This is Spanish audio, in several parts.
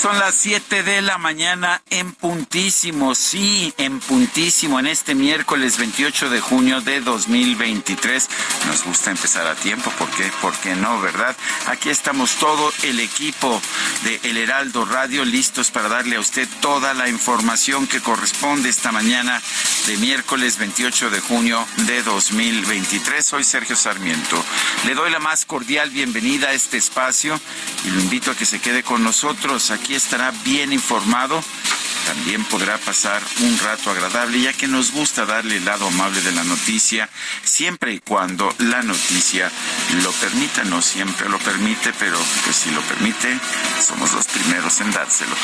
Son las 7 de la mañana en puntísimo, sí, en puntísimo, en este miércoles 28 de junio de 2023. Nos gusta empezar a tiempo, ¿por qué? ¿Por qué no, verdad? Aquí estamos todo el equipo de El Heraldo Radio listos para darle a usted toda la información que corresponde esta mañana de miércoles 28 de junio de 2023. Soy Sergio Sarmiento. Le doy la más cordial bienvenida a este espacio y lo invito a que se quede con nosotros aquí estará bien informado. También podrá pasar un rato agradable, ya que nos gusta darle el lado amable de la noticia, siempre y cuando la noticia lo permita. No siempre lo permite, pero pues si lo permite, somos los primeros en dárselo.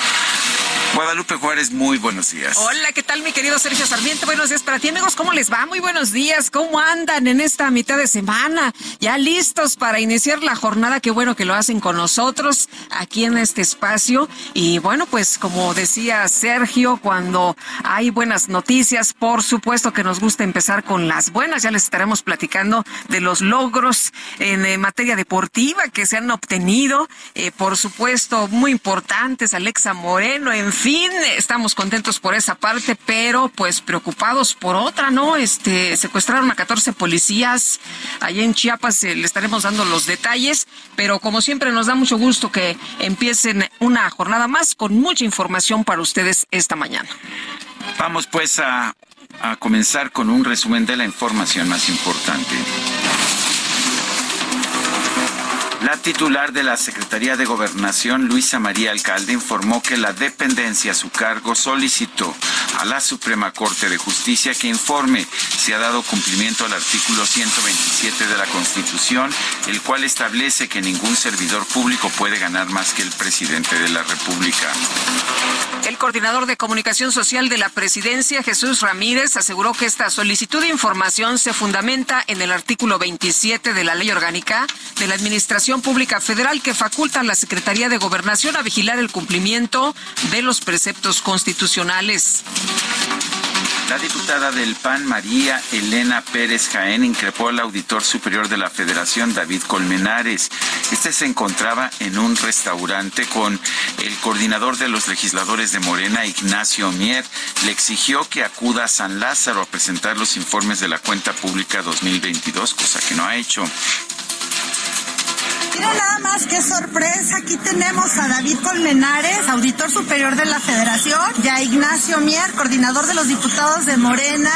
Guadalupe Juárez, muy buenos días. Hola, ¿qué tal mi querido Sergio Sarmiento? Buenos días para ti amigos, ¿cómo les va? Muy buenos días, ¿cómo andan en esta mitad de semana? Ya listos para iniciar la jornada, qué bueno que lo hacen con nosotros aquí en este espacio. Y bueno, pues como decía Sergio, cuando hay buenas noticias, por supuesto que nos gusta empezar con las buenas, ya les estaremos platicando de los logros en eh, materia deportiva que se han obtenido, eh, por supuesto, muy importantes, Alexa Moreno, en fin, estamos contentos por esa parte, pero pues preocupados por otra, ¿no? Este, secuestraron a 14 policías allá en Chiapas, eh, le estaremos dando los detalles, pero como siempre nos da mucho gusto que empiecen una jornada más con mucha información para ustedes esta mañana. Vamos pues a comenzar con un resumen de la información más importante. La titular de la Secretaría de Gobernación, Luisa María Alcalde, informó que la dependencia a su cargo solicitó a la Suprema Corte de Justicia que informe si ha dado cumplimiento al artículo 127 de la Constitución, el cual establece que ningún servidor público puede ganar más que el presidente de la República. El coordinador de comunicación social de la presidencia, Jesús Ramírez, aseguró que esta solicitud de información se fundamenta en el artículo 27 de la Ley Orgánica de la Administración Pública Federal que faculta a la Secretaría de Gobernación a vigilar el cumplimiento de los preceptos constitucionales. La diputada del PAN, María Elena Pérez Jaén, increpó al auditor superior de la Federación, David Colmenares. Este se encontraba en un restaurante con el coordinador de los legisladores de Morena, Ignacio Mier. Le exigió que acuda a San Lázaro a presentar los informes de la cuenta pública 2022, cosa que no ha hecho. Nada más qué sorpresa. Aquí tenemos a David Colmenares, auditor superior de la Federación, y a Ignacio Mier, coordinador de los diputados de Morena,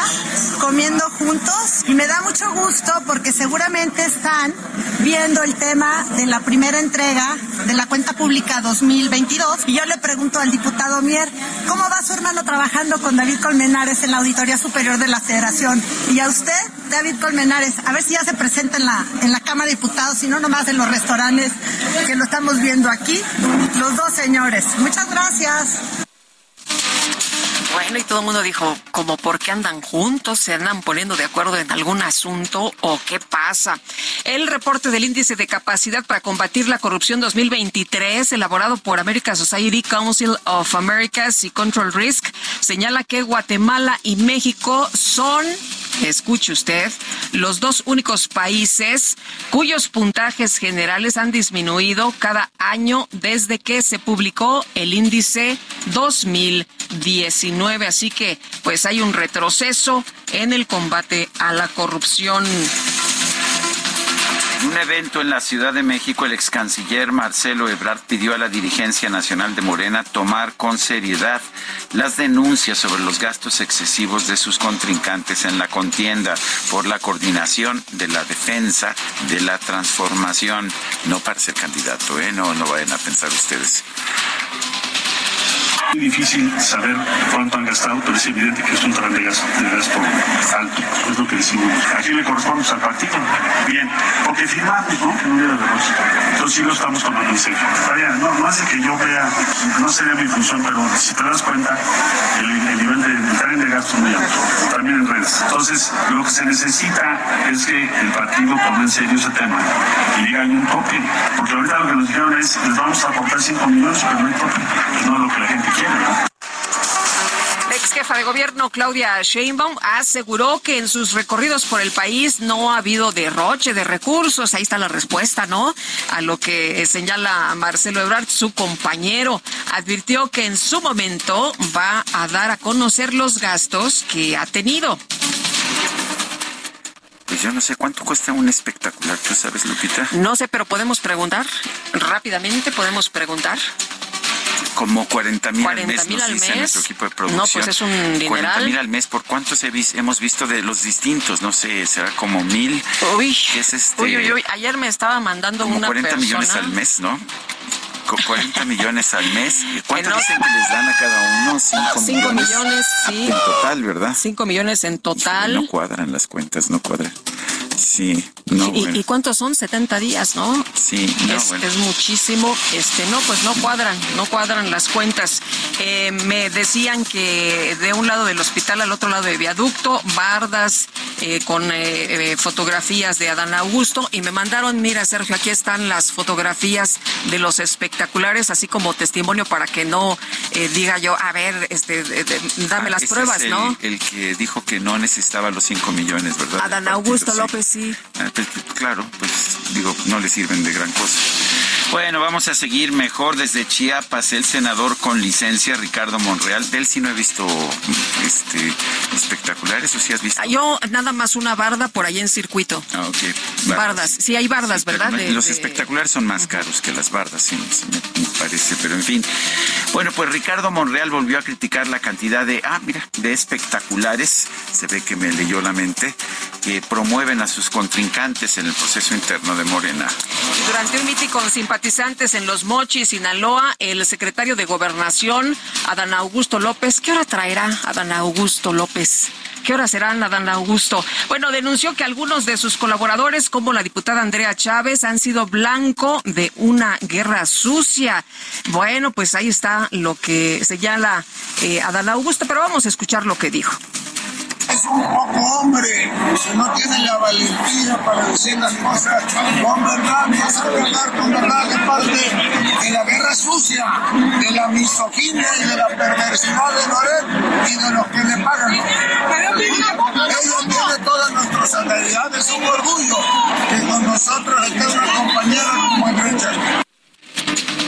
comiendo juntos. Y me da mucho gusto porque seguramente están viendo el tema de la primera entrega de la cuenta pública 2022. Y yo le pregunto al diputado Mier, ¿cómo va su hermano trabajando con David Colmenares en la Auditoría Superior de la Federación? Y a usted, David Colmenares, a ver si ya se presenta en la, en la Cámara de Diputados, si no nomás en los restaurantes que lo estamos viendo aquí, los dos señores. Muchas gracias. Bueno, y todo el mundo dijo, como por qué andan juntos, se andan poniendo de acuerdo en algún asunto o qué pasa. El reporte del índice de capacidad para combatir la corrupción 2023, elaborado por American Society Council of Americas y Control Risk, señala que Guatemala y México son escuche usted, los dos únicos países cuyos puntajes generales han disminuido cada año desde que se publicó el índice 2019. Así que pues hay un retroceso en el combate a la corrupción. En un evento en la Ciudad de México, el ex canciller Marcelo Ebrard pidió a la dirigencia nacional de Morena tomar con seriedad las denuncias sobre los gastos excesivos de sus contrincantes en la contienda por la coordinación de la defensa de la transformación. No para ser candidato, ¿eh? No, no vayan a pensar ustedes. Muy difícil saber cuánto han gastado, pero es evidente que es un plan de gasto, de gasto alto. Es lo que decimos. ¿A quién le corresponde al partido? Bien, porque firmamos, ¿no? Que no hubiera. Entonces sí lo estamos tomando en serio. No, hace que yo vea, no sería mi función, pero si te das cuenta, el, el nivel de, tren de gasto es muy alto, también en redes. Entonces, lo que se necesita es que el partido tome en serio ese tema y diga hay un tope. Porque ahorita lo que nos dijeron es, les vamos a aportar 5 millones, pero no hay tope. Pues no es lo que la gente quiere. La ex jefa de gobierno Claudia Sheinbaum aseguró que en sus recorridos por el país no ha habido derroche de recursos. Ahí está la respuesta, ¿no? A lo que señala Marcelo Ebrard, su compañero. Advirtió que en su momento va a dar a conocer los gastos que ha tenido. Pues yo no sé cuánto cuesta un espectacular, ¿tú sabes, Lupita? No sé, pero podemos preguntar. Rápidamente podemos preguntar. Como 40 mil al 40 mes, nos al dice mes. nuestro equipo de producción. No, pues es un 40 dineral. mil al mes, ¿por cuántos he vis- hemos visto de los distintos? No sé, será como mil. Uy, ¿Qué es este? uy, uy, uy. Ayer me estaba mandando Como una 40 persona. millones al mes, ¿no? Con 40 millones al mes. ¿Cuánto no- dicen que les dan a cada uno? 5 Cinco millones. millones, sí. En total, ¿verdad? 5 millones en Híjole, total. No cuadran las cuentas, no cuadran. Sí, no, ¿Y, bueno. y cuántos son? 70 días, ¿no? Sí, no, es, bueno. es muchísimo. Este, no, pues no cuadran, no cuadran las cuentas. Eh, me decían que de un lado del hospital al otro lado de viaducto, bardas eh, con eh, eh, fotografías de Adán Augusto y me mandaron, mira Sergio, aquí están las fotografías de los espectaculares, así como testimonio para que no eh, diga yo, a ver, este, de- de- dame Ah, las pruebas, es el, ¿no? El que dijo que no necesitaba los 5 millones, ¿verdad? Adán Augusto. López, sí. Pues, pues, claro, pues digo, no le sirven de gran cosa. Bueno, vamos a seguir mejor desde Chiapas. El senador con licencia, Ricardo Monreal. De él sí no he visto este, espectaculares, o sí has visto. Ah, Yo nada más una barda por ahí en circuito. Ah, ok. Bardas. Sí, hay bardas, ¿verdad? De- los de- espectaculares son más caros que las bardas, sí, me, me parece, pero en fin. Bueno, pues Ricardo Monreal volvió a criticar la cantidad de, ah, mira, de espectaculares, se ve que me leyó la mente, que promueven a sus contrincantes en el proceso interno de Morena. Durante un mitin con simpatizantes en Los Mochis, Sinaloa, el secretario de Gobernación, Adán Augusto López, ¿qué hora traerá Adán Augusto López? ¿Qué hora serán, Adán Augusto? Bueno, denunció que algunos de sus colaboradores, como la diputada Andrea Chávez, han sido blanco de una guerra sucia. Bueno, pues ahí está lo que señala eh, Adán Augusto, pero vamos a escuchar lo que dijo. Es un poco hombre, si no tiene la valentía para decir las cosas con verdad, no sabe hablar con verdad de parte de la guerra sucia, de la misoginia y de la perversidad de Loret y de los que le pagan. Ella tiene toda nuestra solidaridad, es un orgullo que con nosotros esté una compañera como.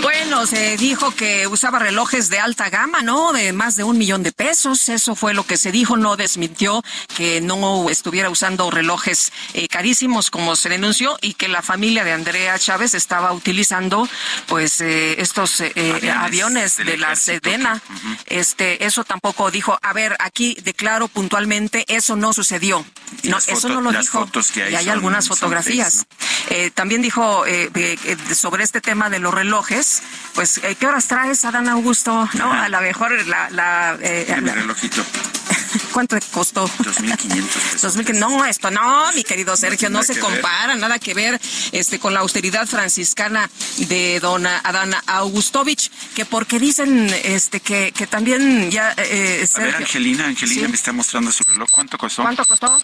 Bueno, se dijo que usaba relojes de alta gama, ¿no? De más de un millón de pesos. Eso fue lo que se dijo. No desmintió que no estuviera usando relojes eh, carísimos, como se denunció, y que la familia de Andrea Chávez estaba utilizando, pues, eh, estos eh, Aviones aviones, de la Sedena. que-. Este, eso tampoco dijo. A ver, aquí declaro puntualmente, eso no sucedió. No, eso no lo dijo. fotos que hay y hay son- algunas fotografías. Eh, también dijo eh, eh, eh, sobre este tema de los relojes, pues, eh, ¿qué horas traes, Adán Augusto? ¿No? Ajá. A lo mejor la... la, eh, la- relojito, ¿Cuánto costó? 2.500 pesos. Dos mil que- no, esto no, mi querido Sergio, no se ver. compara, nada que ver este con la austeridad franciscana de don Adán Augustovich, que porque dicen este que, que también ya eh, A ver, Sergio- Angelina, Angelina Sí. me está mostrando su reloj. ¿Cuánto costó? ¿Cuánto costó?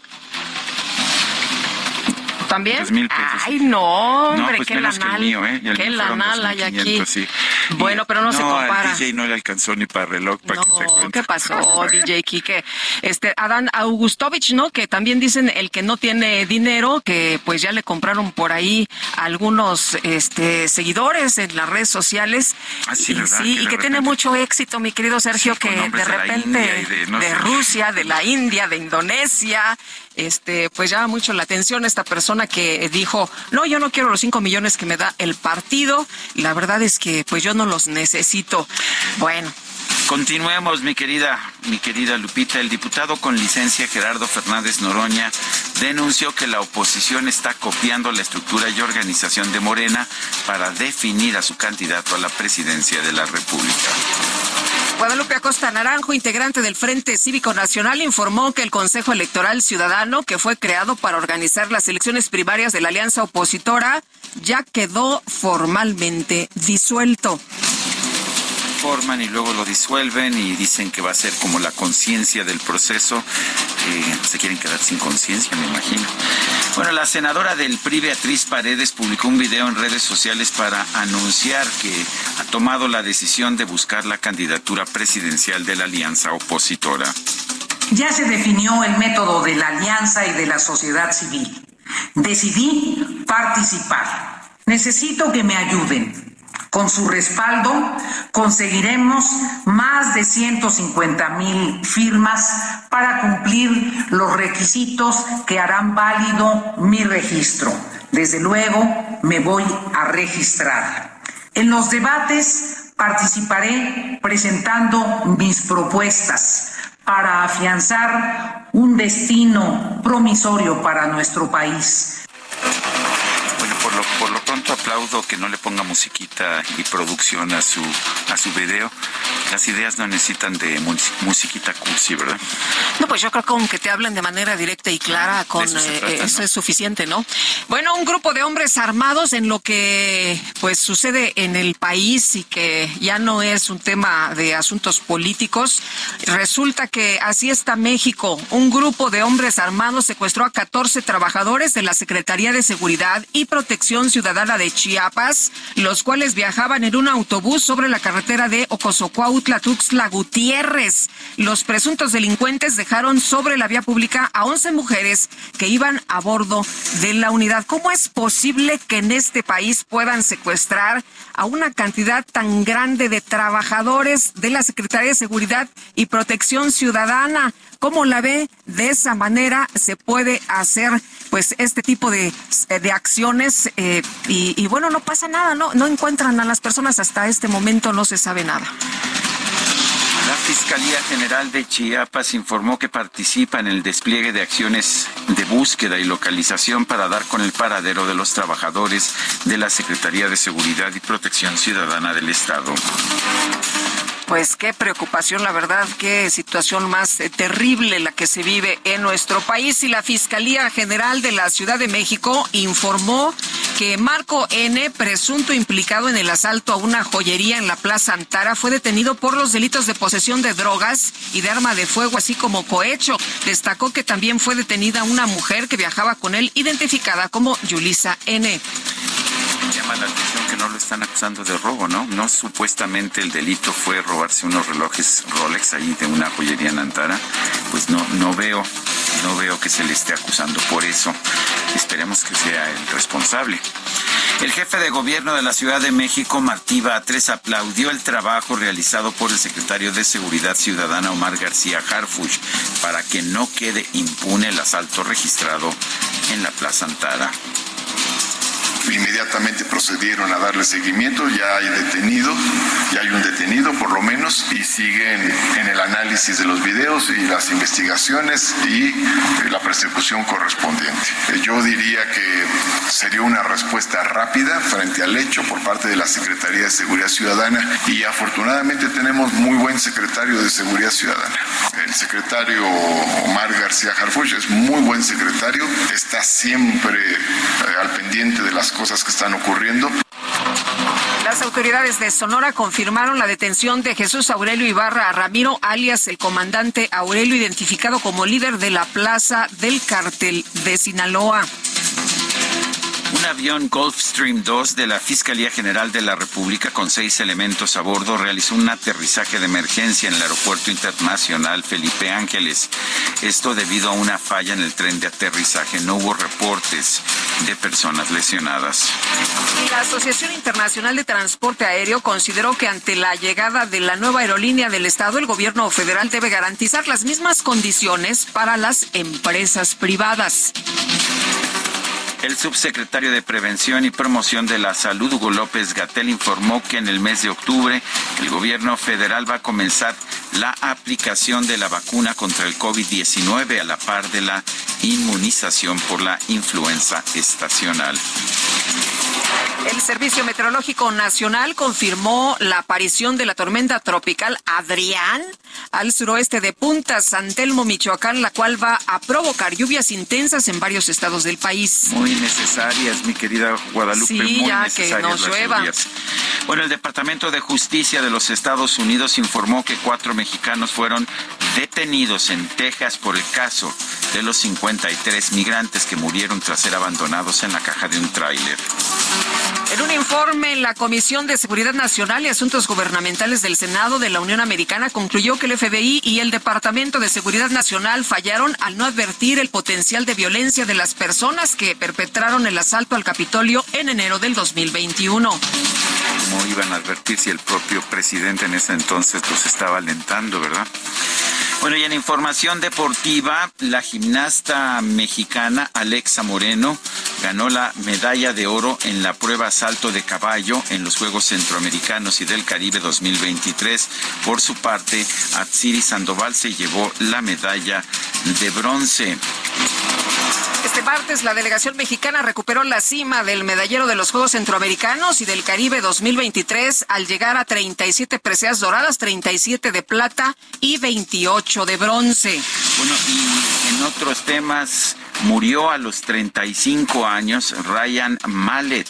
¿También? Dos mil pesos. Ay, no, hombre, no, pues qué menos que el lanal. mío, ¿eh? Y el qué lanal hay aquí. 2,500, sí. Bueno, pero no, se compara. Al DJ no le alcanzó ni para reloj. Para no, ¿qué pasó, DJ Kike? Este, Adán Augustovich, ¿no? Que también dicen el que no tiene dinero, que pues ya le compraron por ahí algunos este, seguidores en las redes sociales. Ah, sí, y, sí, y que tiene mucho éxito, mi querido Sergio, que de repente de, Rusia, de la India, de Indonesia, este, pues llama mucho la atención esta persona que dijo, no, yo no quiero los cinco millones que me da el partido. La verdad es que pues yo no los necesito. Bueno, Continuemos, mi querida, mi querida Lupita. El diputado con licencia Gerardo Fernández Noroña denunció que la oposición está copiando la estructura y organización de Morena para definir a su candidato a la presidencia de la República. Guadalupe Acosta Naranjo, integrante del Frente Cívico Nacional, informó que el Consejo Electoral Ciudadano, que fue creado para organizar las elecciones primarias de la alianza opositora, ya quedó formalmente disuelto forman y luego lo disuelven y dicen que va a ser como la conciencia del proceso. Eh, se quieren quedar sin conciencia, me imagino. Bueno, la senadora del PRI, Beatriz Paredes, publicó un video en redes sociales para anunciar que ha tomado la decisión de buscar la candidatura presidencial de la alianza opositora. Ya se definió el método de la alianza y de la sociedad civil. Decidí participar. Necesito que me ayuden con su respaldo conseguiremos más de 150 mil firmas para cumplir los requisitos que harán válido mi registro. Desde luego me voy a registrar. En los debates participaré presentando mis propuestas para afianzar un destino promisorio para nuestro país pronto aplaudo que no le ponga musiquita y producción a su a su video. Las ideas no necesitan de musiquita cursi, ¿verdad? No, pues yo creo que con que te hablen de manera directa y clara, con eso, eh, es suficiente, ¿no? Bueno, un grupo de hombres armados en lo que pues sucede en el país y que ya no es un tema de asuntos políticos. Resulta que así está México. Un grupo de hombres armados secuestró a 14 trabajadores de la Secretaría de Seguridad y Protección Ciudadana de Chiapas, los cuales viajaban en un autobús sobre la carretera de Ocosocuautla, Tuxtla Gutiérrez. Los presuntos delincuentes dejaron sobre la vía pública a 11 mujeres que iban a bordo de la unidad. ¿Cómo es posible que en este país puedan secuestrar a una cantidad tan grande de trabajadores de la Secretaría de Seguridad y Protección Ciudadana? ¿Cómo la ve? De esa manera se puede hacer pues este tipo de, de acciones eh, y, y, bueno, no pasa nada, ¿no? No encuentran a las personas hasta este momento, no se sabe nada. La Fiscalía General de Chiapas informó que participa en el despliegue de acciones de búsqueda y localización para dar con el paradero de los trabajadores de la Secretaría de Seguridad y Protección Ciudadana del Estado. Pues qué preocupación, la verdad, qué situación más eh, terrible la que se vive en nuestro país. Y la Fiscalía General de la Ciudad de México informó que Marco N., presunto implicado en el asalto a una joyería en la Plaza Antara, fue detenido por los delitos de posesión de drogas y de arma de fuego, así como cohecho. Destacó que también fue detenida una mujer que viajaba con él, identificada como Yulisa N llama la atención que no lo están acusando de robo, ¿no? No supuestamente el delito fue robarse unos relojes Rolex ahí de una joyería en Antara. Pues no, no veo, no veo que se le esté acusando por eso. Esperemos que sea el responsable. El jefe de gobierno de la Ciudad de México, Martí Batres, aplaudió el trabajo realizado por el secretario de Seguridad Ciudadana, Omar García Harfuch, para que no quede impune el asalto registrado en la Plaza Antara inmediatamente procedieron a darle seguimiento, ya hay detenido, ya hay un detenido por lo menos, y siguen en el análisis de los videos y las investigaciones y eh, la persecución correspondiente. Eh, yo diría que sería una respuesta rápida frente al hecho por parte de la Secretaría de Seguridad Ciudadana y afortunadamente tenemos muy buen secretario de Seguridad Ciudadana. El secretario Omar García Harfuch es muy buen secretario, está siempre eh, al pendiente de las cosas que están ocurriendo. Las autoridades de Sonora confirmaron la detención de Jesús Aurelio Ibarra Ramiro, alias el comandante Aurelio, identificado como líder de la plaza del cártel de Sinaloa. Un avión Gulfstream 2 de la Fiscalía General de la República con seis elementos a bordo realizó un aterrizaje de emergencia en el Aeropuerto Internacional Felipe Ángeles. Esto debido a una falla en el tren de aterrizaje. No hubo reportes de personas lesionadas. La Asociación Internacional de Transporte Aéreo consideró que ante la llegada de la nueva aerolínea del Estado, el gobierno federal debe garantizar las mismas condiciones para las empresas privadas. El subsecretario de Prevención y Promoción de la Salud, Hugo López Gatel, informó que en el mes de octubre el gobierno federal va a comenzar la aplicación de la vacuna contra el COVID-19 a la par de la inmunización por la influenza estacional. El Servicio Meteorológico Nacional confirmó la aparición de la tormenta tropical Adrián al suroeste de Punta San Telmo, Michoacán, la cual va a provocar lluvias intensas en varios estados del país. Muy necesarias, mi querida Guadalupe. Sí, muy ya necesarias que nos llueva. lluvias. Bueno, el Departamento de Justicia de los Estados Unidos informó que cuatro mexicanos fueron detenidos en Texas por el caso de los 53 migrantes que murieron tras ser abandonados en la caja de un tráiler. En un informe, la Comisión de Seguridad Nacional y Asuntos Gubernamentales del Senado de la Unión Americana concluyó que el FBI y el Departamento de Seguridad Nacional fallaron al no advertir el potencial de violencia de las personas que perpetraron el asalto al Capitolio en enero del 2021. ¿Cómo iban a advertir si el propio presidente en ese entonces los estaba alentando, verdad? Bueno, y en información deportiva, la gimnasta mexicana Alexa Moreno ganó la medalla de oro en la prueba salto de caballo en los Juegos Centroamericanos y del Caribe 2023. Por su parte, Atsiri Sandoval se llevó la medalla de bronce. Este martes, la delegación mexicana recuperó la cima del medallero de los Juegos Centroamericanos y del Caribe 2023 al llegar a 37 preseas doradas, 37 de plata y 28 de bronce. Bueno, y en otros temas, murió a los 35 años Ryan Mallet,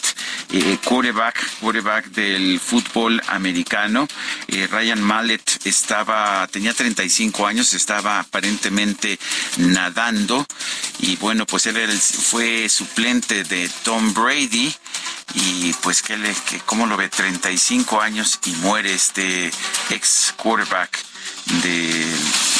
eh, quarterback, quarterback del fútbol americano. Eh, Ryan Mallet estaba, tenía 35 años, estaba aparentemente nadando y bueno, pues él fue suplente de Tom Brady y pues que le, que, ¿cómo lo ve? 35 años y muere este ex quarterback de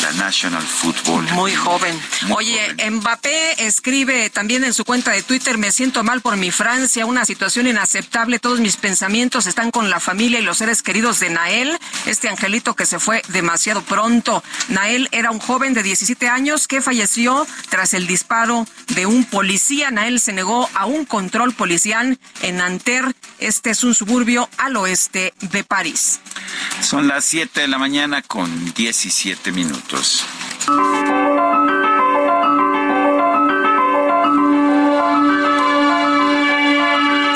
la National Football. Muy joven. Muy Oye, joven. Mbappé escribe también en su cuenta de Twitter, me siento mal por mi Francia, una situación inaceptable, todos mis pensamientos están con la familia y los seres queridos de Nael, este angelito que se fue demasiado pronto. Nael era un joven de 17 años que falleció tras el disparo de un policía. Nael se negó a un control policial en Nanterre, este es un suburbio al oeste de París. Son las 7 de la mañana con 17 minutos.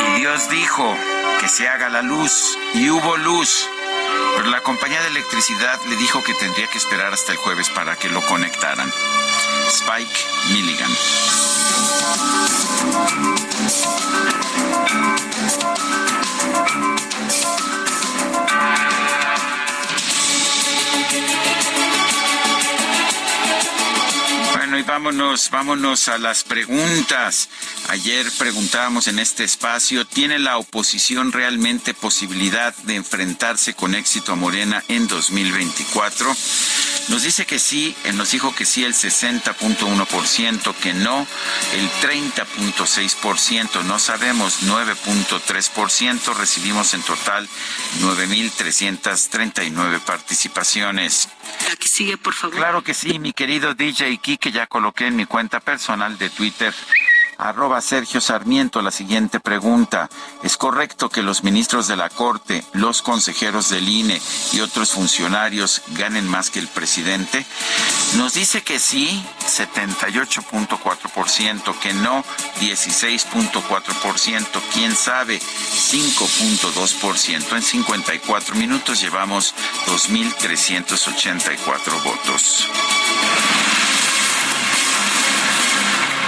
Y Dios dijo que se haga la luz, y hubo luz. Pero la compañía de electricidad le dijo que tendría que esperar hasta el jueves para que lo conectaran. Spike Milligan. Vámonos, vámonos a las preguntas. Ayer preguntábamos en este espacio, ¿tiene la oposición realmente posibilidad de enfrentarse con éxito a Morena en 2024? Nos dice que sí, eh, nos dijo que sí el 60.1%, que no el 30.6%, no sabemos 9.3%, recibimos en total 9.339 participaciones. La que sigue, por favor. Claro que sí, mi querido DJ Kike, ya coloqué en mi cuenta personal de Twitter. Arroba Sergio Sarmiento la siguiente pregunta. ¿Es correcto que los ministros de la Corte, los consejeros del INE y otros funcionarios ganen más que el presidente? Nos dice que sí, 78.4%, que no, 16.4%, quién sabe, 5.2%. En 54 minutos llevamos 2.384 votos.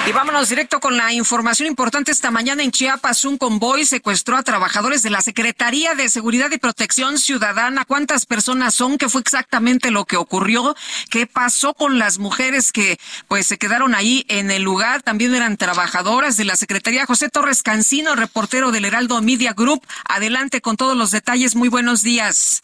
Y vámonos directo con la información importante. Esta mañana en Chiapas, un convoy secuestró a trabajadores de la Secretaría de Seguridad y Protección Ciudadana. ¿Cuántas personas son? ¿Qué fue exactamente lo que ocurrió? ¿Qué pasó con las mujeres que pues se quedaron ahí en el lugar? También eran trabajadoras de la Secretaría. José Torres Cancino, reportero del Heraldo Media Group. Adelante con todos los detalles. Muy buenos días.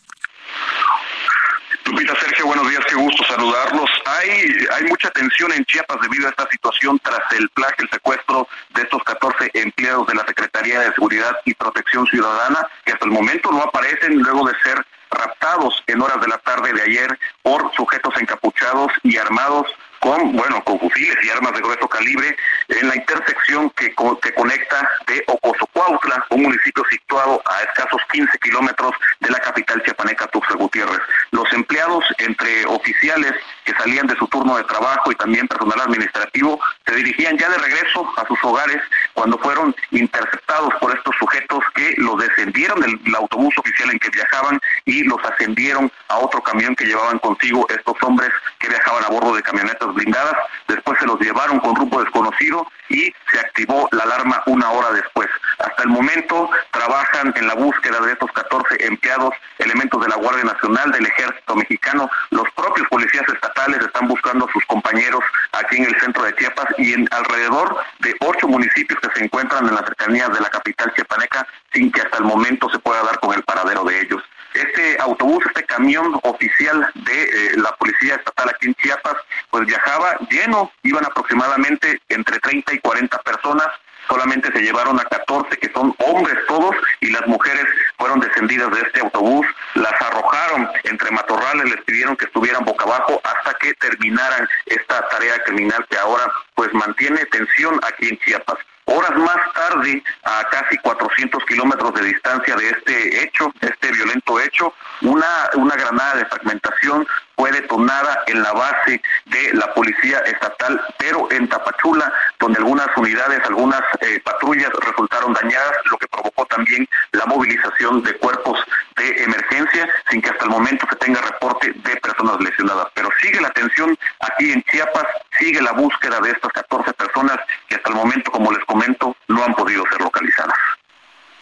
Lupita Sergio, buenos días, qué gusto saludarlos. Hay, hay mucha tensión en Chiapas debido a esta situación tras el plagio, el secuestro de estos 14 empleados de la Secretaría de Seguridad y Protección Ciudadana, que hasta el momento no aparecen luego de ser raptados en horas de la tarde de ayer por sujetos encapuchados y armados con, bueno, con fusiles y armas de grueso calibre en la intersección que, que conecta de Ocosocuautla, un municipio situado a escasos 15 kilómetros de la capital chiapaneca Tuxtla Gutiérrez. Los empleados, entre oficiales que salían de su turno de trabajo y también personal administrativo, se dirigían ya de regreso a sus hogares cuando fueron interceptados por estos sujetos que los descendieron del autobús oficial en que viajaban y los ascendieron a otro camión que llevaban consigo estos hombres que viajaban a bordo de camionetas blindadas. Después se los llevaron con grupo desconocido y se activó la alarma una hora después. Hasta el momento trabajan en la búsqueda de estos 14 empleados, elementos de la Guardia Nacional, del Ejército Mexicano, los propios policías estatales están buscando a sus compañeros aquí en el centro de Chiapas y en alrededor de ocho municipios que se encuentran en las cercanías de la capital chiapaneca sin que hasta el momento se pueda dar con el paradero de ellos. Este autobús, este camión oficial de eh, la Policía Estatal aquí en Chiapas, pues viajaba lleno, iban aproximadamente entre 30 y 40 personas, solamente se llevaron a 14 que son hombres todos y las mujeres fueron descendidas de este autobús, las arrojaron entre matorrales, les pidieron que estuvieran boca abajo hasta que terminaran esta tarea criminal que ahora pues mantiene tensión aquí en Chiapas. Horas más tarde, a casi 400 kilómetros de distancia de este hecho, este violento hecho, una, una granada de fragmentación fue detonada en la base de la policía estatal, pero en Tapachula, donde algunas unidades, algunas eh, patrullas resultaron dañadas, lo que provocó también la movilización de cuerpos de emergencia, sin que hasta el momento se tenga reporte de personas lesionadas. Pero sigue la tensión aquí en Chiapas, sigue la búsqueda de estas 14 personas que hasta el momento, como les comento, no han podido ser localizadas.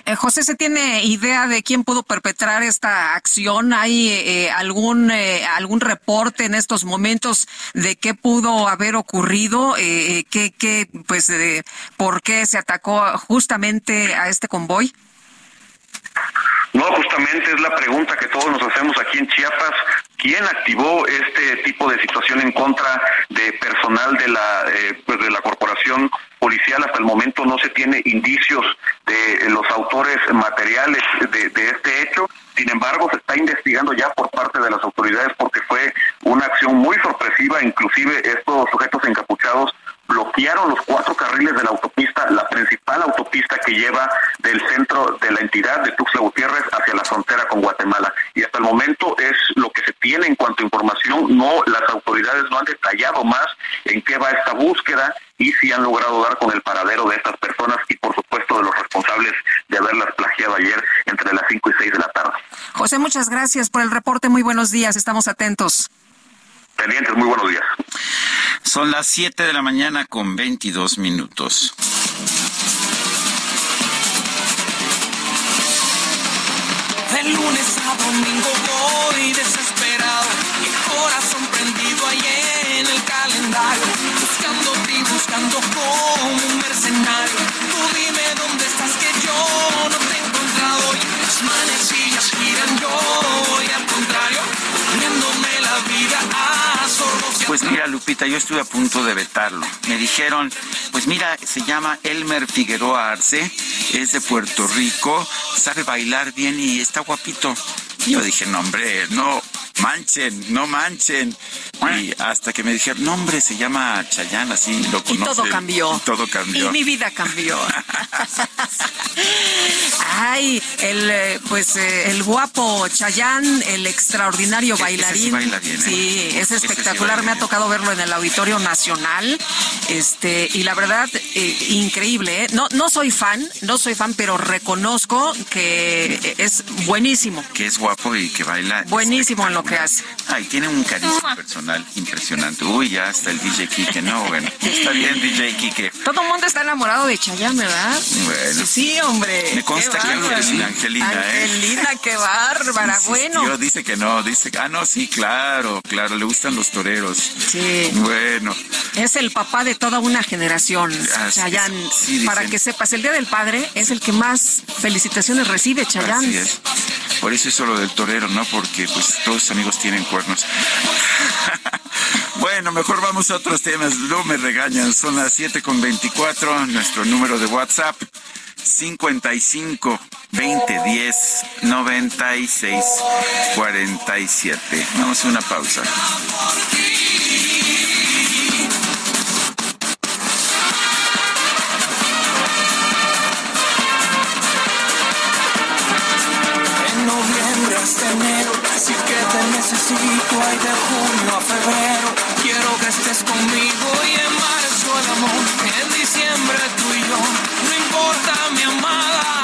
Eh, José, ¿se tiene idea de quién pudo perpetrar esta acción? ¿Hay eh, algún eh, algún reporte en estos momentos de qué pudo haber ocurrido? ¿qué, qué, pues, por qué se atacó justamente a este convoy? No, justamente es la pregunta que todos nos hacemos aquí en Chiapas. ¿Quién activó este tipo de situación en contra de personal de la pues de la corporación policial? Hasta el momento no se tiene indicios de los autores materiales de, de este hecho. Sin embargo, se está investigando ya por parte de las autoridades porque fue una acción muy sorpresiva. Inclusive estos sujetos encapuchados bloquearon los cuatro carriles de la autopista, la principal autopista que lleva del centro de la entidad de Tuxtla Gutiérrez hacia la frontera con Guatemala. Y hasta el momento es lo que se tiene en cuanto a información. No, las autoridades no han detallado más en qué va esta búsqueda y si han logrado dar con el paradero de estas personas y por supuesto de los responsables de haberlas plagiado ayer entre las 5 y 6 de la tarde. José, muchas gracias por el reporte. Muy buenos días. Estamos atentos. Pendientes, muy buenos días. Son las 7 de la mañana con 22 minutos. De lunes a domingo voy desesperado, el corazón prendido ahí en el calendario, buscándote y buscando como un mercenario. Tú dime dónde estás que yo no te he encontrado y las manecillas giran yo Pues mira, Lupita, yo estuve a punto de vetarlo. Me dijeron, pues mira, se llama Elmer Figueroa Arce, es de Puerto Rico, sabe bailar bien y está guapito. Yo dije, no, hombre, no manchen, no manchen. Y hasta que me dijeron, no, hombre, se llama Chayán, así lo Y conocen. todo cambió. Y todo cambió. Y mi vida cambió. Ay, el eh, pues eh, el guapo Chayán, el extraordinario ese bailarín. sí baila bien, ¿eh? Sí, es sí espectacular. Me ha tocado verlo en el Auditorio Nacional. Este, y la verdad, eh, increíble. ¿eh? No, no soy fan, no soy fan, pero reconozco que es buenísimo. Que es guapo y que baila. Buenísimo en lo hace? Ay, tiene un carisma personal impresionante. Uy, ya está el DJ Kike. No, bueno. Está bien, DJ Kike. Todo el mundo está enamorado de Chayanne, ¿verdad? Bueno. Sí, hombre. Me consta que algo de Angelina, ¿eh? Angelina, qué bárbara. Bueno. Yo dice que no, dice que, ah, no, sí, claro, claro, le gustan los toreros. Sí. Bueno. Es el papá de toda una generación, Chayanne. para que sepas, el Día del Padre es el que más felicitaciones recibe, Chayanne. Así es. Por eso es solo del torero, ¿no? Porque pues todos sus amigos tienen cuernos. bueno, mejor vamos a otros temas. No me regañan. Son las 7 con 24. Nuestro número de WhatsApp. 55 20 10 96 47. Vamos a una pausa. enero, así que te necesito, ay de junio a febrero, quiero que estés conmigo y en marzo el amor, en diciembre tú y yo, no importa mi amada,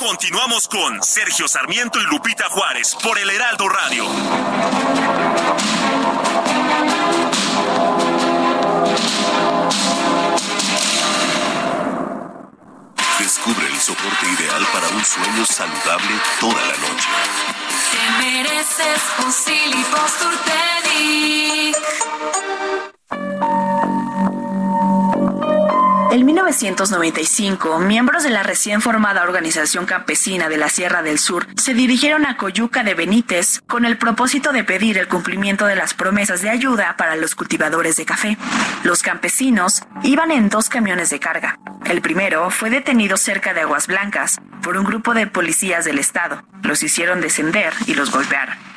Continuamos con Sergio Sarmiento y Lupita Juárez por el Heraldo Radio. Descubre el soporte ideal para un sueño saludable toda la noche. Te mereces un en 1995, miembros de la recién formada Organización Campesina de la Sierra del Sur se dirigieron a Coyuca de Benítez con el propósito de pedir el cumplimiento de las promesas de ayuda para los cultivadores de café. Los campesinos iban en dos camiones de carga. El primero fue detenido cerca de Aguas Blancas por un grupo de policías del estado. Los hicieron descender y los golpearon.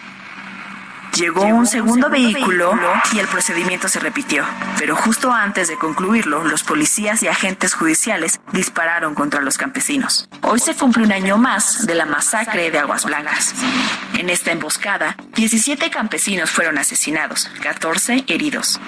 Llegó un segundo vehículo y el procedimiento se repitió. Pero justo antes de concluirlo, los policías y agentes judiciales dispararon contra los campesinos. Hoy se cumple un año más de la masacre de Aguas Blancas. En esta emboscada, 17 campesinos fueron asesinados, 14 heridos.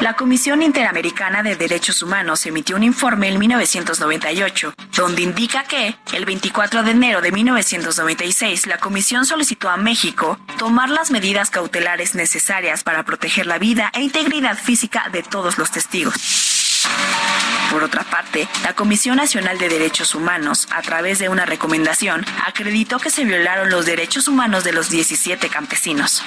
La Comisión Interamericana de Derechos Humanos emitió un informe en 1998 donde indica que, el 24 de enero de 1996, la Comisión solicitó a México tomar las medidas cautelares necesarias para proteger la vida e integridad física de todos los testigos. Por otra parte, la Comisión Nacional de Derechos Humanos, a través de una recomendación, acreditó que se violaron los derechos humanos de los 17 campesinos.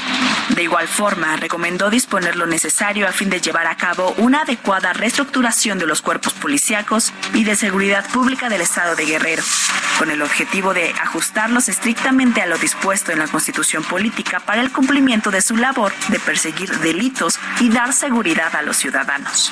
De igual forma, recomendó disponer lo necesario a fin de llevar a cabo una adecuada reestructuración de los cuerpos policíacos y de seguridad pública del Estado de Guerrero, con el objetivo de ajustarlos estrictamente a lo dispuesto en la Constitución Política para el cumplimiento de su labor de perseguir delitos y dar seguridad a los ciudadanos.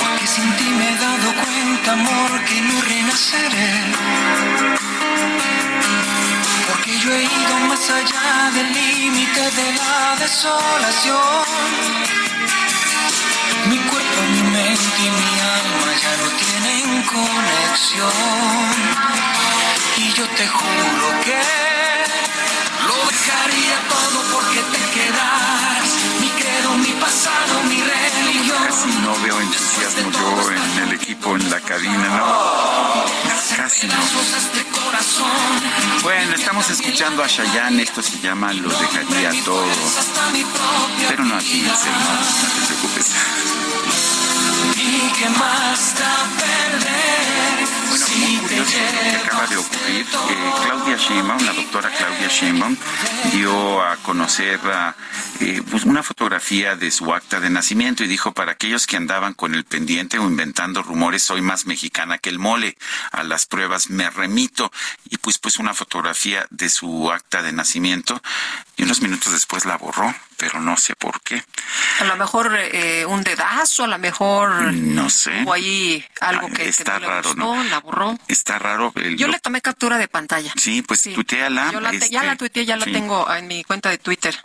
Porque sin ti me he dado cuenta, amor, que no renaceré. Porque yo he ido más allá del límite de la desolación. Mi cuerpo, mi mente y mi alma ya no tienen conexión. Y yo te juro que lo dejaría todo porque te quedaras. Mi credo, mi pasado, mi religión. Casi no veo entusiasmo yo en el equipo, en la cabina, ¿no? Casi no. Bueno, estamos escuchando a Chayanne, esto se llama Lo dejaría todo. Pero no aquí, no, no te preocupes. ¿Y qué más perder? Muy curioso que acaba de ocurrir. Eh, Claudia Sheinbaum, la doctora Claudia Sheinbaum, dio a conocer eh, pues una fotografía de su acta de nacimiento y dijo, para aquellos que andaban con el pendiente o inventando rumores, soy más mexicana que el mole. A las pruebas me remito. Y pues, pues una fotografía de su acta de nacimiento y unos minutos después la borró, pero no sé por qué. A lo mejor eh, un dedazo, a lo mejor no sé. o ahí algo que, está que no raro, le gustó, ¿no? la borró. Está raro. el- Yo lo- le tomé captura de pantalla. Sí, pues Sí. tuiteala. Yo la te- ya este, la tuiteé, ya la sí. tengo en mi cuenta de Twitter.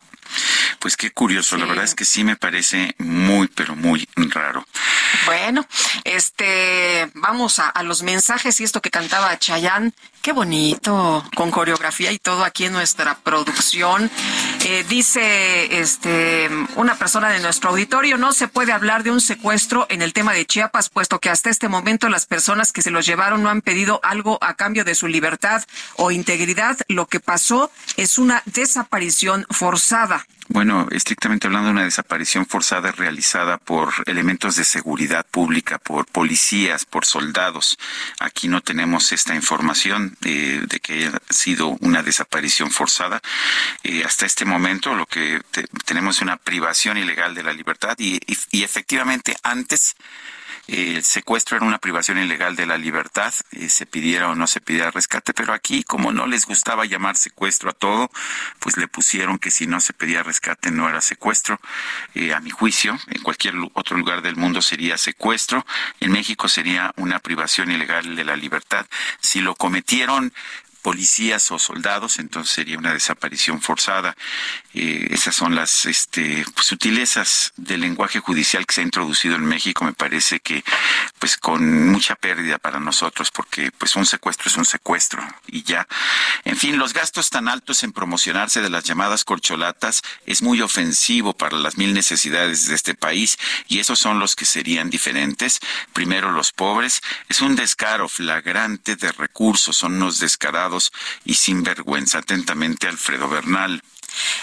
Pues qué curioso, la verdad es que sí me parece muy, pero muy raro. Bueno, este, vamos a, a los mensajes y esto que cantaba Chayán, qué bonito, con coreografía y todo aquí en nuestra producción. Eh, dice, este, una persona de nuestro auditorio, no se puede hablar de un secuestro en el tema de Chiapas, puesto que hasta este momento las personas que se los llevaron no han pedido algo a cambio de su libertad o integridad. Lo que pasó es una desaparición forzada. Bueno, estrictamente hablando, una desaparición forzada realizada por elementos de seguridad pública, por policías, por soldados. Aquí no tenemos esta información de, que haya sido una desaparición forzada. Eh, hasta este momento lo que te- tenemos es una privación ilegal de la libertad y, efectivamente antes el secuestro era una privación ilegal de la libertad, eh, se pidiera o no se pidiera rescate, pero aquí como no les gustaba llamar secuestro a todo, pues le pusieron que si no se pedía rescate no era secuestro. Eh, a mi juicio, en cualquier otro lugar del mundo sería secuestro, en México sería una privación ilegal de la libertad. Si lo cometieron policías o soldados, entonces sería una desaparición forzada. Eh, esas son las este, pues, sutilezas del lenguaje judicial que se ha introducido en México. Me parece que, pues, con mucha pérdida para nosotros, porque, pues, un secuestro es un secuestro y ya. En fin, los gastos tan altos en promocionarse de las llamadas corcholatas es muy ofensivo para las mil necesidades de este país y esos son los que serían diferentes. Primero, los pobres. Es un descaro flagrante de recursos, son unos descarados y sin vergüenza. Atentamente, Alfredo Bernal.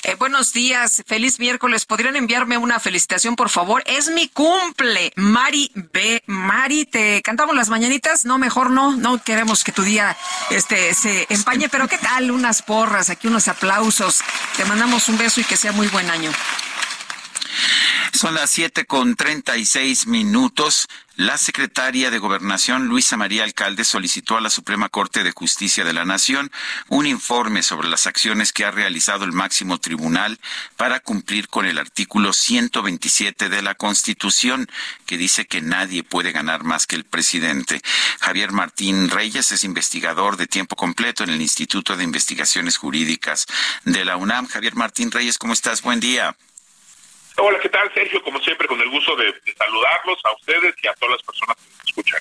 Eh, buenos días, feliz miércoles. ¿Podrían enviarme una felicitación, por favor? Es mi cumple. Mari B. Mari, ¿te cantamos las mañanitas? No, mejor no. No queremos que tu día este, se empañe, pero ¿qué tal? Unas porras, aquí unos aplausos. Te mandamos un beso y que sea muy buen año. Son las siete con treinta y seis minutos. La secretaria de Gobernación, Luisa María Alcalde, solicitó a la Suprema Corte de Justicia de la Nación un informe sobre las acciones que ha realizado el máximo tribunal para cumplir con el artículo 127 de la Constitución, que dice que nadie puede ganar más que el presidente. Javier Martín Reyes es investigador de tiempo completo en el Instituto de Investigaciones Jurídicas de la UNAM. Javier Martín Reyes, ¿cómo estás? Buen día. Hola, ¿qué tal, Sergio? Como siempre, con el gusto de, saludarlos a ustedes y a todas las personas que nos escuchan.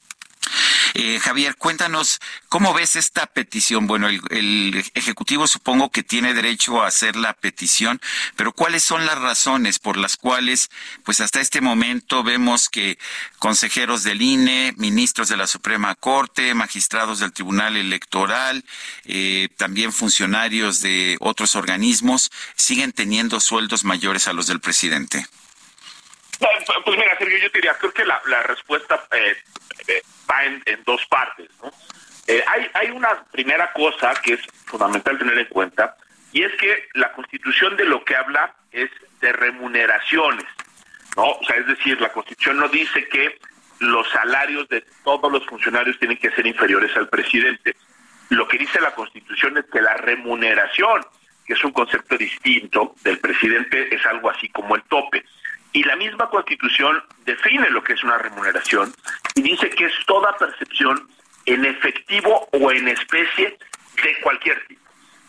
Eh, Javier, cuéntanos, ¿cómo ves esta petición? Bueno, el, Ejecutivo supongo que tiene derecho a hacer la petición, pero ¿cuáles son las razones por las cuales, pues hasta este momento vemos que consejeros del INE, ministros de la Suprema Corte, magistrados del Tribunal Electoral, eh, también funcionarios de otros organismos siguen teniendo sueldos mayores a los del presidente? Eh, Pues mira, Sergio, yo diría, creo que la, la respuesta eh, eh, va en, en dos partes. ¿no? Eh, hay, hay una primera cosa que es fundamental tener en cuenta, y es que la Constitución de lo que habla es de remuneraciones. ¿no? O sea, es decir, la Constitución no dice que los salarios de todos los funcionarios tienen que ser inferiores al presidente. Lo que dice la Constitución es que la remuneración, que es un concepto distinto del presidente, es algo así como el tope. Y la misma Constitución define lo que es una remuneración y dice que es toda percepción en efectivo o en especie de cualquier tipo.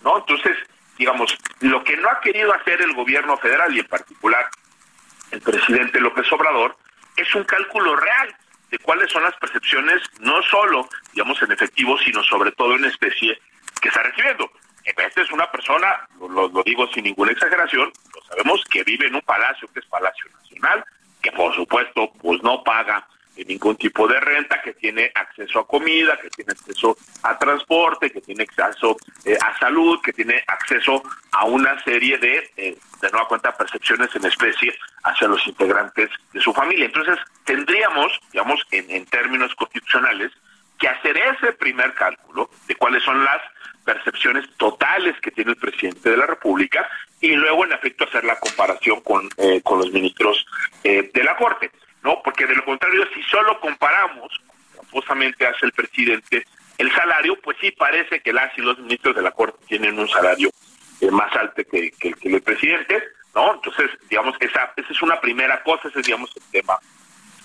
¿no? Entonces, digamos, lo que no ha querido hacer el gobierno federal y en particular el presidente López Obrador es un cálculo real de cuáles son las percepciones, no solo, digamos, en efectivo, sino sobre todo en especie que está recibiendo. Esta es una persona, lo, lo digo sin ninguna exageración, sabemos, que vive en un palacio que es Palacio Nacional, que por supuesto pues no paga ningún tipo de renta, que tiene acceso a comida, que tiene acceso a transporte, que tiene acceso eh, a salud, que tiene acceso a una serie de, eh, de nueva cuenta, percepciones en especie hacia los integrantes de su familia. Entonces, tendríamos, digamos, en, en términos constitucionales, que hacer ese primer cálculo de cuáles son las percepciones totales que tiene el presidente de la República y luego en efecto hacer la comparación con, eh, con los ministros eh, de la Corte, ¿no? Porque de lo contrario, si solo comparamos, tramposamente hace el presidente, el salario, pues sí parece que las y los ministros de la Corte tienen un salario eh, más alto que, que, que, el presidente, ¿no? Entonces, digamos, esa, esa es una primera cosa, ese es, digamos, el tema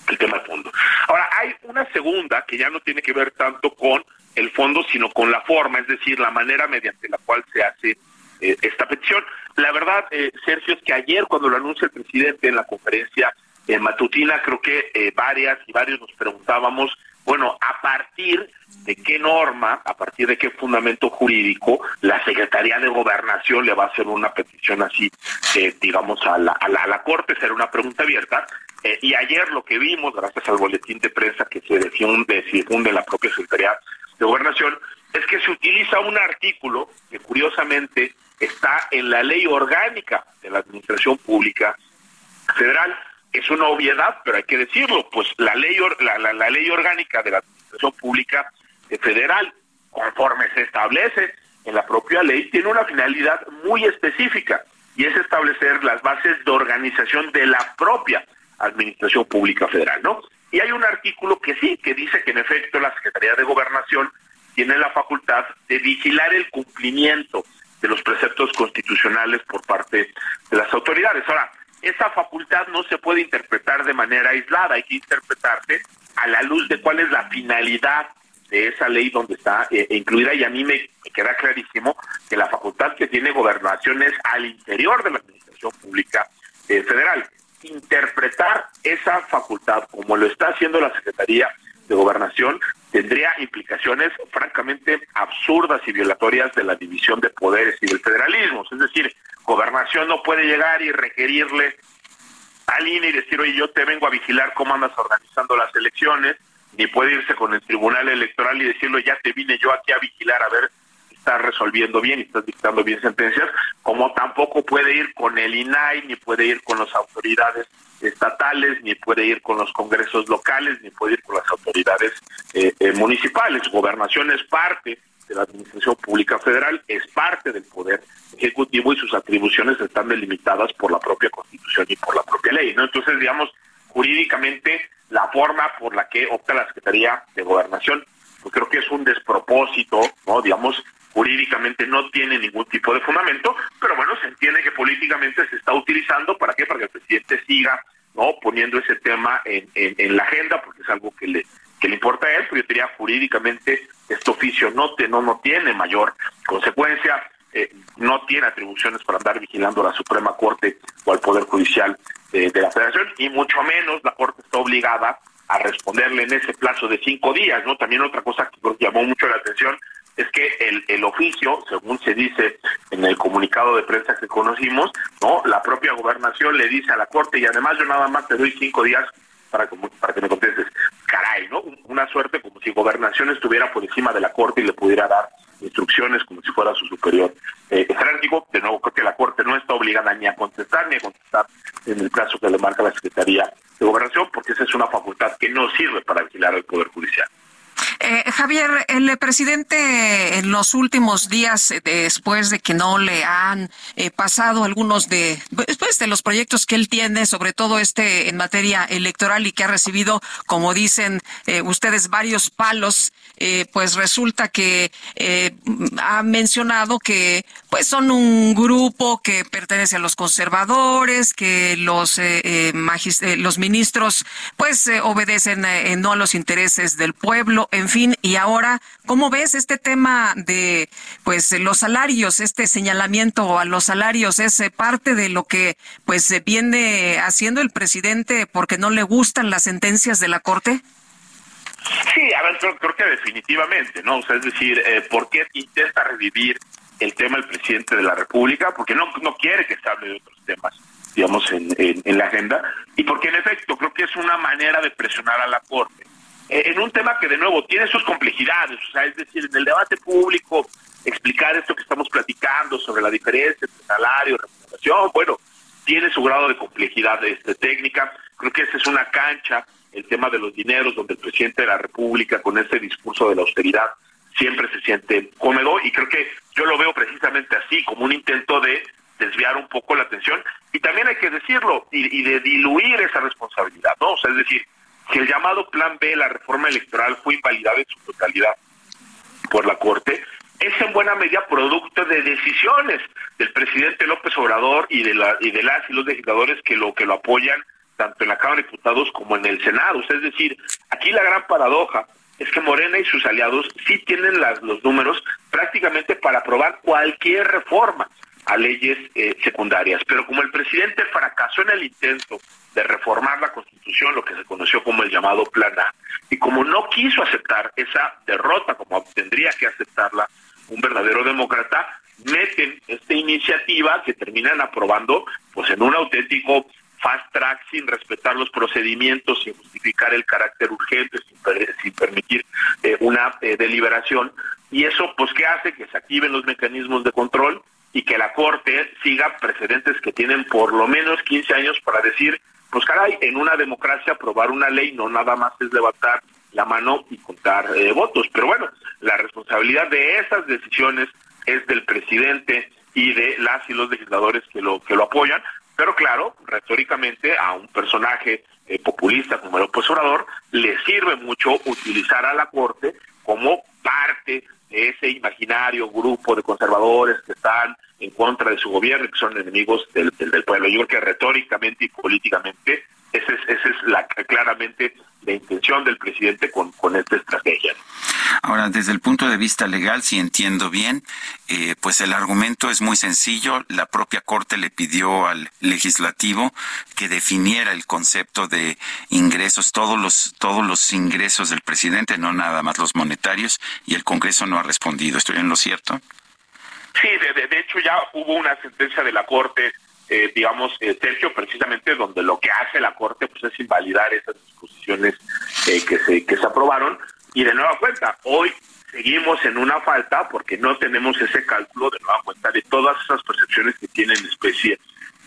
el tema de fondo. Ahora, hay una segunda que ya no tiene que ver tanto con el fondo, sino con la forma, es decir, la manera mediante la cual se hace eh, esta petición. La verdad, eh, Sergio, es que ayer cuando lo anuncia el presidente en la conferencia eh, matutina, creo que eh, varias y varios nos preguntábamos, bueno, a partir de qué norma, a partir de qué fundamento jurídico, la Secretaría de Gobernación le va a hacer una petición así, digamos, a, la, a la Corte, será una pregunta abierta. Eh, y ayer lo que vimos, gracias al boletín de prensa que se difunde, se difunde en la propia Secretaría de Gobernación, es que se utiliza un artículo que curiosamente está en la ley orgánica de la Administración Pública Federal. Es una obviedad, pero hay que decirlo, pues la ley, la, la, la ley orgánica de la Administración Pública Federal, conforme se establece en la propia ley, tiene una finalidad muy específica y es establecer las bases de organización de la propia Administración Pública Federal, ¿no? Y hay un artículo que sí, que dice que en efecto la Secretaría de Gobernación tiene la facultad de vigilar el cumplimiento de los preceptos constitucionales por parte de las autoridades. Ahora, esa facultad no se puede interpretar de manera aislada, hay que interpretarse a la luz de cuál es la finalidad de esa ley donde está eh, incluida y a mí me, me, queda clarísimo que la facultad que tiene gobernación es al interior de la administración pública eh, federal. Interpretar esa facultad como lo está haciendo la Secretaría de Gobernación tendría implicaciones francamente absurdas y violatorias de la división de poderes y del federalismo. Es decir, gobernación no puede llegar y requerirle al INE y decir, oye, yo te vengo a vigilar cómo andas organizando las elecciones, ni puede irse con el Tribunal Electoral y decirlo, ya te vine yo aquí a vigilar a ver estás resolviendo bien y estás dictando bien sentencias, como tampoco puede ir con el INAI, ni puede ir con las autoridades estatales, ni puede ir con los congresos locales, ni puede ir con las autoridades eh, eh, municipales. Gobernación es parte de la Administración Pública Federal, es parte del Poder Ejecutivo y sus atribuciones están delimitadas por la propia Constitución y por la propia ley. ¿no? Entonces, digamos, jurídicamente, la forma por la que opta la Secretaría de Gobernación, pues creo que es un despropósito, ¿no? Digamos, jurídicamente no tiene ningún tipo de fundamento, pero bueno, se entiende que políticamente se está utilizando, ¿para qué? Para que el presidente siga no poniendo ese tema en, en, la agenda, porque es algo que le que le importa a él, pero yo diría jurídicamente este oficio no, te, no, no tiene mayor consecuencia, eh, no tiene atribuciones para andar vigilando a la Suprema Corte o al Poder Judicial de, la Federación, y mucho menos la Corte está obligada a responderle en ese plazo de cinco días, ¿no? También otra cosa que llamó mucho la atención es que el, el oficio, según se dice en el comunicado de prensa que conocimos, ¿no? La propia gobernación le dice a la Corte y además yo nada más te doy cinco días para, para que me contestes. Caray, ¿no? Una suerte como si gobernación estuviera por encima de la Corte y le pudiera dar instrucciones como si fuera su superior eh, jerárquico. De nuevo, creo que la Corte no está obligada ni a contestar ni a contestar en el plazo que le marca la Secretaría de Gobernación, porque esa es una facultad que no sirve para vigilar el Poder Judicial. Eh, Javier, el presidente en los últimos días, eh, después de que no le han eh, pasado algunos de, después de los proyectos que él tiene, sobre todo este en materia electoral y que ha recibido, como dicen eh, ustedes, varios palos, pues resulta que ha mencionado que pues son un grupo que pertenece a los conservadores, que los los ministros pues obedecen no a los intereses del pueblo, en fin, y ahora, ¿cómo ves este tema de pues los salarios, este señalamiento a los salarios es parte de lo que pues viene haciendo el presidente porque no le gustan las sentencias de la Corte? Sí, a ver, creo, que definitivamente, ¿no? O sea, es decir, eh, ¿por qué intenta revivir el tema del presidente de la República? Porque no, no quiere que se hable de otros temas digamos, en, la agenda, y porque en efecto creo que es una manera de presionar a la Corte. Eh, en un tema que de nuevo tiene sus complejidades, o sea, es decir, en el debate público, explicar esto que estamos platicando sobre la diferencia entre salario remuneración, bueno, tiene su grado de complejidad este, técnica, creo que esa es una cancha, el tema de los dineros, donde el presidente de la República con ese discurso de la austeridad siempre se siente cómodo y creo que yo lo veo precisamente así, como un intento de desviar un poco la atención y también hay que decirlo y, de diluir esa responsabilidad, ¿no? O sea, es decir, si el llamado Plan B, la reforma electoral, fue invalidada en su totalidad por la Corte, es en buena medida producto de decisiones del presidente López Obrador y de, la, y de las y los legisladores que lo que lo apoyan tanto en la Cámara de Diputados como en el Senado. es decir, aquí la gran paradoja es que Morena y sus aliados sí tienen las, los números prácticamente para aprobar cualquier reforma a leyes eh, secundarias. Pero como el presidente fracasó en el intento de reformar la Constitución, lo que se conoció como el llamado Plan A, y como no quiso aceptar esa derrota como tendría que aceptarla un verdadero demócrata, meten esta iniciativa que terminan aprobando pues en un auténtico fast track sin respetar los procedimientos, sin justificar el carácter urgente, sin, permitir eh, una eh, deliberación. Y eso, pues, ¿qué hace? Que se activen los mecanismos de control y que la Corte siga precedentes que tienen por lo menos 15 años para decir, pues caray, en una democracia aprobar una ley no nada más es levantar la mano y contar eh, votos. Pero bueno, la responsabilidad de esas decisiones es del presidente y de las y los legisladores que lo que lo apoyan, pero claro, retóricamente a un personaje eh, populista como el opositor le sirve mucho utilizar a la Corte como parte de ese imaginario grupo de conservadores que están en contra de su gobierno y que son enemigos del, pueblo. Yo creo que retóricamente y políticamente esa es, esa es la, claramente la intención del presidente con, con esta estrategia. Ahora, desde el punto de vista legal, si entiendo bien, eh, pues el argumento es muy sencillo. La propia Corte le pidió al legislativo que definiera el concepto de ingresos, todos los, todos los ingresos del presidente, no nada más los monetarios, y el Congreso no ha respondido. ¿Estoy en lo cierto? Sí, de, de hecho ya hubo una sentencia de la Corte eh, digamos, eh, Sergio, precisamente donde lo que hace la Corte pues es invalidar esas disposiciones eh, que, se, que se aprobaron. Y de nueva cuenta, hoy seguimos en una falta porque no tenemos ese cálculo de nueva cuenta de todas esas percepciones que tiene en especie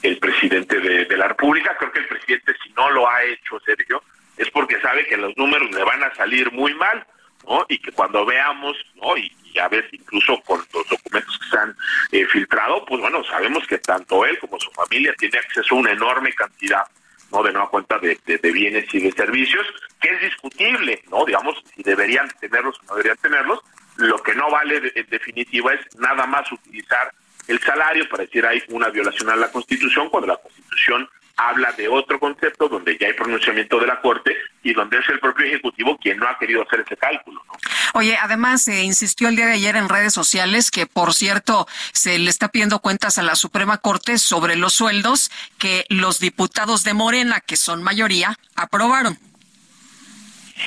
el presidente de, la República. Creo que el presidente, si no lo ha hecho, Sergio, es porque sabe que los números le van a salir muy mal, ¿no? Y que cuando veamos, ¿no? Y, y a incluso con los documentos que se han eh, filtrado, pues bueno, sabemos que tanto él como su familia tiene acceso a una enorme cantidad no de nueva cuenta de, bienes y de servicios, que es discutible, ¿no? Digamos, si deberían tenerlos o no deberían tenerlos. Lo que no vale en definitiva es nada más utilizar el salario para decir hay una violación a la Constitución cuando la Constitución habla de otro concepto donde ya hay pronunciamiento de la Corte y donde es el propio Ejecutivo quien no ha querido hacer ese cálculo. Oye, además se insistió el día de ayer en redes sociales que, por cierto, se le está pidiendo cuentas a la Suprema Corte sobre los sueldos que los diputados de Morena, que son mayoría, aprobaron.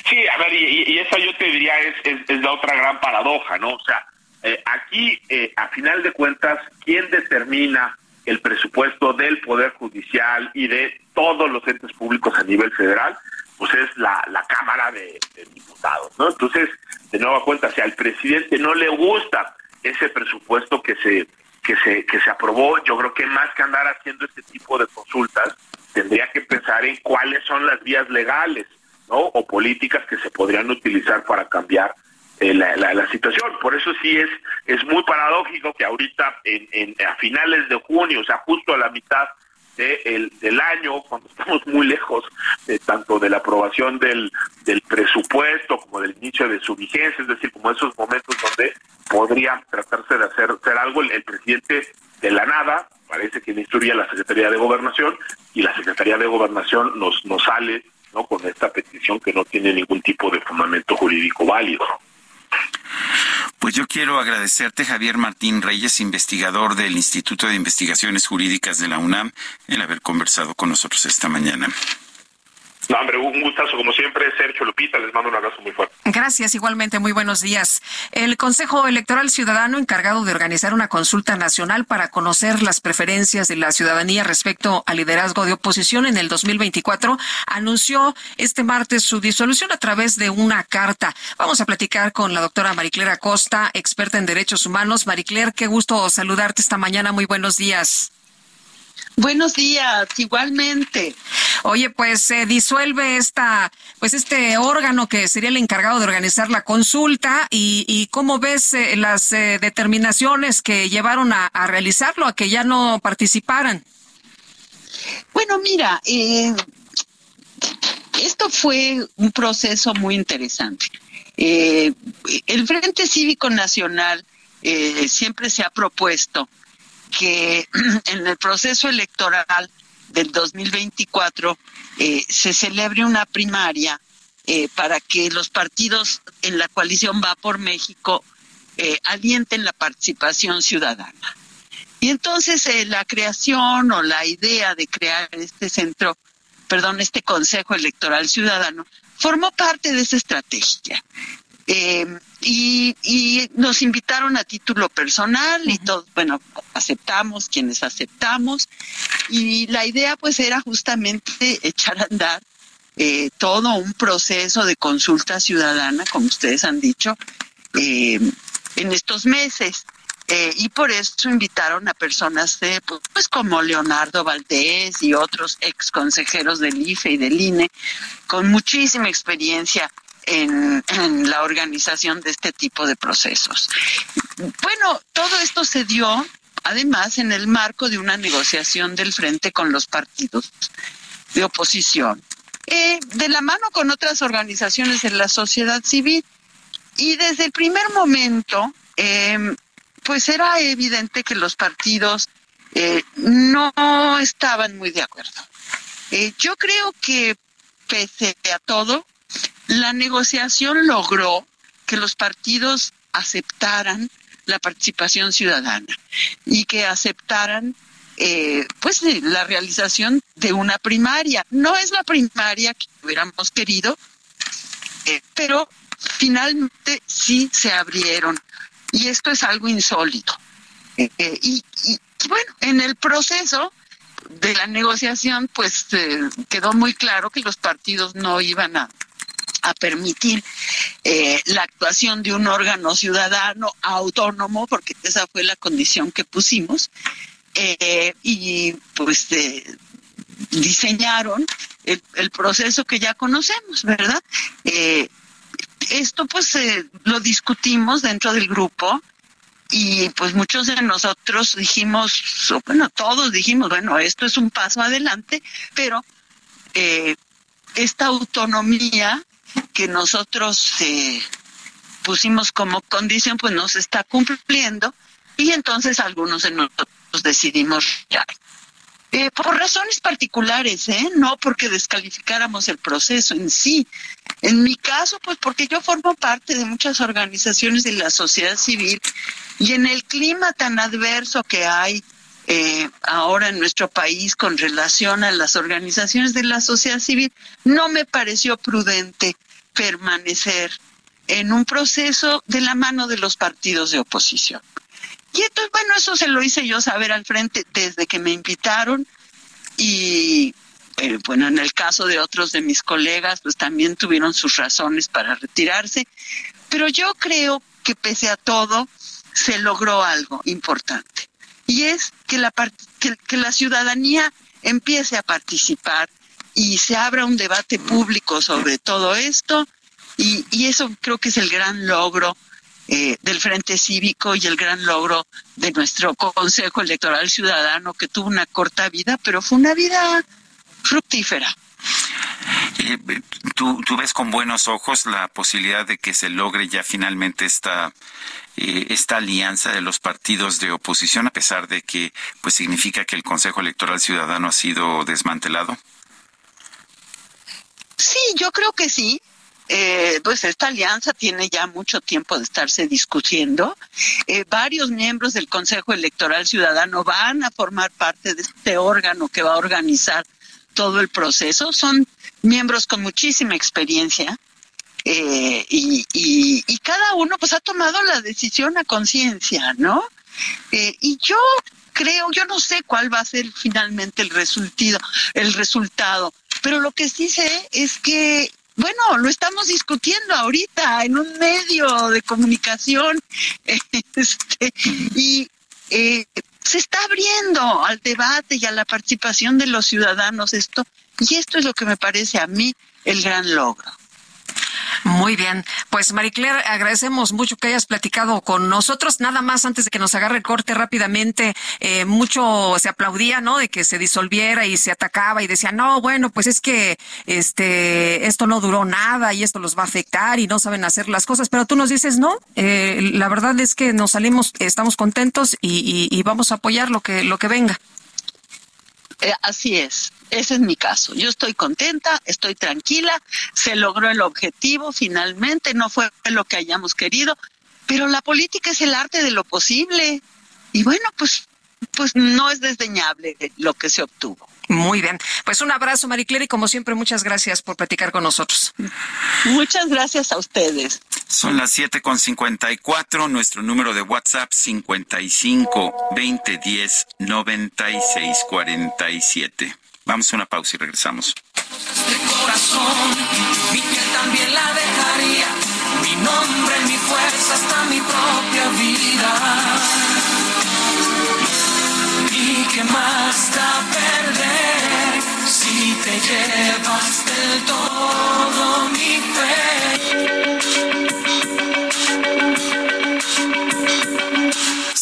Sí, a ver, y, esa yo te diría es, es, la otra gran paradoja, ¿no? O sea, eh, aquí, eh, a final de cuentas, ¿quién determina el presupuesto del Poder Judicial y de todos los entes públicos a nivel federal, pues es la, la Cámara de, Diputados, ¿no? Entonces, de nueva cuenta, si al presidente no le gusta ese presupuesto que se que se que se aprobó, yo creo que más que andar haciendo este tipo de consultas, tendría que pensar en cuáles son las vías legales, ¿no? O políticas que se podrían utilizar para cambiar eh, la, la, situación. Por eso sí es, es muy paradójico que ahorita en, a finales de junio, o sea, justo a la mitad de del año, cuando estamos muy lejos de, tanto de la aprobación del, del presupuesto como del inicio de su vigencia, es decir, como esos momentos donde podría tratarse de hacer, hacer algo, el, presidente de la nada parece que instruye a la Secretaría de Gobernación y la Secretaría de Gobernación nos, nos sale ¿no? con esta petición que no tiene ningún tipo de fundamento jurídico válido. Pues yo quiero agradecerte, Javier Martín Reyes, investigador del Instituto de Investigaciones Jurídicas de la UNAM, el haber conversado con nosotros esta mañana. No, hombre, un gustazo como siempre, Sergio Lupita, les mando un abrazo muy fuerte. Gracias, igualmente, muy buenos días. El Consejo Electoral Ciudadano, encargado de organizar una consulta nacional para conocer las preferencias de la ciudadanía respecto al liderazgo de oposición en el 2024, anunció este martes su disolución a través de una carta. Vamos a platicar con la doctora Maricler Acosta, experta en derechos humanos. Maricler, qué gusto saludarte esta mañana, muy buenos días. Buenos días, igualmente. Oye, pues se disuelve esta, pues este órgano que sería el encargado de organizar la consulta y, cómo ves eh, las eh, determinaciones que llevaron a, realizarlo, a que ya no participaran. Bueno, mira, eh, esto fue un proceso muy interesante. el Frente Cívico Nacional siempre se ha propuesto que en el proceso electoral del 2024 eh, se celebre una primaria eh, para que los partidos en la coalición Va por México eh, alienten la participación ciudadana. Y entonces la creación o la idea de crear este centro, perdón, este Consejo Electoral Ciudadano, formó parte de esa estrategia. Eh, y, nos invitaron a título personal y todos, bueno, aceptamos quienes aceptamos. Y la idea pues era justamente echar a andar eh, todo un proceso de consulta ciudadana, como ustedes han dicho, eh, en estos meses. y por eso invitaron a personas de, pues como Leonardo Valdés y otros ex consejeros del IFE y del INE, con muchísima experiencia en, la organización de este tipo de procesos. Bueno, todo esto se dio además en el marco de una negociación del frente con los partidos de oposición, eh, de la mano con otras organizaciones de la sociedad civil. Y desde el primer momento, em, pues era evidente que los partidos eh, no estaban muy de acuerdo. Eh, yo creo que pese a todo, la negociación logró que los partidos aceptaran la participación ciudadana y que aceptaran eh, pues la realización de una primaria. No es la primaria que hubiéramos querido, eh, pero finalmente sí se abrieron y esto es algo insólito. Eh, y, y, bueno, en el proceso de la negociación pues quedó muy claro que los partidos no iban a a permitir eh, la actuación de un órgano ciudadano autónomo, porque esa fue la condición que pusimos, eh, y pues eh, diseñaron el, proceso que ya conocemos, ¿verdad? esto pues lo discutimos dentro del grupo y pues muchos de nosotros dijimos, bueno, todos dijimos, bueno, esto es un paso adelante, pero esta autonomía que nosotros eh, pusimos como condición, pues no se está cumpliendo y entonces algunos de nosotros decidimos ya. Eh, por razones particulares, ¿eh? no porque descalificáramos el proceso en sí. En mi caso, pues porque yo formo parte de muchas organizaciones de la sociedad civil y en el clima tan adverso que hay eh, ahora en nuestro país con relación a las organizaciones de la sociedad civil, no me pareció prudente permanecer en un proceso de la mano de los partidos de oposición. Y entonces, bueno, eso se lo hice yo saber al frente desde que me invitaron y, eh, bueno, en el caso de otros de mis colegas, pues también tuvieron sus razones para retirarse, pero yo creo que pese a todo se logró algo importante y es que la, que la ciudadanía empiece a participar y se abra un debate público sobre todo esto y, eso creo que es el gran logro eh, del Frente Cívico y el gran logro de nuestro Consejo Electoral Ciudadano que tuvo una corta vida, pero fue una vida fructífera. Eh, ¿tú, ¿Tú ves con buenos ojos la posibilidad de que se logre ya finalmente esta eh, esta alianza de los partidos de oposición a pesar de que pues significa que el Consejo Electoral Ciudadano ha sido desmantelado? Sí, yo creo que sí. Eh, pues esta alianza tiene ya mucho tiempo de estarse discutiendo. Eh, varios miembros del Consejo Electoral Ciudadano van a formar parte de este órgano que va a organizar todo el proceso. Son miembros con muchísima experiencia eh, y, y, cada uno pues ha tomado la decisión a conciencia, ¿no? Eh, y yo creo, yo no sé cuál va a ser finalmente el resultado, el resultado, pero lo que sí sé es que bueno, lo estamos discutiendo ahorita en un medio de comunicación este, y eh, se está abriendo al debate y a la participación de los ciudadanos esto y esto es lo que me parece a mí el gran logro. Muy bien. Pues Maricler, agradecemos mucho que hayas platicado con nosotros. Nada más antes de que nos agarre el corte rápidamente, eh, mucho se aplaudía, ¿no? De que se disolviera y se atacaba y decía, no, bueno, pues es que este esto no duró nada y esto los va a afectar y no saben hacer las cosas. Pero tú nos dices, no, eh, la verdad es que nos salimos, estamos contentos y, y vamos a apoyar lo que, lo que venga. Eh, así es, ese es mi caso. Yo estoy contenta, estoy tranquila, se logró el objetivo finalmente, no fue lo que hayamos querido, pero la política es el arte de lo posible. Y bueno, pues, pues no es desdeñable lo que se obtuvo. Muy bien. Pues un abrazo, Mariclera, y como siempre, muchas gracias por platicar con nosotros. Muchas gracias a ustedes. Son las 7 con 54, nuestro número de WhatsApp 55 20 10 96 47. Vamos a una pausa y regresamos. De corazón, mi piel también la dejaría. Mi nombre, mi fuerza, hasta mi propia vida. ¿Y qué más da perder si te llevas del todo mi fe?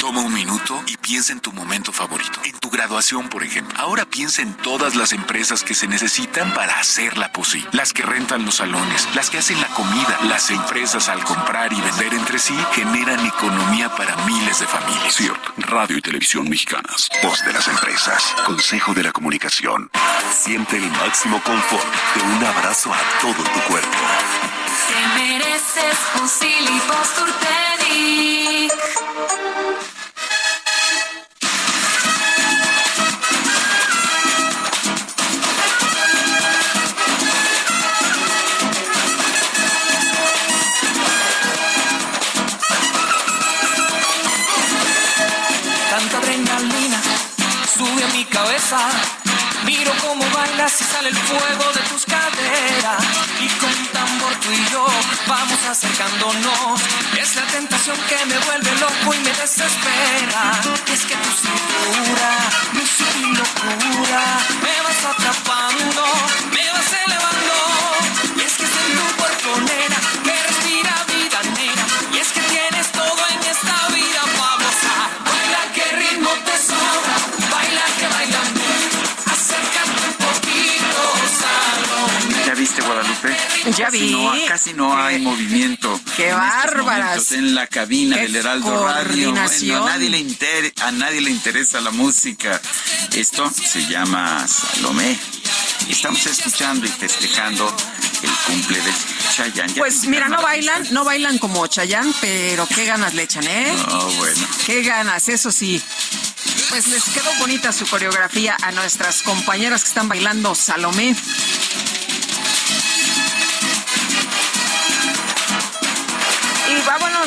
Toma un minuto y piensa en tu momento favorito. En tu graduación, por ejemplo. Ahora piensa en todas las empresas que se necesitan para hacerla posible. Las que rentan los salones, las que hacen la comida. Las empresas al comprar y vender entre sí generan economía para miles de familias. CIRT, Radio y Televisión Mexicanas. Voz de las empresas. Consejo de la Comunicación. Siente el máximo confort de un abrazo a todo tu cuerpo. Te mereces un Silly Tanta adrenalina sube a mi cabeza. Miro cómo bailas y sale el fuego de tus caderas. Y yo vamos acercándonos. Es la tentación que me vuelve loco y me desespera. Es que tu cintura, mi sutil locura, me vas atrapando, me vas elevando. Ya Casi vi. no- casi no hay movimiento. Qué en bárbaras. En la cabina Qué del Heraldo Radio. Bueno, a, nadie le inter- a nadie le interesa la música. Esto se llama Salomé. Estamos escuchando y festejando el cumple de Chayanne. Ya Pues mira, no bailan, no bailan como Chayán, pero qué ganas le echan, ¿eh? No, bueno. Qué ganas, eso sí. Pues les quedó bonita su coreografía a nuestras compañeras que están bailando Salomé.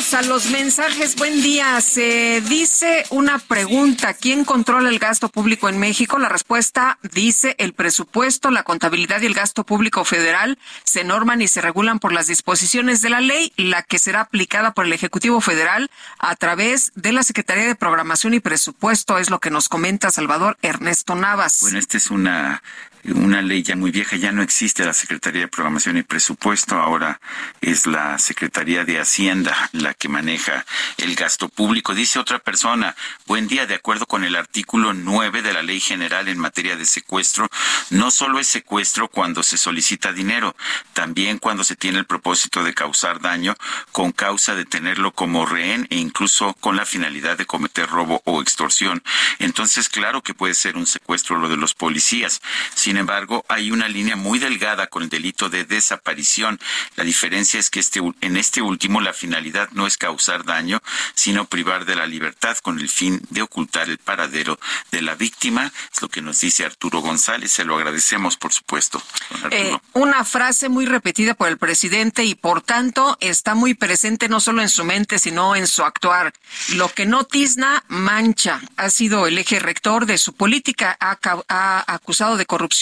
A los mensajes. Buen día. Se dice una pregunta. ¿Quién controla el gasto público en México? La respuesta dice el presupuesto, la contabilidad y el gasto público federal se norman y se regulan por las disposiciones de la ley, la que será aplicada por el Ejecutivo Federal a través de la Secretaría de Programación y Presupuesto. Es lo que nos comenta Salvador Ernesto Navas. Bueno, esta es una una ley ya muy vieja, ya no existe la Secretaría de Programación y Presupuesto, ahora es la Secretaría de Hacienda la que maneja el gasto público. Dice otra persona, buen día, de acuerdo con el artículo 9 de la Ley General en materia de secuestro, no solo es secuestro cuando se solicita dinero, también cuando se tiene el propósito de causar daño con causa de tenerlo como rehén e incluso con la finalidad de cometer robo o extorsión. Entonces, claro que puede ser un secuestro lo de los policías. Sin embargo, hay una línea muy delgada con el delito de desaparición. La diferencia es que este, en este último la finalidad no es causar daño, sino privar de la libertad con el fin de ocultar el paradero de la víctima. Es lo que nos dice Arturo González. Se lo agradecemos, por supuesto. Eh, una frase muy repetida por el presidente y por tanto está muy presente no solo en su mente, sino en su actuar. Lo que no tizna, mancha. Ha sido el eje rector de su política. Ha, ha acusado de corrupción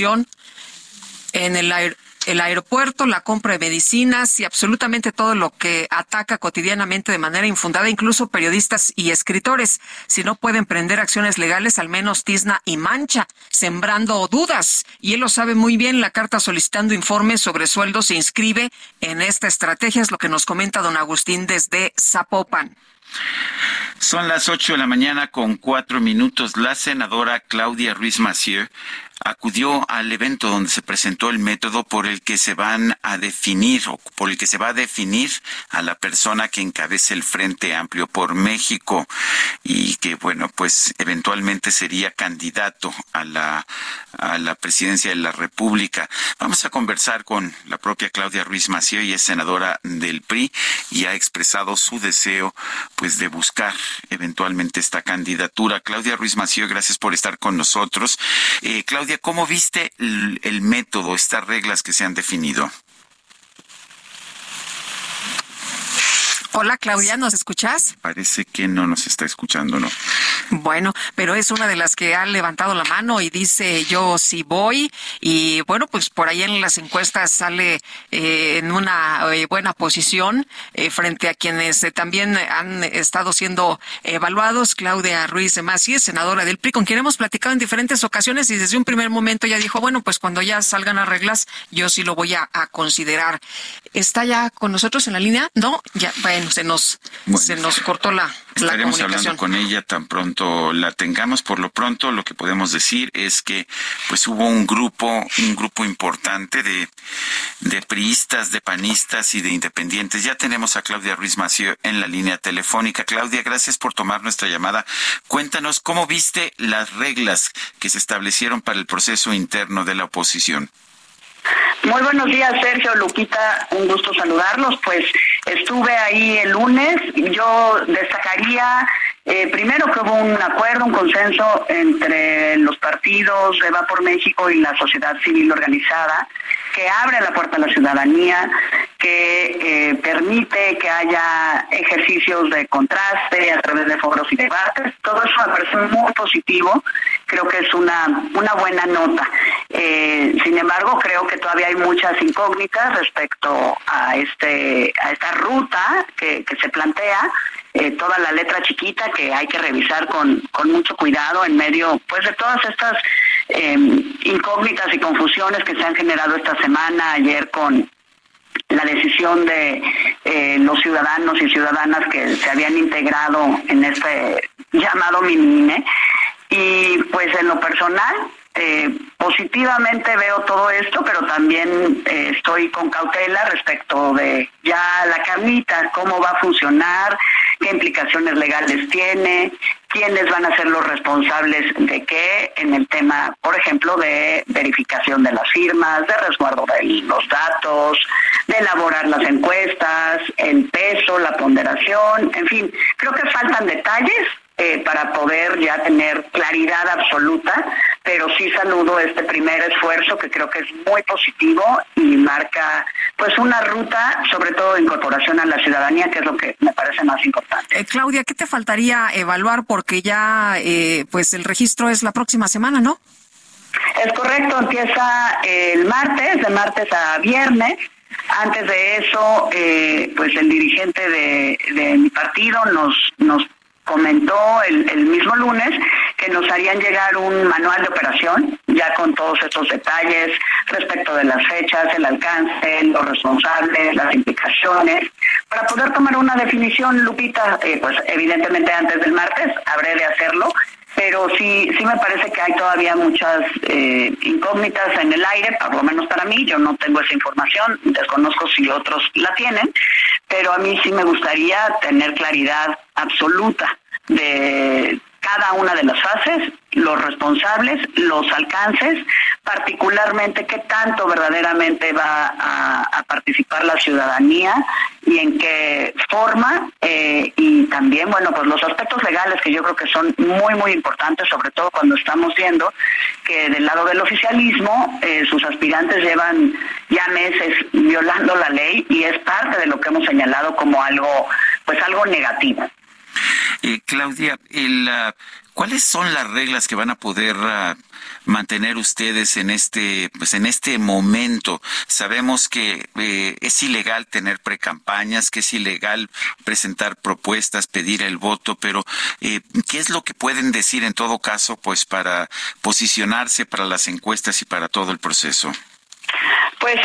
en el el aeropuerto, la compra de medicinas y absolutamente todo lo que ataca cotidianamente de manera infundada, incluso periodistas y escritores. Si no pueden prender acciones legales, al menos tizna y mancha, sembrando dudas. Y él lo sabe muy bien, la carta solicitando informes sobre sueldos se inscribe en esta estrategia, es lo que nos comenta don Agustín desde Zapopan. Son las ocho de la mañana con cuatro minutos. La senadora Claudia Ruiz Massieu acudió al evento donde se presentó el método por el que se van a definir o por el que se va a definir a la persona que encabece el Frente Amplio por México y que bueno, pues eventualmente sería candidato a la a la presidencia de la República. Vamos a conversar con la propia Claudia Ruiz Mació y es senadora del PRI y ha expresado su deseo pues de buscar eventualmente esta candidatura. Claudia Ruiz Mació, gracias por estar con nosotros. Eh, Claudia ¿cómo viste el, método, estas reglas que se han definido? Hola Claudia, ¿nos escuchas? Parece que no nos está escuchando, ¿no? Bueno, pero es una de las que ha levantado la mano y dice yo sí voy y bueno, pues por ahí en las encuestas sale eh, en una eh, buena posición eh, frente a quienes también han estado siendo evaluados. Claudia Ruiz de Macías, senadora del PRI, con quien hemos platicado en diferentes ocasiones y desde un primer momento ya dijo, bueno, pues cuando ya salgan las reglas, yo sí lo voy a, considerar. ¿Está ya con nosotros en la línea? No, ya, bueno, se nos, se nos cortó la, Estaremos hablando con ella tan pronto la tengamos. Por lo pronto, lo que podemos decir es que pues hubo un grupo, un grupo importante de, de priistas, de panistas y de independientes. Ya tenemos a Claudia Ruiz Mació en la línea telefónica. Claudia, gracias por tomar nuestra llamada. Cuéntanos cómo viste las reglas que se establecieron para el proceso interno de la oposición. Muy buenos días, Sergio, Lupita, un gusto saludarlos. Pues estuve ahí el lunes, yo destacaría eh, primero que hubo un acuerdo, un consenso entre los partidos de Va por México y la sociedad civil organizada que abre la puerta a la ciudadanía, que eh, permite que haya ejercicios de contraste a través de foros y debates. Todo eso me parece muy positivo, creo que es una, una buena nota. Eh, sin embargo, creo que todavía hay muchas incógnitas respecto a, este, a esta ruta que, que se plantea. Eh, toda la letra chiquita que hay que revisar con, con mucho cuidado en medio pues de todas estas em, incógnitas y confusiones que se han generado esta semana ayer con la decisión de eh, los ciudadanos y ciudadanas que se habían integrado en este llamado minine y pues en lo personal eh, positivamente veo todo esto, pero también eh, estoy con cautela respecto de ya la carnita, cómo va a funcionar, qué implicaciones legales tiene, quiénes van a ser los responsables de qué en el tema, por ejemplo, de verificación de las firmas, de resguardo de los datos, de elaborar las encuestas, el peso, la ponderación, en fin, creo que faltan detalles eh, para poder ya tener claridad absoluta, pero sí saludo este primer esfuerzo que creo que es muy positivo y marca pues una ruta, sobre todo de incorporación a la ciudadanía, que es lo que me parece más importante. Eh, Claudia, ¿qué te faltaría evaluar? Porque ya eh, pues el registro es la próxima semana, ¿no? Es correcto, empieza el martes, de martes a viernes. Antes de eso, pues el dirigente de, de mi partido nos, nos comentó el, el mismo lunes que nos harían llegar un manual de operación, ya con todos estos detalles respecto de las fechas, el alcance, los responsables, las implicaciones, para poder tomar una definición, Lupita, eh, pues evidentemente antes del martes habré de hacerlo, pero sí, sí me parece que hay todavía muchas eh, incógnitas en el aire, por lo menos para mí, yo no tengo esa información, desconozco si otros la tienen, pero a mí sí me gustaría tener claridad absoluta de cada una de las fases, los responsables, los alcances, particularmente qué tanto verdaderamente va a, participar la ciudadanía y en qué forma, eh, y también, bueno, pues los aspectos legales que yo creo que son muy, muy importantes, sobre todo cuando estamos viendo que del lado del oficialismo eh, sus aspirantes llevan ya meses violando la ley y es parte de lo que hemos señalado como algo, pues algo negativo. Eh, Claudia, ah, ¿cuáles son las reglas que van a poder ah, mantener ustedes en este, pues en este momento? Sabemos que eh, es ilegal tener precampañas, que es ilegal presentar propuestas, pedir el voto, pero eh, ¿qué es lo que pueden decir en todo caso, pues para posicionarse para las encuestas y para todo el proceso? Pues,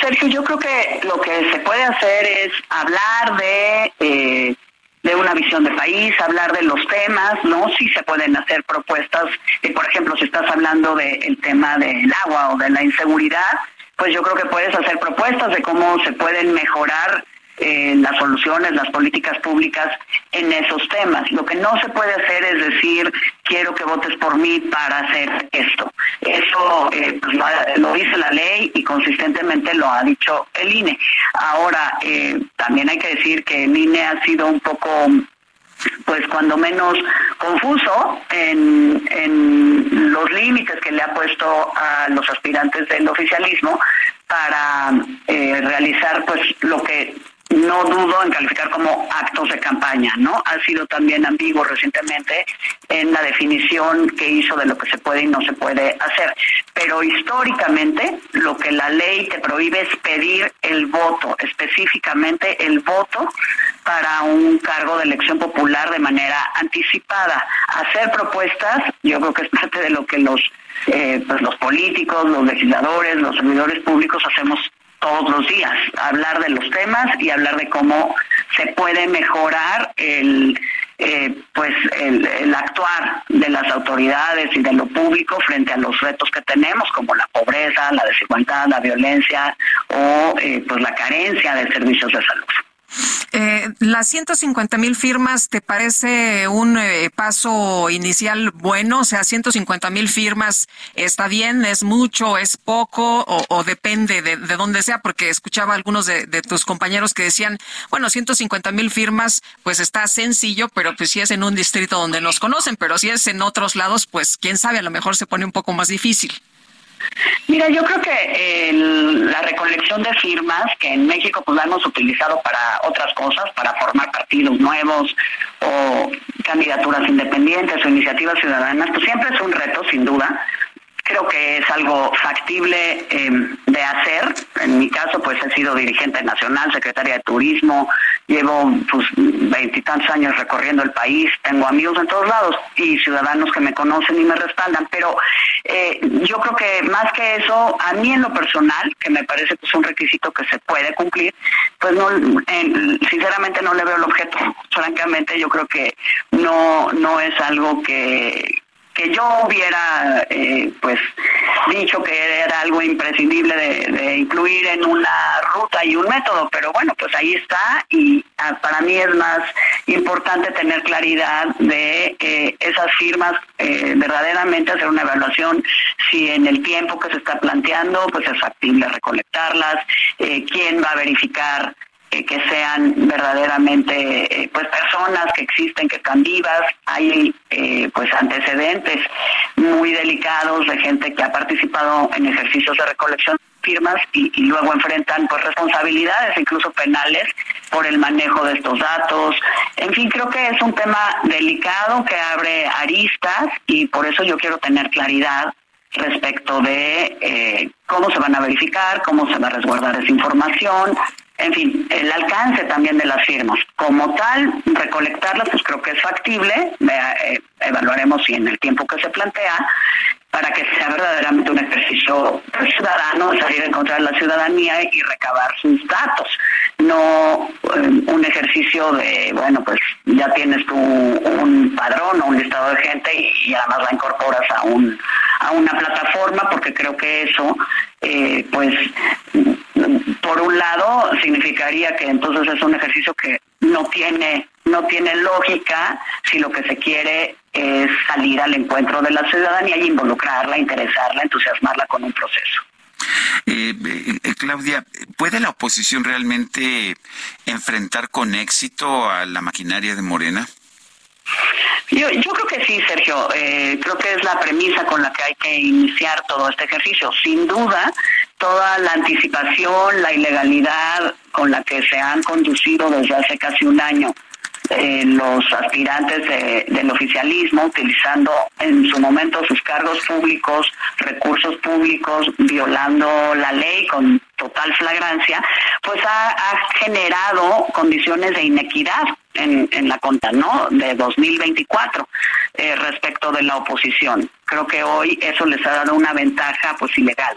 Sergio, yo creo que lo que se puede hacer es hablar de de una visión de país, hablar de los temas, ¿no? Si se pueden hacer propuestas, eh, por ejemplo, si estás hablando del tema del agua o de la inseguridad, pues yo creo que puedes hacer propuestas de cómo se pueden mejorar eh, las soluciones, las políticas públicas en esos temas. Lo que no se puede hacer es decir, quiero que votes por mí para hacer esto. Eso eh, pues, lo, dice la ley y consistentemente lo ha dicho el INE. Ahora, eh, también hay que decir que el INE ha sido un poco pues cuando menos confuso en, en los límites que le ha puesto a los aspirantes del oficialismo para realizar pues lo que no dudo en calificar como actos de campaña, ¿no? Ha sido también ambiguo recientemente en la definición que hizo de lo que se puede y no se puede hacer. Pero históricamente lo que la ley te prohíbe es pedir el voto, específicamente el voto para un cargo de elección popular de manera anticipada. Hacer propuestas, yo creo que es parte de lo que los eh, pues los políticos, los legisladores, los servidores públicos hacemos todos los días, hablar de los temas y hablar de cómo se puede mejorar el eh, pues el, actuar de las autoridades y de lo público frente a los retos que tenemos como la pobreza, la desigualdad, la violencia o eh, pues la carencia de servicios de salud. Eh, ¿Las 150 mil firmas te parece un eh, paso inicial bueno? O sea, 150 mil firmas está bien, es mucho, es poco o, depende de, dónde sea, porque escuchaba algunos de, tus compañeros que decían, bueno, 150 mil firmas, pues está sencillo, pero pues si es en un distrito donde nos conocen, pero si es en otros lados, pues quién sabe, a lo mejor se pone un poco más difícil. Mira, yo creo que la recolección de firmas, que en México pues la hemos utilizado para otras cosas, para formar partidos nuevos o candidaturas independientes o iniciativas ciudadanas, pues siempre es un reto, sin duda. Creo que es algo factible em, de hacer. En mi caso, pues he sido dirigente nacional, secretaria de turismo, llevo pues veintitantos años recorriendo el país, tengo amigos en todos lados y ciudadanos que me conocen y me respaldan, pero eh, yo creo que más que eso, a mí en lo personal, que me parece que es un requisito que se puede cumplir, pues no, sinceramente no le veo el objeto. Francamente, yo creo que no no es algo que que yo hubiera eh, pues dicho que era algo imprescindible de, incluir en una ruta y un método, pero bueno, pues ahí está y ah, para mí es más importante tener claridad de eh, esas firmas, eh, verdaderamente hacer una evaluación si en el tiempo que se está planteando pues es factible recolectarlas, quién va a verificar que sean verdaderamente eh, pues personas que existen, que están vivas. Hay eh, pues antecedentes muy delicados de gente que ha participado en ejercicios de recolección de firmas y, luego enfrentan pues responsabilidades incluso penales por el manejo de estos datos. En fin, creo que es un tema delicado que abre aristas y por eso yo quiero tener claridad respecto de eh, cómo se van a verificar, cómo se va a resguardar esa información, en fin, el alcance también de las firmas. Como tal, recolectarlas, pues creo que es factible, eh, evaluaremos si en el tiempo que se plantea, para que sea verdaderamente un ejercicio ciudadano, salir a encontrar la ciudadanía y recabar sus datos, no eh, un ejercicio de, bueno, pues ya tienes tú un padrón o un listado de gente y, además la incorporas a, un, a una plataforma, porque creo que eso, eh, pues, por un lado, significaría que entonces es un ejercicio que no tiene no tiene lógica si lo que se quiere es salir al encuentro de la ciudadanía y involucrarla, interesarla, entusiasmarla con un proceso. Eh, eh, Claudia, ¿puede la oposición realmente enfrentar con éxito a la maquinaria de Morena? Yo, yo creo que sí, Sergio. Eh, creo que es la premisa con la que hay que iniciar todo este ejercicio. Sin duda, toda la anticipación, la ilegalidad con la que se han conducido desde hace casi un año eh, los aspirantes del oficialismo utilizando en su momento sus cargos públicos, recursos públicos, violando la ley con total flagrancia, pues ha, generado condiciones de inequidad en, en la conta, ¿no? De 2024 eh, respecto de la oposición. Creo que hoy eso les ha dado una ventaja, pues ilegal.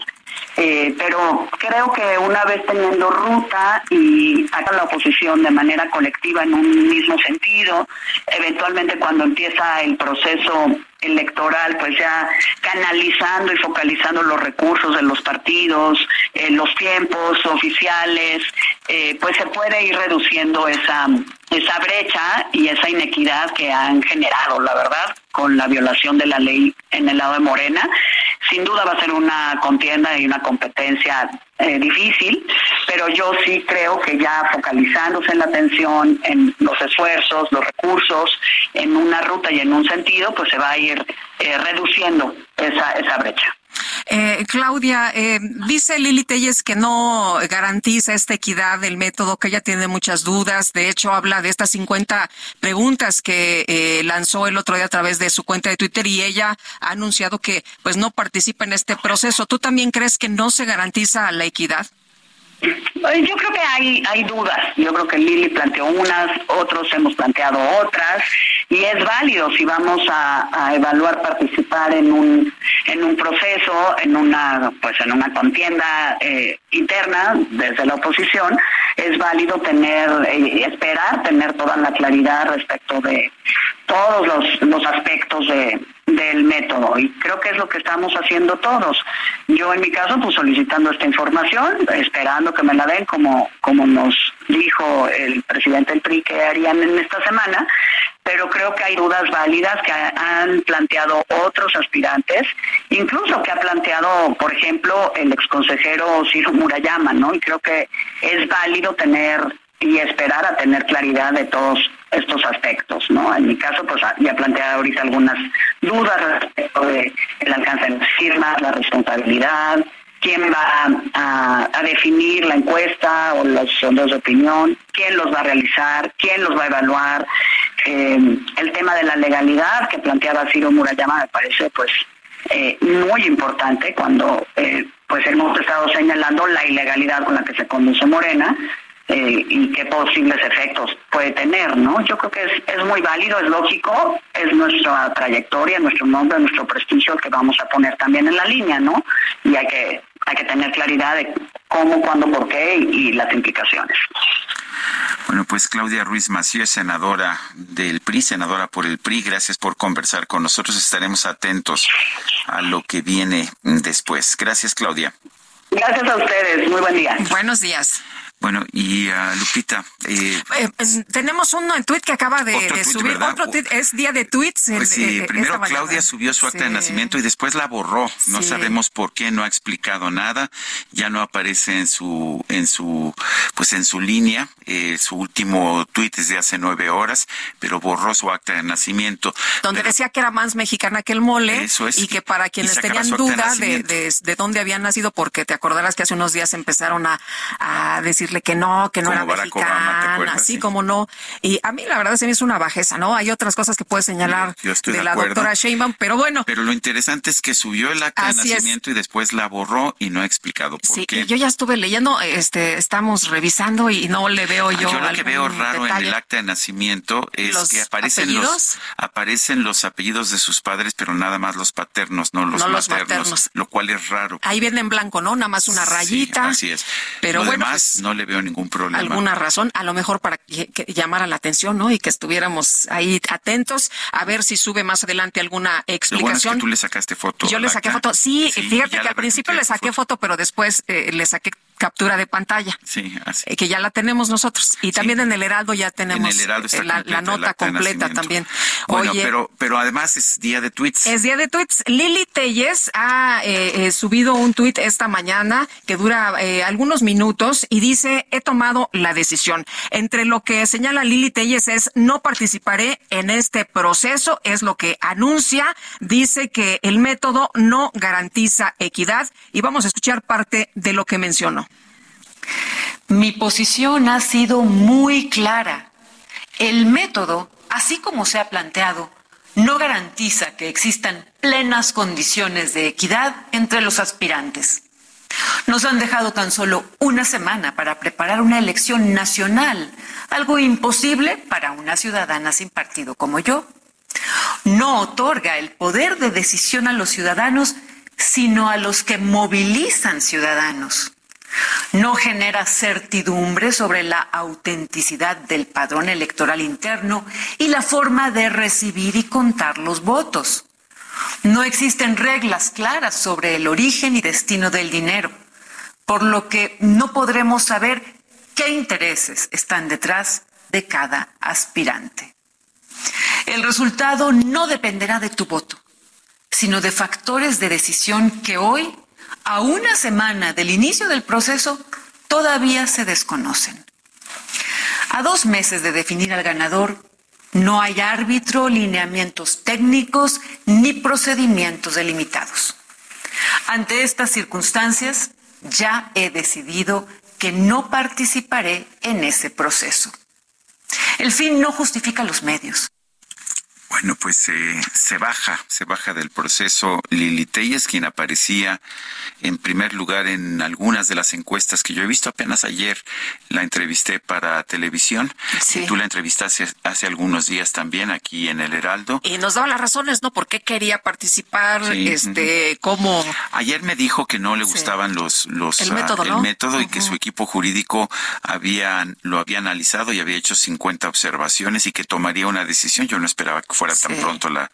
Eh, pero creo que una vez teniendo ruta y haga la oposición de manera colectiva en un mismo sentido, eventualmente cuando empieza el proceso electoral, pues ya canalizando y focalizando los recursos de los partidos, eh, los tiempos oficiales, eh, pues se puede ir reduciendo esa, esa brecha y esa inequidad que han generado, la verdad, con la violación de la ley en el lado de Morena. Sin duda va a ser una contienda y una competencia eh, difícil, pero yo sí creo que ya focalizándose en la atención, en los esfuerzos, los recursos, en una ruta y en un sentido, pues se va a ir eh, reduciendo esa, esa brecha. Eh, Claudia, eh, dice Lili Telles que no garantiza esta equidad del método, que ella tiene muchas dudas. De hecho, habla de estas 50 preguntas que eh, lanzó el otro día a través de su cuenta de Twitter y ella ha anunciado que pues no participa en este proceso. ¿Tú también crees que no se garantiza la equidad? Yo creo que hay, hay dudas. Yo creo que Lili planteó unas, otros hemos planteado otras, y es válido si vamos a, evaluar participar en un en un proceso, en una pues en una contienda eh, interna desde la oposición, es válido tener eh, esperar tener toda la claridad respecto de todos los, los aspectos de, del método y creo que es lo que estamos haciendo todos. Yo en mi caso pues solicitando esta información, esperando que me la den como, como nos dijo el presidente del PRI que harían en esta semana, pero creo que hay dudas válidas que han planteado otros aspirantes, incluso que ha planteado, por ejemplo, el exconsejero Ciro Murayama, ¿no? Y creo que es válido tener y esperar a tener claridad de todos estos aspectos, ¿no? En mi caso, pues ah, ya planteé ahorita algunas dudas respecto de el alcance de las firmas, la responsabilidad, quién va a, definir la encuesta o los sondeos de opinión, quién los va a realizar, quién los va a evaluar. Eh, el tema de la legalidad que planteaba Ciro Murayama me parece pues eh, muy importante cuando eh, pues hemos estado señalando la ilegalidad con la que se conduce Morena eh, y qué posibles efectos puede tener, ¿no? Yo creo que es, es muy válido, es lógico, es nuestra trayectoria, nuestro nombre, nuestro prestigio que vamos a poner también en la línea, ¿no? Y hay que, hay que tener claridad de cómo, cuándo, por qué y, las implicaciones. Bueno, pues Claudia Ruiz Macías, senadora del PRI, senadora por el PRI, gracias por conversar con nosotros. Estaremos atentos a lo que viene después. Gracias, Claudia. Gracias a ustedes. Muy buen día. Buenos días. Bueno, y uh, Lupita. Eh, eh tenemos uno en tweet que acaba de, subir. Otro tweet, es día de tweets. Pues sí, primero Claudia subió su acta de nacimiento y después la borró. No sabemos por qué, no ha explicado nada. Ya no aparece en su, en su, pues en su línea. Eh, su último tweet es de hace nueve horas, pero borró su acta de nacimiento. Donde decía que era más mexicana que el mole. Eso es. Y que para quienes tenían duda de, de, de, dónde había nacido, porque te acordarás que hace unos días empezaron a, a decir decirle que no, que no Como era Barack así Sí. como no. Y a mí la verdad se me hizo una bajeza, ¿no? Hay otras cosas que puede señalar Yo estoy de de la doctora Sheinbaum, pero bueno. Pero lo interesante es que subió el acta de es. nacimiento y después la borró y no ha explicado por Sí, qué. y yo ya estuve leyendo, este, estamos revisando y no le veo yo. Ah, Yo lo que veo raro en el acta de nacimiento es ¿Los que aparecen apellidos? los aparecen los apellidos de sus padres, pero nada más los paternos, no los No los maternos, lo cual es raro. Ahí viene en blanco, ¿no? Nada más una Sí, rayita. así es. Pero Lo bueno, demás pues, no le veo ningún problema. alguna razón, a lo mejor para que, que llamara la atención, ¿no? Y que estuviéramos ahí atentos a ver si sube más adelante alguna Lo bueno es que explicación. tú le sacaste foto. Yo le saqué foto. Sí, Sí, fíjate que al principio le saqué foto, pero después eh, le saqué captura de pantalla. Sí, así. eh, que ya la tenemos nosotros. Y también en el Heraldo ya tenemos en el Heraldo está eh, la, completa la el nota completa también. Bueno, Oye, pero, pero además es día de tweets. Es día de tweets. Lili Telles ha eh, eh, subido un tweet esta mañana que dura eh, algunos minutos y dice, he tomado la decisión. Entre lo que señala Lili Telles es, no participaré en este proceso, es lo que anuncia. Dice que el método no garantiza equidad y vamos a escuchar parte de lo que mencionó. Mi posición ha sido muy clara. El método, así como se ha planteado, no garantiza que existan plenas condiciones de equidad entre los aspirantes. Nos han dejado tan solo una semana para preparar una elección nacional, algo imposible para una ciudadana sin partido como yo. No otorga el poder de decisión a los ciudadanos, sino a los que movilizan ciudadanos no genera certidumbre sobre la autenticidad del padrón electoral interno y la forma de recibir y contar los votos. No existen reglas claras sobre el origen y destino del dinero, por lo que no podremos saber qué intereses están detrás de cada aspirante. El resultado no dependerá de tu voto, sino de factores de decisión que hoy a una semana del inicio del proceso todavía se desconocen. A dos meses de definir al ganador, no hay árbitro, lineamientos técnicos ni procedimientos delimitados. Ante estas circunstancias, ya he decidido que no participaré en ese proceso. El fin no justifica los medios. Bueno, pues eh, se baja, se baja del proceso Lili Telles, quien aparecía en primer lugar en algunas de las encuestas que yo he visto. Apenas ayer la entrevisté para televisión. Sí. Y tú la entrevistaste hace, hace algunos días también aquí en el Heraldo. Y nos daba las razones, ¿no? ¿Por qué quería participar? Sí, este, cómo. Ayer me dijo que no le gustaban los, los El método, el ¿no? método y que su equipo jurídico habían, lo había analizado y había hecho 50 observaciones y que tomaría una decisión. Yo no esperaba que fuera tan pronto la,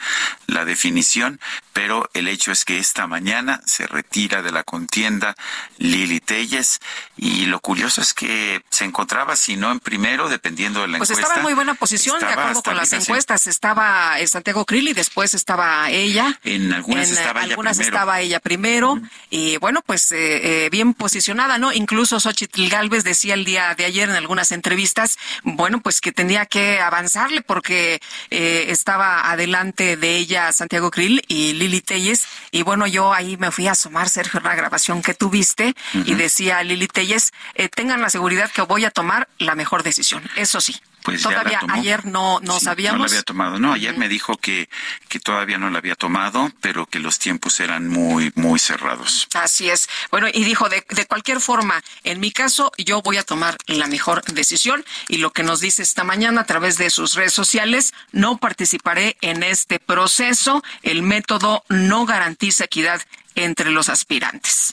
la definición, pero el hecho es que esta mañana se retira de la contienda Lili Telles y lo curioso es que se encontraba, si no en primero, dependiendo de la Pues encuesta. estaba en muy buena posición, de acuerdo con las encuestas. Estaba eh, Santiago Krill y después estaba ella. En algunas En, eh, estaba ella algunas primero. estaba ella primero. Y bueno, pues eh, eh, bien posicionada, ¿no? Incluso Xochitl Galvez decía el día de ayer en algunas entrevistas, bueno, pues que tenía que avanzarle porque eh, estaba adelante de ella Santiago Krill y Lili Telles. Y bueno, yo ahí me fui a asomar, Sergio, una grabación que tuviste y decía Lili Telles, eh, tengan la seguridad que voy a tomar la mejor decisión. Eso sí. Pues ya la Todavía tomó. ayer no, no Sí, sabíamos. No la había tomado. No, ayer me dijo que, que todavía no la había tomado, pero que los tiempos eran muy, muy cerrados. Así es. Bueno, y dijo, de, de cualquier forma, en mi caso, yo voy a tomar la mejor decisión y lo que nos dice esta mañana a través de sus redes sociales, no participaré en este proceso. El método no garantiza equidad entre los aspirantes.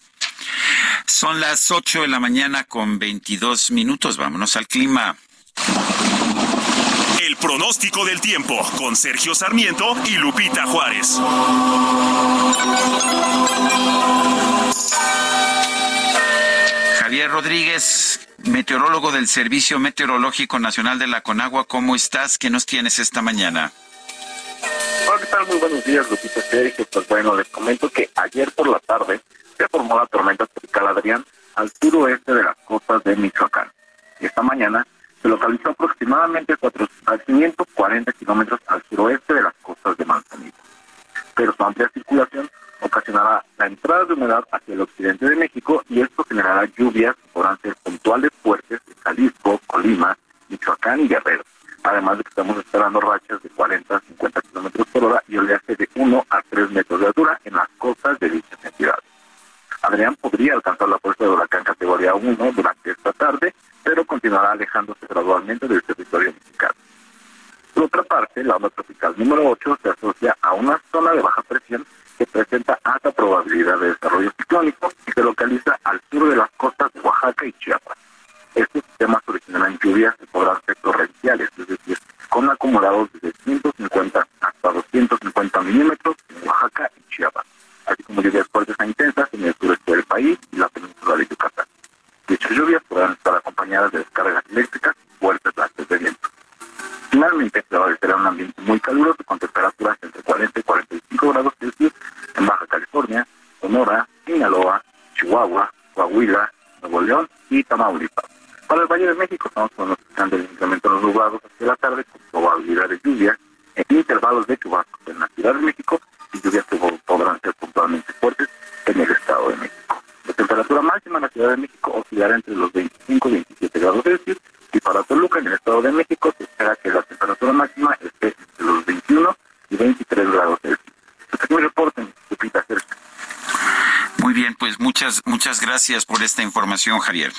Son las 8 de la mañana con 22 minutos. Vámonos al clima. El pronóstico del tiempo con Sergio Sarmiento y Lupita Juárez. Javier Rodríguez, meteorólogo del Servicio Meteorológico Nacional de la Conagua, ¿cómo estás? ¿Qué nos tienes esta mañana? Hola, ¿qué tal? Muy buenos días, Lupita Sergio. Pues bueno, les comento que ayer por la tarde se formó la tormenta tropical Adrián al suroeste de las costas de Michoacán. Y esta mañana se localizó aproximadamente a, cuatro- a 540 kilómetros al suroeste de las costas de Manzanillo. Pero su amplia circulación ocasionará la entrada de humedad hacia el occidente de México y esto generará lluvias que podrán ser puntuales fuertes en Jalisco, Colima, Michoacán y Guerrero. Además de que estamos esperando rachas de 40 a 50 kilómetros por hora y oleaje de 1 a 3 metros de altura en las costas de dichas entidades. Adrián podría alcanzar la fuerza de huracán categoría 1 durante esta tarde, pero continuará alejándose gradualmente del territorio mexicano. Por otra parte, la onda tropical número 8 se asocia a una zona de baja presión que presenta alta probabilidad de desarrollo ciclónico y se localiza al sur de las costas de Oaxaca y Chiapas. Estos sistemas originarán lluvias que podrán ser torrenciales, es decir, con acumulados de 150 hasta 250 milímetros en Oaxaca y Chiapas, así como lluvias fuertes e intensas en el sureste del país y la península de Yucatán. Dichas lluvias podrán estar acompañadas de descargas eléctricas y fuertes rachas de viento. Finalmente, prevalecerá un ambiente muy caluroso con temperaturas entre 40 y 45 grados Celsius en Baja California, Sonora, Sinaloa, Chihuahua, Coahuila, Nuevo León y Tamaulipas. Para el Valle de México estamos pronosticando el incremento en los nublados hacia la tarde con probabilidad de lluvia en intervalos de chubascos en la Ciudad de México y lluvias que podrán ser puntualmente fuertes en el Estado de México. La temperatura máxima en la Ciudad de México oscilará entre los 25 y 27 grados Celsius y para Toluca en el Estado de México se espera que la temperatura máxima esté entre los 21 y 23 grados Celsius. Este es mi reporte, Lupita Cerca. Muy bien, pues muchas, muchas gracias por esta información, Javier.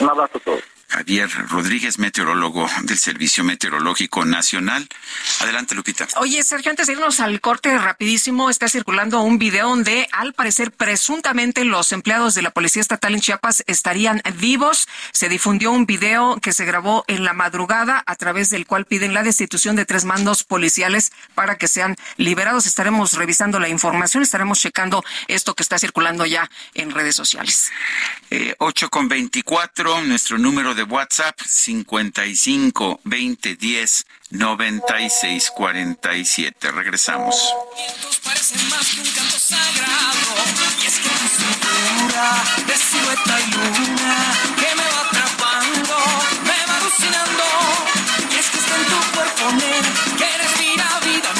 Un abrazo a todos. Javier Rodríguez, meteorólogo del Servicio Meteorológico Nacional. Adelante, Lupita. Oye, Sergio, antes de irnos al corte rapidísimo, está circulando un video donde, al parecer, presuntamente los empleados de la Policía Estatal en Chiapas estarían vivos. Se difundió un video que se grabó en la madrugada, a través del cual piden la destitución de tres mandos policiales para que sean liberados. Estaremos revisando la información, estaremos checando esto que está circulando ya en redes sociales. Eh, 8 con 24, nuestro número de WhatsApp 55 20 10 96 47. Regresamos. Parecen más que un canto sagrado Y es que tu cintura de silueta y luna Que me va atrapando, me va alucinando Y es que está en tu cuerpo, nena Que respira vida,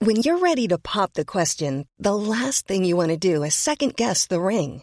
When you're ready to pop the question, the last thing you want to do is second guess the ring.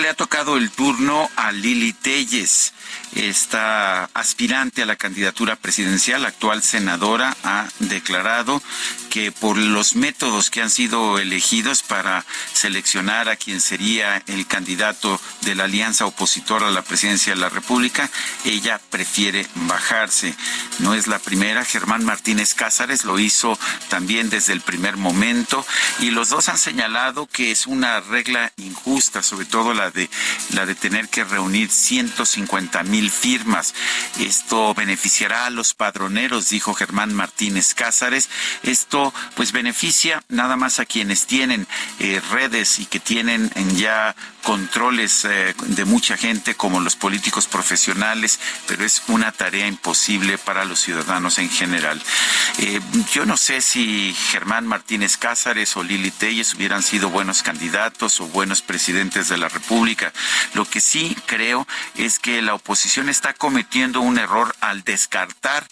Le ha tocado el turno a Lili Telles, esta aspirante a la candidatura presidencial, actual senadora, ha declarado que por los métodos que han sido elegidos para seleccionar a quien sería el candidato de la alianza opositora a la presidencia de la República, ella prefiere bajarse. No es la primera, Germán Martínez Cázares lo hizo también desde el primer momento y los dos han señalado que es una regla injusta, sobre todo la de la de tener que reunir 150 mil firmas. Esto beneficiará a los padroneros, dijo Germán Martínez Cázares. Esto pues beneficia nada más a quienes tienen eh, redes y que tienen ya controles eh, de mucha gente como los políticos profesionales, pero es una tarea imposible para los ciudadanos en general. Eh, yo no sé si Germán Martínez Cázares o Lili Telles hubieran sido buenos candidatos o buenos presidentes de la República. Lo que sí creo es que la oposición está cometiendo un error al descartar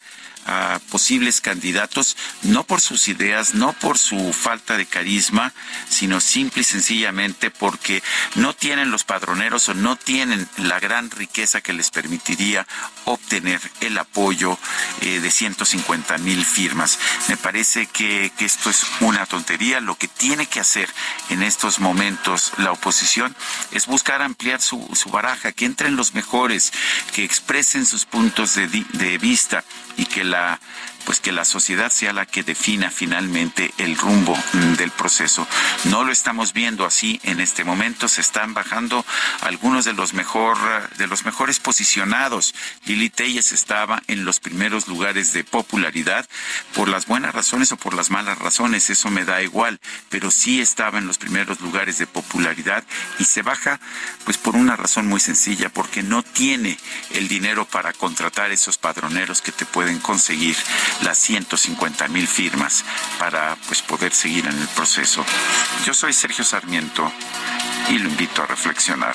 a posibles candidatos, no por sus ideas, no por su falta de carisma, sino simple y sencillamente porque no tienen los padroneros o no tienen la gran riqueza que les permitiría obtener el apoyo eh, de 150 mil firmas. Me parece que, que esto es una tontería. Lo que tiene que hacer en estos momentos la oposición es buscar ampliar su, su baraja, que entren los mejores, que expresen sus puntos de, de vista y que la la pues que la sociedad sea la que defina finalmente el rumbo mm, del proceso. No lo estamos viendo así en este momento, se están bajando algunos de los mejor de los mejores posicionados. Lili Telles estaba en los primeros lugares de popularidad por las buenas razones o por las malas razones, eso me da igual, pero sí estaba en los primeros lugares de popularidad y se baja pues por una razón muy sencilla, porque no tiene el dinero para contratar esos padroneros que te pueden conseguir las 150 mil firmas para pues poder seguir en el proceso. Yo soy Sergio Sarmiento y lo invito a reflexionar.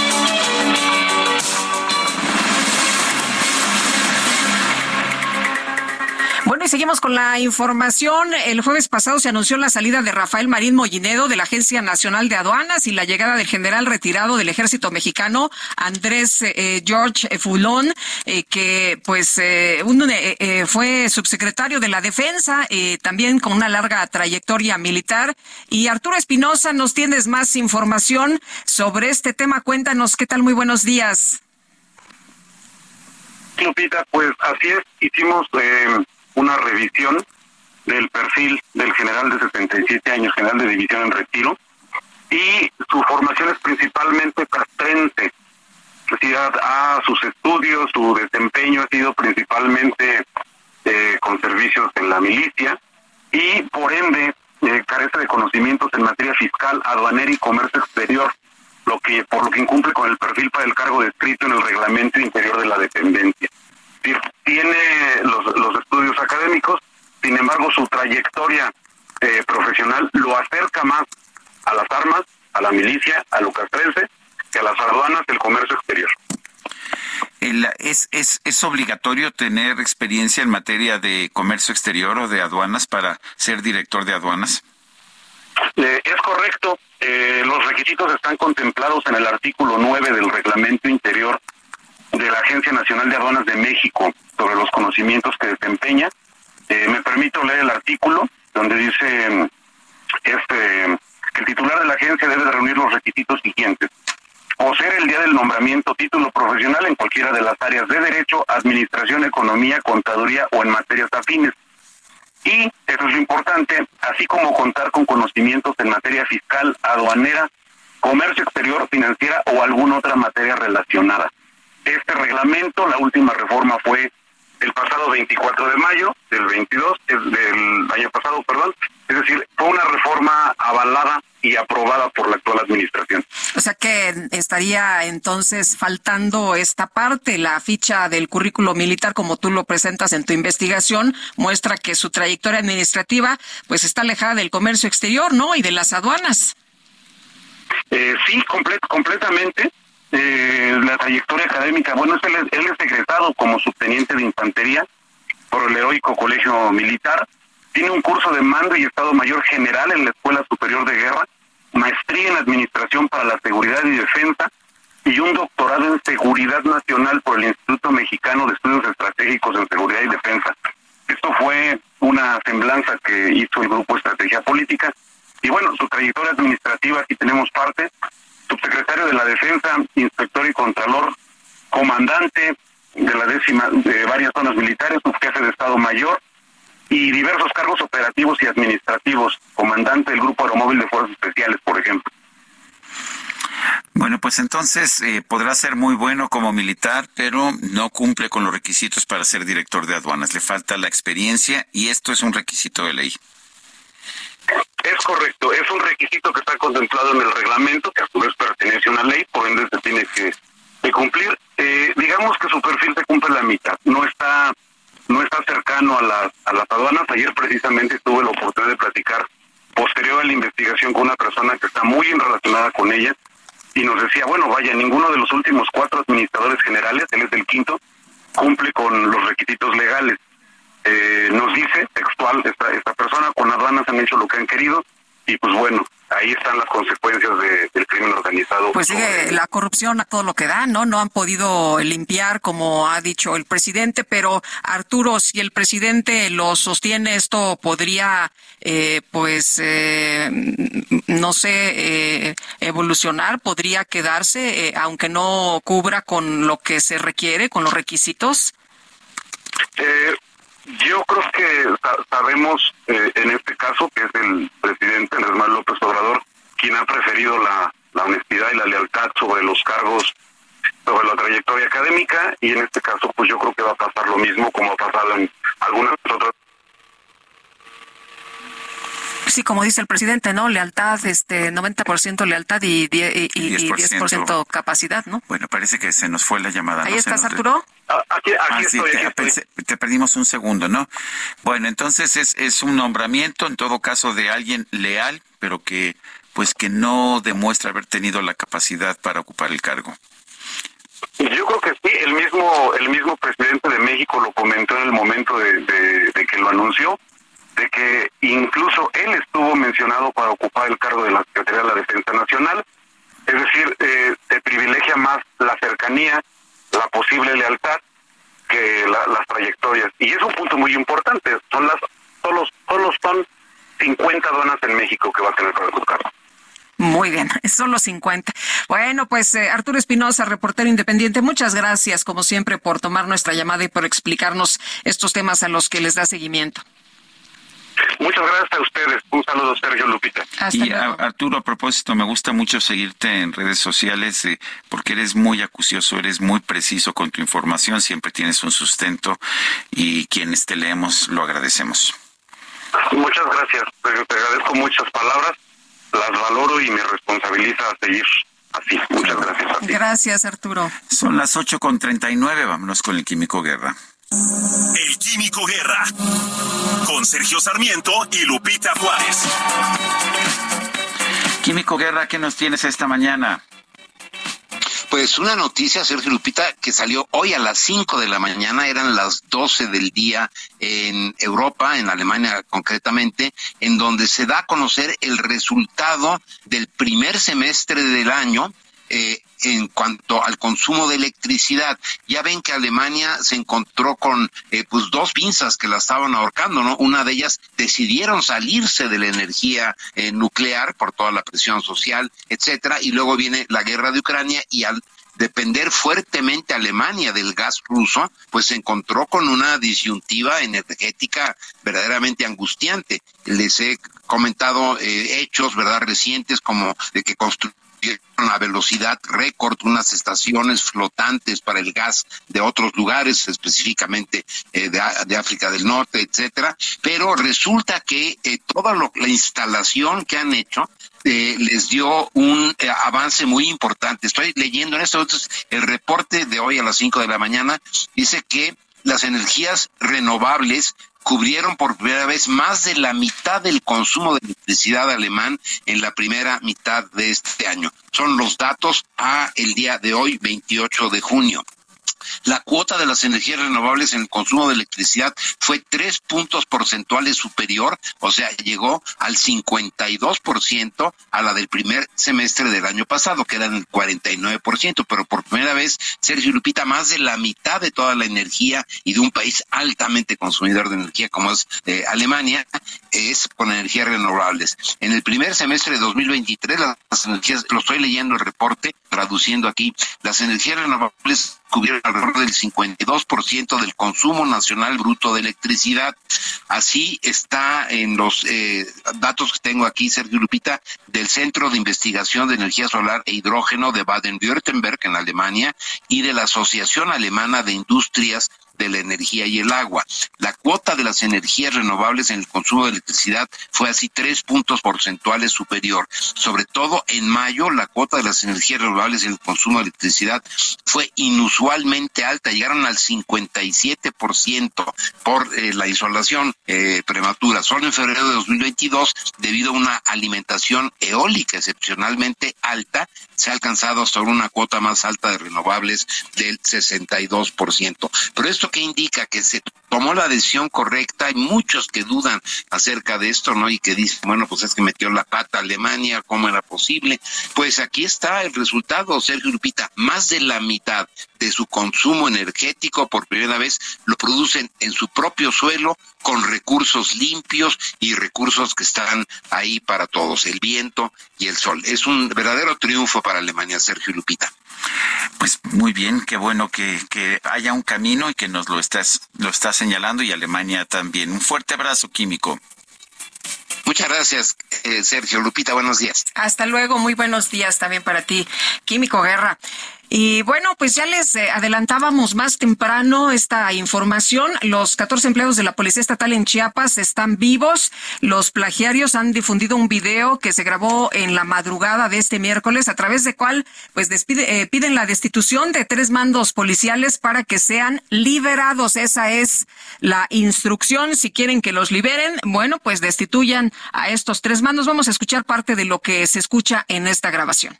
Y seguimos con la información. El jueves pasado se anunció la salida de Rafael Marín Mollinedo de la Agencia Nacional de Aduanas y la llegada del general retirado del Ejército Mexicano, Andrés eh, George Fulón, eh, que pues eh, fue subsecretario de la Defensa, también con una larga trayectoria militar. Y Arturo Espinosa, nos tienes más información sobre este tema. Cuéntanos, ¿qué tal? Muy buenos días. Lupita, pues así es, hicimos una revisión del perfil del general de 77 años, general de división en retiro, y su formación es principalmente castrense. a sus estudios, su desempeño ha sido principalmente eh, con servicios en la milicia y por ende eh, carece de conocimientos en materia fiscal, aduanera y comercio exterior, lo que por lo que incumple con el perfil para el cargo descrito en el reglamento interior de la dependencia tiene los, los estudios académicos, sin embargo su trayectoria eh, profesional lo acerca más a las armas, a la milicia, a lo castrense, que a las aduanas del comercio exterior. ¿Es, es, ¿Es obligatorio tener experiencia en materia de comercio exterior o de aduanas para ser director de aduanas? Eh, es correcto. Eh, los requisitos están contemplados en el artículo 9 del reglamento interior de la Agencia Nacional de Aduanas de México sobre los conocimientos que desempeña. Eh, me permito leer el artículo donde dice este que el titular de la agencia debe reunir los requisitos siguientes. Poseer el día del nombramiento título profesional en cualquiera de las áreas de derecho, administración, economía, contaduría o en materias afines. Y, eso es lo importante, así como contar con conocimientos en materia fiscal, aduanera, comercio exterior, financiera o alguna otra materia relacionada este reglamento. La última reforma fue el pasado 24 de mayo del 22, del año pasado, perdón. Es decir, fue una reforma avalada y aprobada por la actual administración. O sea que estaría entonces faltando esta parte, la ficha del currículo militar, como tú lo presentas en tu investigación, muestra que su trayectoria administrativa pues está alejada del comercio exterior, ¿no? Y de las aduanas. Eh, sí, completamente eh, la trayectoria académica. Bueno, él, él es egresado como subteniente de infantería por el heroico colegio militar. Tiene un curso de mando y Estado Mayor General en la Escuela Superior de Guerra, maestría en Administración para la Seguridad y Defensa y un doctorado en Seguridad Nacional por el Instituto Mexicano de Estudios Estratégicos en Seguridad y Defensa. Es Esto fue una semblanza que hizo el Grupo Estrategia Política. Y bueno, su trayectoria administrativa, aquí tenemos parte, subsecretario de la Defensa, inspector y contralor, comandante de la décima de varias zonas militares, subjefe de Estado Mayor y diversos cargos operativos y administrativos, comandante del Grupo Aeromóvil de Fuerzas Especiales, por ejemplo. Bueno, pues entonces eh, podrá ser muy bueno como militar, pero no cumple con los requisitos para ser director de aduanas. Le falta la experiencia y esto es un requisito de ley. Es correcto, es un requisito que está contemplado en el reglamento, que a su vez pertenece a una ley, por ende se tiene que, cumplir. Eh, digamos que su perfil se cumple la mitad, no está no está cercano a las, a las aduanas. Ayer precisamente tuve la oportunidad de platicar posterior a la investigación con una persona que está muy relacionada con ella y nos decía, bueno, vaya, ninguno de los últimos cuatro administradores generales, él es el quinto, cumple con los requisitos legales. Eh, nos dice textual esta, esta persona, con aduanas han hecho lo que han querido y pues bueno, ahí están las consecuencias del crimen organizado. Pues sigue la corrupción a todo lo que da, ¿no? No han podido limpiar, como ha dicho el presidente, pero Arturo, si el presidente lo sostiene, esto podría, eh, pues, eh, no sé, eh, evolucionar, podría quedarse, aunque no cubra con lo que se requiere, con los requisitos. Yo creo que sabemos eh, en este caso que es el presidente Andrés Manuel López Obrador quien ha preferido la, honestidad y la lealtad sobre los cargos, sobre la trayectoria académica y en este caso pues yo creo que va a pasar lo mismo como ha pasado en algunas otras Sí, como dice el presidente, ¿no? Lealtad, este, 90% lealtad y, y, y 10%, capacidad, ¿no? Bueno, parece que se nos fue la llamada. ¿Ahí estás, Arturo? Aquí, aquí ah, estoy, te, perdimos un segundo, ¿no? Bueno, entonces es, es un nombramiento, en todo caso, de alguien leal, pero que, pues, que no demuestra haber tenido la capacidad para ocupar el cargo. Yo creo que sí, el mismo, el mismo presidente de México lo comentó en el momento de que lo anunció de que incluso él estuvo mencionado para ocupar el cargo de la Secretaría de la Defensa Nacional, es decir, eh, se privilegia más la cercanía, la posible lealtad que las trayectorias. Y es un punto muy importante, son las solo, solo son 50 donas en México que va a tener para ocupar. Muy bien, son los 50. Bueno, pues eh, Arturo Espinosa, reportero independiente, muchas gracias como siempre por tomar nuestra llamada y por explicarnos estos temas a los que les da seguimiento. Muchas gracias a ustedes. Un saludo, Sergio Lupita. y Arturo, a propósito, me gusta mucho seguirte en redes sociales eh, porque eres muy acucioso, eres muy preciso con tu información, siempre tienes un sustento y quienes te leemos lo agradecemos. Muchas gracias. Te agradezco muchas palabras, las valoro y me responsabiliza a seguir así. Muchas gracias. Gracias, Arturo. Son las 8 con 39. Vámonos con el Químico Guerra. El Químico Guerra. Con Sergio Sarmiento y Lupita Juárez. Químico Guerra, ¿qué nos tienes esta mañana? Pues una noticia, Sergio Lupita, que salió hoy a las 5 de la mañana, eran las 12 del día en Europa, en Alemania concretamente, en donde se da a conocer el resultado del primer semestre del año eh, en cuanto al consumo de electricidad. Ya ven que Alemania se encontró con eh, pues dos pinzas que la estaban ahorcando, ¿no? Una de ellas decidieron salirse de la energía eh, nuclear por toda la presión social, etcétera, y luego viene la guerra de Ucrania y al depender fuertemente Alemania del gas ruso, pues se encontró con una disyuntiva energética verdaderamente angustiante. Les he comentado hechos, ¿verdad?, recientes como de que construyeron a velocidad récord unas estaciones flotantes para el gas de otros lugares, específicamente eh, de, África del Norte, etcétera, pero resulta que eh, toda la instalación que han hecho eh, les dio un avance muy importante. Estoy leyendo en esto, el reporte de hoy a las 5 de la mañana dice que las energías renovables cubrieron por primera vez más de la mitad del consumo de electricidad alemán en la primera mitad de este año. Son los datos a el día de hoy, 28 de junio. La cuota de las energías renovables en el consumo de electricidad fue tres puntos porcentuales superior, o sea, llegó al 52% a la del primer semestre del año pasado, que era el 49%, pero por primera vez, Sergio Lupita, más de la mitad de toda la energía y de un país altamente consumidor de energía como es eh, Alemania, es con energías renovables. En el primer semestre de 2023, las energías, lo estoy leyendo el reporte, traduciendo aquí, las energías renovables cubrieron alrededor del 52% del consumo nacional bruto de electricidad. Así está en los eh, datos que tengo aquí, Sergio Lupita, del Centro de Investigación de Energía Solar e Hidrógeno de Baden-Württemberg en Alemania y de la Asociación Alemana de Industrias de la energía y el agua. La cuota de las energías renovables en el consumo de electricidad fue así tres puntos porcentuales superior. Sobre todo en mayo, la cuota de las energías renovables en el consumo de electricidad fue inusualmente alta, llegaron al 57% por eh, la insolación eh, prematura. Solo en febrero de 2022, debido a una alimentación eólica excepcionalmente alta, se ha alcanzado hasta una cuota más alta de renovables del 62%. Pero esto que indica que se tomó la decisión correcta, hay muchos que dudan acerca de esto, ¿no? Y que dicen, bueno, pues es que metió la pata Alemania, ¿cómo era posible? Pues aquí está el resultado, Sergio Lupita, más de la mitad de su consumo energético por primera vez lo producen en su propio suelo con recursos limpios y recursos que están ahí para todos, el viento y el sol. Es un verdadero triunfo para Alemania, Sergio Lupita. Pues muy bien, qué bueno que, haya un camino y que nos lo estás, lo estás señalando y Alemania también. Un fuerte abrazo químico. Muchas gracias, eh, Sergio Lupita. Buenos días. Hasta luego. Muy buenos días también para ti, Químico Guerra. Y bueno, pues ya les eh, adelantábamos más temprano esta información. Los 14 empleados de la Policía Estatal en Chiapas están vivos. Los plagiarios han difundido un video que se grabó en la madrugada de este miércoles, a través de cual pues despide, eh, piden la destitución de tres mandos policiales para que sean liberados. Esa es la instrucción. Si quieren que los liberen, bueno, pues destituyan a estos tres mandos. Vamos a escuchar parte de lo que se escucha en esta grabación.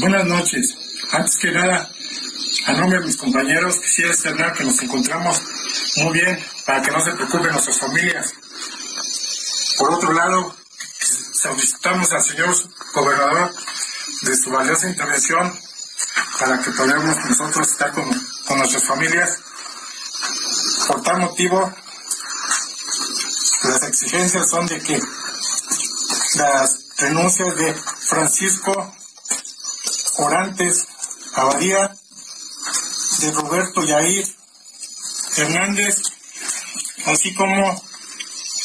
Buenas noches. Antes que nada, a nombre de mis compañeros, quisiera externar que nos encontramos muy bien para que no se preocupen nuestras familias. Por otro lado, solicitamos al señor gobernador de su valiosa intervención para que podamos nosotros estar con, con nuestras familias. Por tal motivo, las exigencias son de que las renuncias de Francisco Orantes Abadía, de Roberto Yair Hernández, así como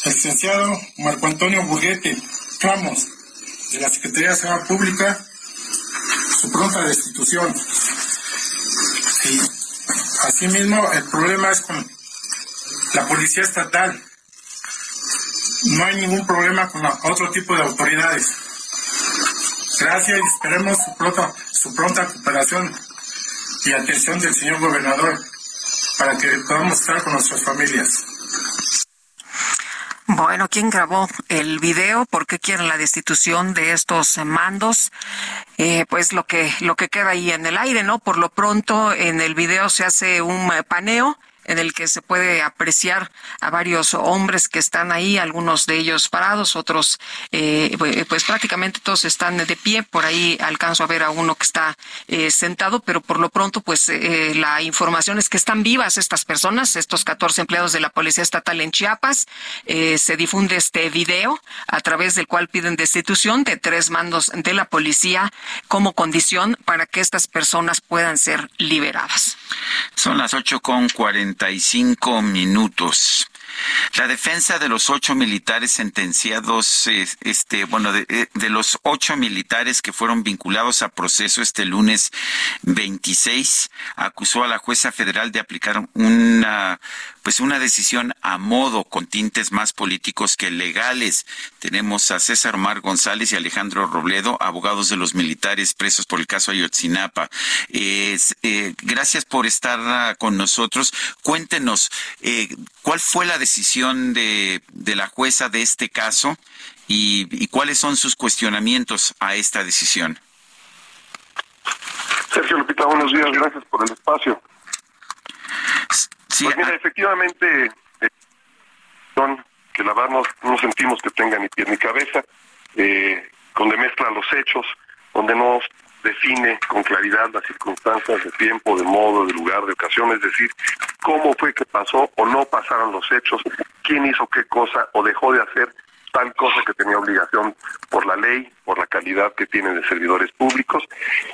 el licenciado Marco Antonio Burguete Ramos, de la Secretaría de Seguridad Pública, su pronta destitución. Y asimismo, el problema es con la Policía Estatal no hay ningún problema con otro tipo de autoridades. Gracias y esperemos su pronta, su pronta cooperación y atención del señor gobernador para que podamos estar con nuestras familias. Bueno, ¿quién grabó el video? ¿Por qué quieren la destitución de estos mandos? Eh, pues lo que lo que queda ahí en el aire, ¿no? Por lo pronto en el video se hace un paneo en el que se puede apreciar a varios hombres que están ahí, algunos de ellos parados, otros, eh, pues prácticamente todos están de pie. Por ahí alcanzo a ver a uno que está eh, sentado, pero por lo pronto, pues eh, la información es que están vivas estas personas, estos 14 empleados de la Policía Estatal en Chiapas. se difunde este video a través del cual piden destitución de tres mandos de la policía como condición para que estas personas puedan ser liberadas. Son las ocho con cinco minutos. La defensa de los ocho militares sentenciados, este, bueno, de, de, los ocho militares que fueron vinculados a proceso este lunes 26, acusó a la jueza federal de aplicar una, pues una decisión a modo con tintes más políticos que legales. Tenemos a César Mar González y Alejandro Robledo, abogados de los militares presos por el caso Ayotzinapa. Eh, gracias por estar ah, con nosotros. Cuéntenos, eh, ¿cuál fue la decisión de, de la jueza de este caso y, y cuáles son sus cuestionamientos a esta decisión? Sergio Lupita, buenos días, gracias por el espacio. pues mira, efectivamente, eh, que la verdad no, sentimos que tenga ni pie ni cabeza, eh, donde mezcla los hechos, donde no define con claridad las circunstancias de tiempo, de modo, de lugar, de ocasión, es decir, cómo fue que pasó o no pasaron los hechos, quién hizo qué cosa o dejó de hacer tal cosa que tenía obligación por la ley, por la calidad que tienen de servidores públicos,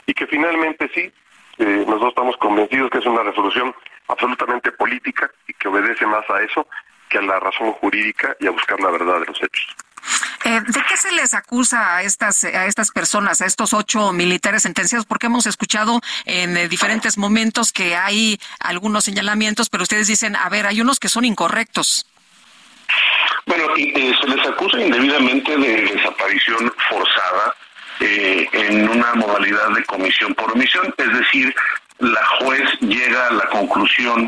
y que finalmente sí, eh, nosotros estamos convencidos que es una resolución absolutamente política y que obedece más a eso que a la razón jurídica y a buscar la verdad de los hechos. Eh, ¿De qué se les acusa a estas, a estas personas, a estos ocho militares sentenciados? Porque hemos escuchado en eh, diferentes momentos que hay algunos señalamientos, pero ustedes dicen, a ver, hay unos que son incorrectos. Bueno, eh, se les acusa indebidamente de desaparición forzada en una modalidad de comisión por omisión, es decir, la juez llega a la conclusión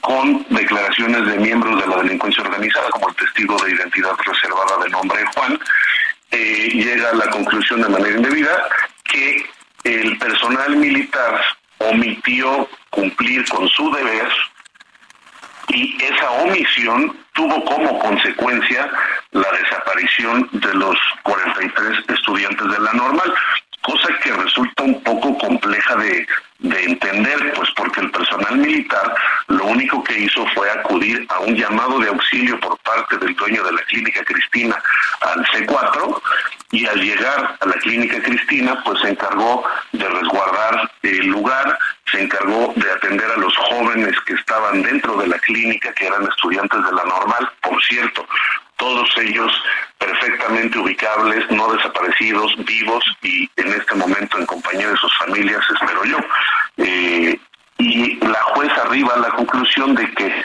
con declaraciones de miembros de la delincuencia organizada, como el testigo de identidad reservada de nombre Juan, eh, llega a la conclusión de manera indebida que el personal militar omitió cumplir con su deber y esa omisión tuvo como consecuencia la desaparición de los 43 estudiantes de la normal cosa que resulta un poco compleja de, entender, pues porque el personal militar lo único que hizo fue acudir a un llamado de auxilio por parte del dueño de la clínica Cristina al C4 y al llegar a la clínica Cristina pues se encargó de resguardar el lugar, se encargó de atender a los jóvenes que estaban dentro de la clínica, que eran estudiantes de la normal, por cierto, todos ellos perfectamente ubicables, no desaparecidos, vivos y en este momento en compañía de sus familias, espero yo. Eh, y la jueza arriba a la conclusión de que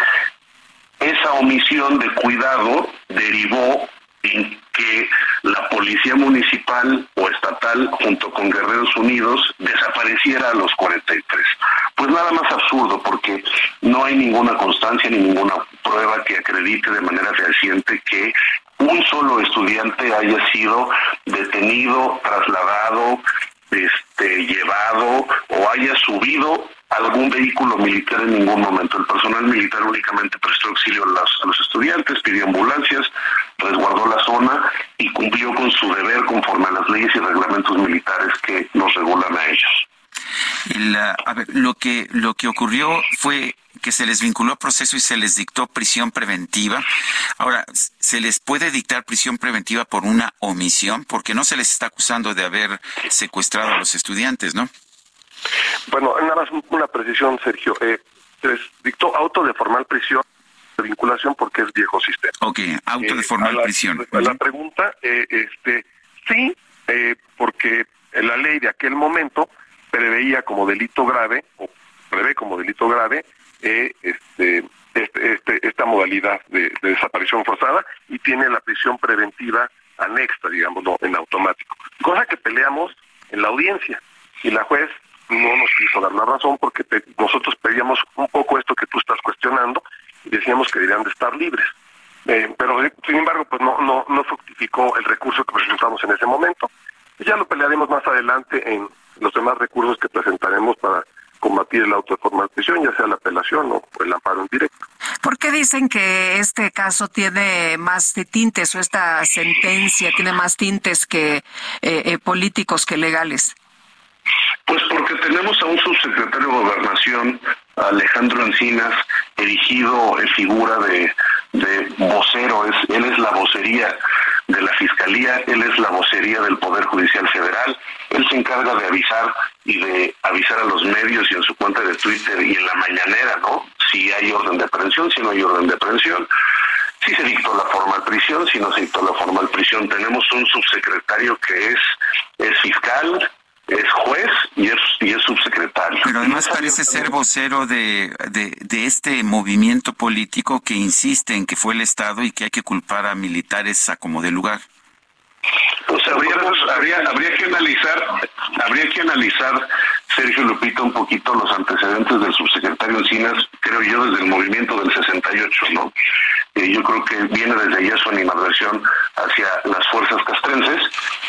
esa omisión de cuidado derivó en que la policía municipal o estatal junto con Guerreros Unidos desapareciera a los 43. Pues nada más absurdo porque no hay ninguna constancia ni ninguna prueba que acredite de manera fehaciente que un solo estudiante haya sido detenido, trasladado, este, llevado o haya subido algún vehículo militar en ningún momento. El personal militar únicamente prestó auxilio a, a los estudiantes, pidió ambulancias, resguardó la zona y cumplió con su deber conforme a las leyes y reglamentos militares que nos regulan a ellos. A ver, lo que, lo que ocurrió fue que se les vinculó a proceso y se les dictó prisión preventiva. Ahora, ¿se les puede dictar prisión preventiva por una omisión? Porque no se les está acusando de haber secuestrado a los estudiantes, ¿no? Bueno, nada más una precisión, Sergio. Eh, se les dictó auto de formal prisión de vinculación porque es viejo sistema. Ok, auto de eh, formal prisión. la pregunta, eh, este, sí, eh, porque la ley de aquel momento preveía como delito grave, o prevé como delito grave, este, este, este, esta modalidad de, desaparición forzada y tiene la prisión preventiva anexa, digamos, en automático. Cosa que peleamos en la audiencia y la juez no nos quiso dar la razón porque nosotros pedíamos un poco esto que tú estás cuestionando y decíamos que deberían de estar libres. Eh, pero sin embargo, pues no, no, no fructificó el recurso que presentamos en ese momento. Ya lo pelearemos más adelante en los demás recursos que presentaremos para combatir el auto de prisión, ya sea la apelación o el amparo en directo. ¿Por qué dicen que este caso tiene más tintes o esta sentencia tiene más tintes que eh, eh, políticos que legales? Pues porque tenemos a un subsecretario de Gobernación, Alejandro Encinas, erigido en figura de, vocero, es, él es la vocería de la Fiscalía, él es la vocería del Poder Judicial Federal, él se encarga de avisar y de avisar a los medios y en su cuenta de Twitter y en la mañanera, ¿no? Si hay orden de aprehensión, si no hay orden de aprehensión. Si se dictó la formal prisión, si no se dictó la formal prisión. Tenemos un subsecretario que es, es fiscal, es juez y es, y es subsecretario. Pero además parece ser vocero de, de, este movimiento político que insiste en que fue el Estado y que hay que culpar a militares a como de lugar. Pues habría, habría, habría que analizar, habría que analizar Sergio Lupita un poquito los antecedentes del subsecretario Encinas, creo yo, desde el movimiento del 68, ¿no? Eh, yo creo que viene desde allá su animadversión hacia las fuerzas castrenses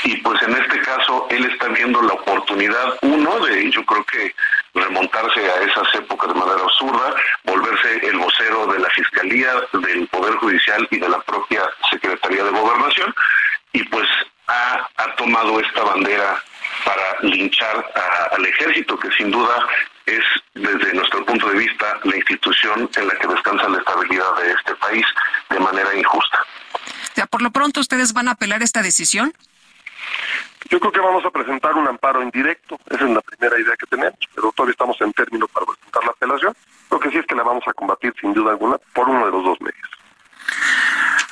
y pues en este caso él está viendo la oportunidad, uno, de yo creo que remontarse a esas épocas de manera absurda, volverse el vocero de la Fiscalía, del Poder Judicial y de la propia Secretaría de Gobernación y pues ha, ha tomado esta bandera para linchar al ejército, que sin duda es, desde nuestro punto de vista, la institución en la que descansa la estabilidad de este país de manera injusta. Ya, por lo pronto, ¿ustedes van a apelar esta decisión? Yo creo que vamos a presentar un amparo indirecto, esa es la primera idea que tenemos, pero todavía estamos en término para presentar la apelación. Lo que sí es que la vamos a combatir sin duda alguna por uno de los dos medios.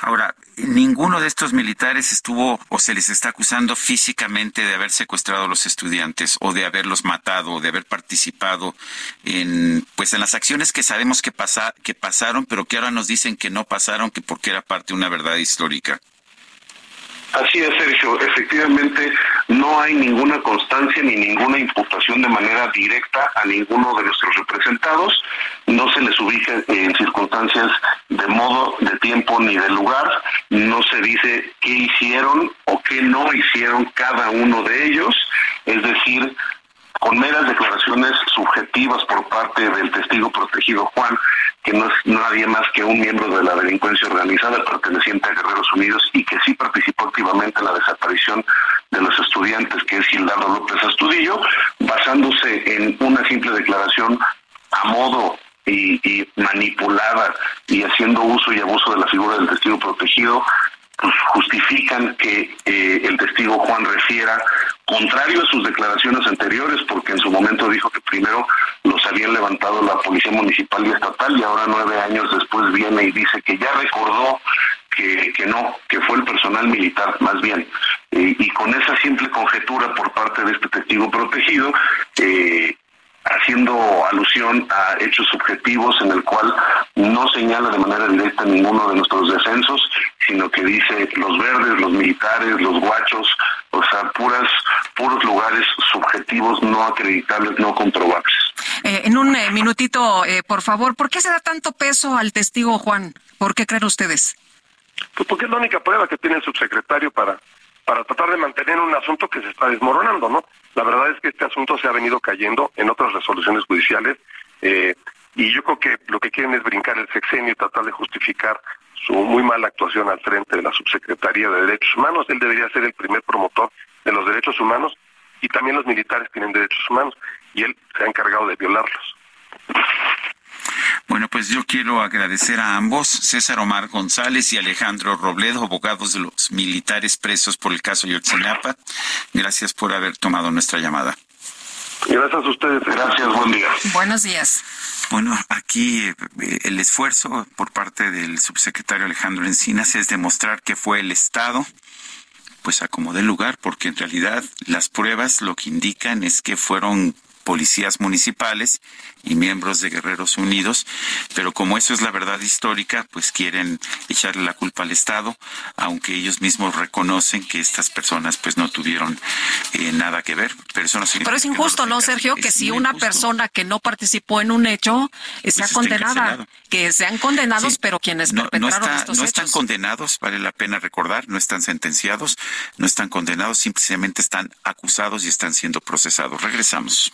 Ahora, ninguno de estos militares estuvo o se les está acusando físicamente de haber secuestrado a los estudiantes o de haberlos matado o de haber participado en pues en las acciones que sabemos que pasa, que pasaron, pero que ahora nos dicen que no pasaron, que porque era parte de una verdad histórica. Así es, Sergio. Efectivamente, no hay ninguna constancia ni ninguna imputación de manera directa a ninguno de nuestros representados. No se les ubica en circunstancias de modo, de tiempo ni de lugar. No se dice qué hicieron o qué no hicieron cada uno de ellos. Es decir, con meras declaraciones subjetivas por parte del testigo protegido Juan, que no es nadie más que un miembro de la delincuencia organizada perteneciente a Guerreros Unidos y que sí participó activamente en la desaparición de los estudiantes, que es Gildardo López Astudillo, basándose en una simple declaración a modo y, y, manipulada y haciendo uso y abuso de la figura del testigo protegido, pues justifican que eh, el testigo Juan refiera, contrario a sus declaraciones anteriores, porque en su momento dijo que primero los habían levantado la Policía Municipal y Estatal y ahora nueve años después viene y dice que ya recordó que, no, que fue el personal militar más bien. Eh, y con esa simple conjetura por parte de este testigo protegido, eh, haciendo alusión a hechos subjetivos en el cual no señala de manera directa ninguno de nuestros descensos, sino que dice los verdes, los militares, los guachos, o sea, puras, puros lugares subjetivos no acreditables, no comprobables. Eh, en un eh, minutito, eh, por favor, ¿por qué se da tanto peso al testigo Juan? ¿Por qué creen ustedes? Pues porque es la única prueba que tiene el subsecretario para para tratar de mantener un asunto que se está desmoronando, ¿no? La verdad es que este asunto se ha venido cayendo en otras resoluciones judiciales eh, y yo creo que lo que quieren es brincar el sexenio y tratar de justificar su muy mala actuación al frente de la Subsecretaría de Derechos Humanos. Él debería ser el primer promotor de los derechos humanos y también los militares tienen derechos humanos y él se ha encargado de violarlos. Bueno, pues yo quiero agradecer a ambos, César Omar González y Alejandro Robledo, abogados de los militares presos por el caso Yotzinapa. Gracias por haber tomado nuestra llamada. Gracias a ustedes. Gracias, buen día. Buenos días. Bueno, aquí eh, el esfuerzo por parte del subsecretario Alejandro Encinas es demostrar que fue el Estado pues acomodó el lugar, porque en realidad las pruebas lo que indican es que fueron policías municipales y miembros de Guerreros Unidos, pero como eso es la verdad histórica, pues quieren echarle la culpa al Estado, aunque ellos mismos reconocen que estas personas pues no tuvieron eh, nada que ver, pero eso no significa Pero es injusto, ¿no, Sergio? Que si una persona que no participó en un hecho sea condenada, que sean condenados, pero quienes no, perpetraron no estos no hechos. están condenados, vale la pena recordar, no están sentenciados, no están condenados, simplemente están acusados y están siendo procesados. Regresamos.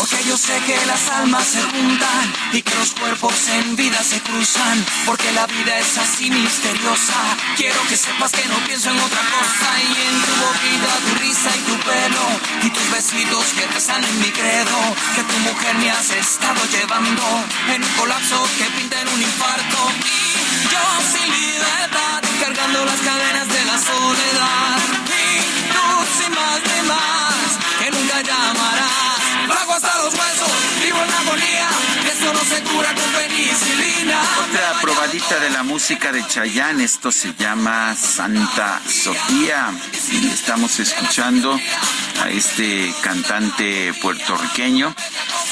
Porque yo sé que las almas se juntan y que los cuerpos en vida se cruzan. Porque la vida es así misteriosa. Quiero que sepas que no pienso en otra cosa. Y en tu boquita, tu risa y tu pelo besitos que rezan en mi credo, que tu mujer me has estado llevando en un colapso que pinta en un infarto. Y yo sin libertad, cargando las cadenas de la soledad. Y tú sin más ni más. Bajo hasta los huesos, vivo en agonía, esto no se cura con penicilina. Otra probadita de la música de Chayanne, esto se llama Santa Sofía. Y estamos escuchando a este cantante puertorriqueño,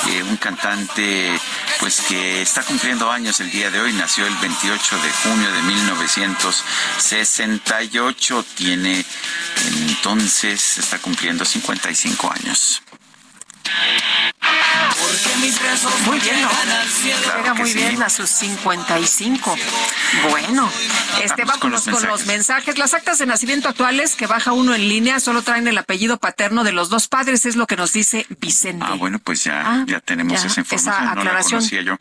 eh, un cantante pues que está cumpliendo años el día de hoy, nació el 28 de junio de 1968, tiene entonces, está cumpliendo 55 años. Muy bien, ¿no? Llega muy bien a sus 55. Bueno, este, Vamos con vámonos los con los mensajes. Las actas de nacimiento actuales que baja uno en línea solo traen el apellido paterno de los dos padres, es lo que nos dice Vicente. Ah, bueno, pues ya, Ah, ya tenemos ya, esa información, esa no la aclaración. conocía yo.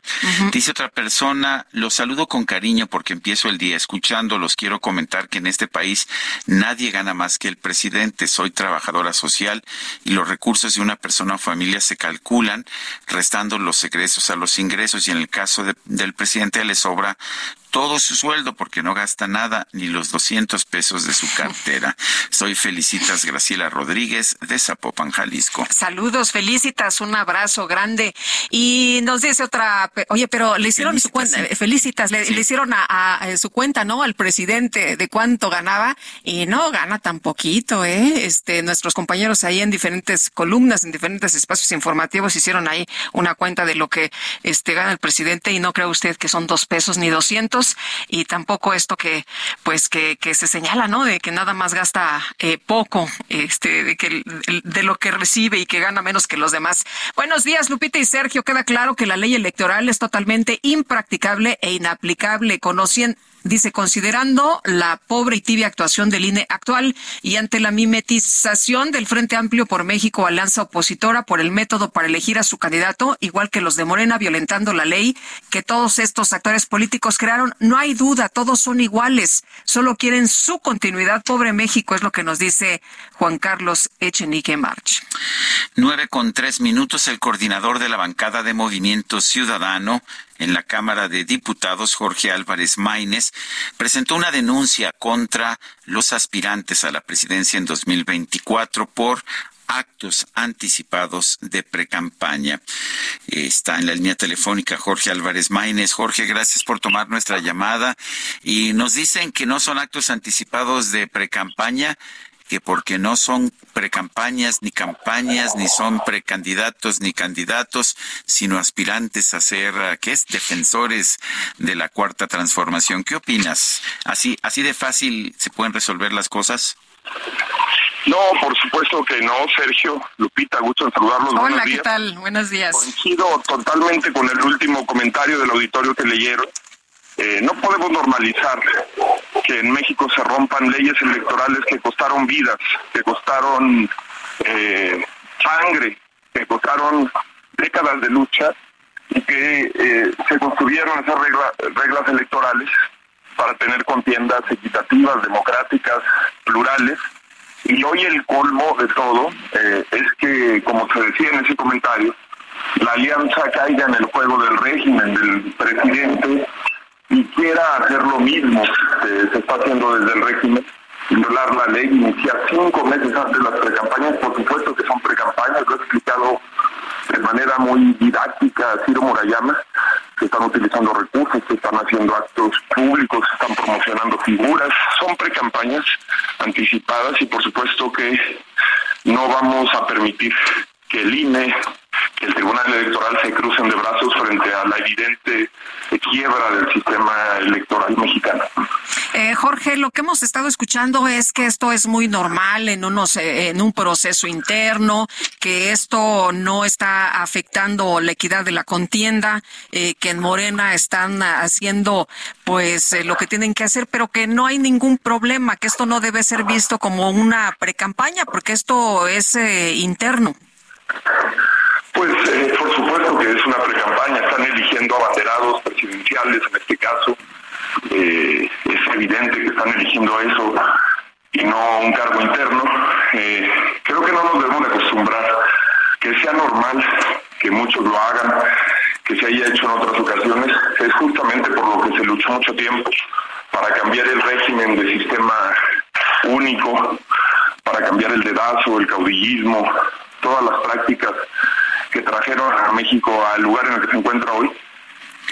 Dice otra persona, los saludo con cariño porque empiezo el día escuchándolos. Quiero comentar que en este país nadie gana más que el presidente. Soy trabajadora social y los recursos de una persona o se calculan restando los egresos a los ingresos y en el caso de- del presidente le sobra todo su sueldo porque no gasta nada ni los 200 pesos de su cartera. Soy Felicitas Graciela Rodríguez de Zapopan, Jalisco. Saludos, felicitas, un abrazo grande. Y nos dice otra, oye, pero le hicieron su cuenta, felicitas, le, le hicieron a, a- a su cuenta, ¿no? Al presidente de cuánto ganaba y no gana tan poquito, ¿eh? Este, nuestros compañeros ahí en diferentes columnas, en diferentes espacios informativos hicieron ahí una cuenta de lo que este gana el presidente y no cree usted que son dos pesos ni y tampoco esto que, pues que, que se señala, ¿no? De que nada más gasta eh, poco, este, de que de lo que recibe y que gana menos que los demás. Buenos días, Lupita y Sergio. Queda claro que la ley electoral es totalmente impracticable e inaplicable. Conocien, dice, considerando la pobre y tibia actuación del INE actual y ante la mimetización del Frente Amplio por México, alianza opositora por el método para elegir a su candidato, igual que los de Morena violentando la ley que todos estos actores políticos crearon, no hay duda, todos son iguales, solo quieren su continuidad. Pobre México es lo que nos dice Juan Carlos Echenique March. Nueve con tres minutos, el coordinador de la bancada de Movimiento Ciudadano en la Cámara de Diputados, Jorge Álvarez Maínez, presentó una denuncia contra los aspirantes a la presidencia en 2024 por actos anticipados de precampaña. Está en la línea telefónica Jorge Álvarez Maínez. Jorge, gracias por tomar nuestra llamada. Y nos dicen que no son actos anticipados de precampaña, que porque no son precampañas ni campañas, ni son precandidatos ni candidatos, sino aspirantes a ser, ¿qué es? Defensores de la cuarta transformación. ¿Qué opinas? ¿Así, así de fácil se pueden resolver las cosas? No, por supuesto que no, Sergio. Lupita, gusto en saludarlos. Hola, Buenos ¿qué días. tal? Buenos días. Coincido totalmente con el último comentario del auditorio que leyeron. Eh, no podemos normalizar que en México se rompan leyes electorales que costaron vidas, que costaron eh, sangre, que costaron décadas de lucha y que eh, se construyeron esas regla- reglas electorales para tener contiendas equitativas, democráticas, plurales. Y hoy el colmo de todo eh, es que, como se decía en ese comentario, la alianza caiga en el juego del régimen, del presidente, y quiera hacer lo mismo que se está haciendo desde el régimen, violar la ley, iniciar cinco meses antes las precampañas, por supuesto que son precampañas, lo he explicado de manera muy didáctica Ciro Murayama, se están utilizando recursos, se están haciendo actos públicos, se están promocionando figuras, son precampañas anticipadas y por supuesto que no vamos a permitir que el INE, que el Tribunal Electoral se crucen de brazos frente a la evidente quiebra del sistema electoral mexicano. Eh, Jorge, lo que hemos estado escuchando es que esto es muy normal en unos eh, en un proceso interno, que esto no está afectando la equidad de la contienda, eh, que en Morena están haciendo pues eh, lo que tienen que hacer, pero que no hay ningún problema, que esto no debe ser visto como una precampaña, porque esto es eh, interno. Pues eh, por supuesto que es una precampaña, están eligiendo abanderados presidenciales en este caso, eh, es evidente que están eligiendo eso y no un cargo interno. Eh, creo que no nos debemos de acostumbrar sea normal que muchos lo hagan, que se haya hecho en otras ocasiones, es justamente por lo que se luchó mucho tiempo, para cambiar el régimen de sistema único, para cambiar el dedazo, el caudillismo, todas las prácticas que trajeron a México al lugar en el que se encuentra hoy.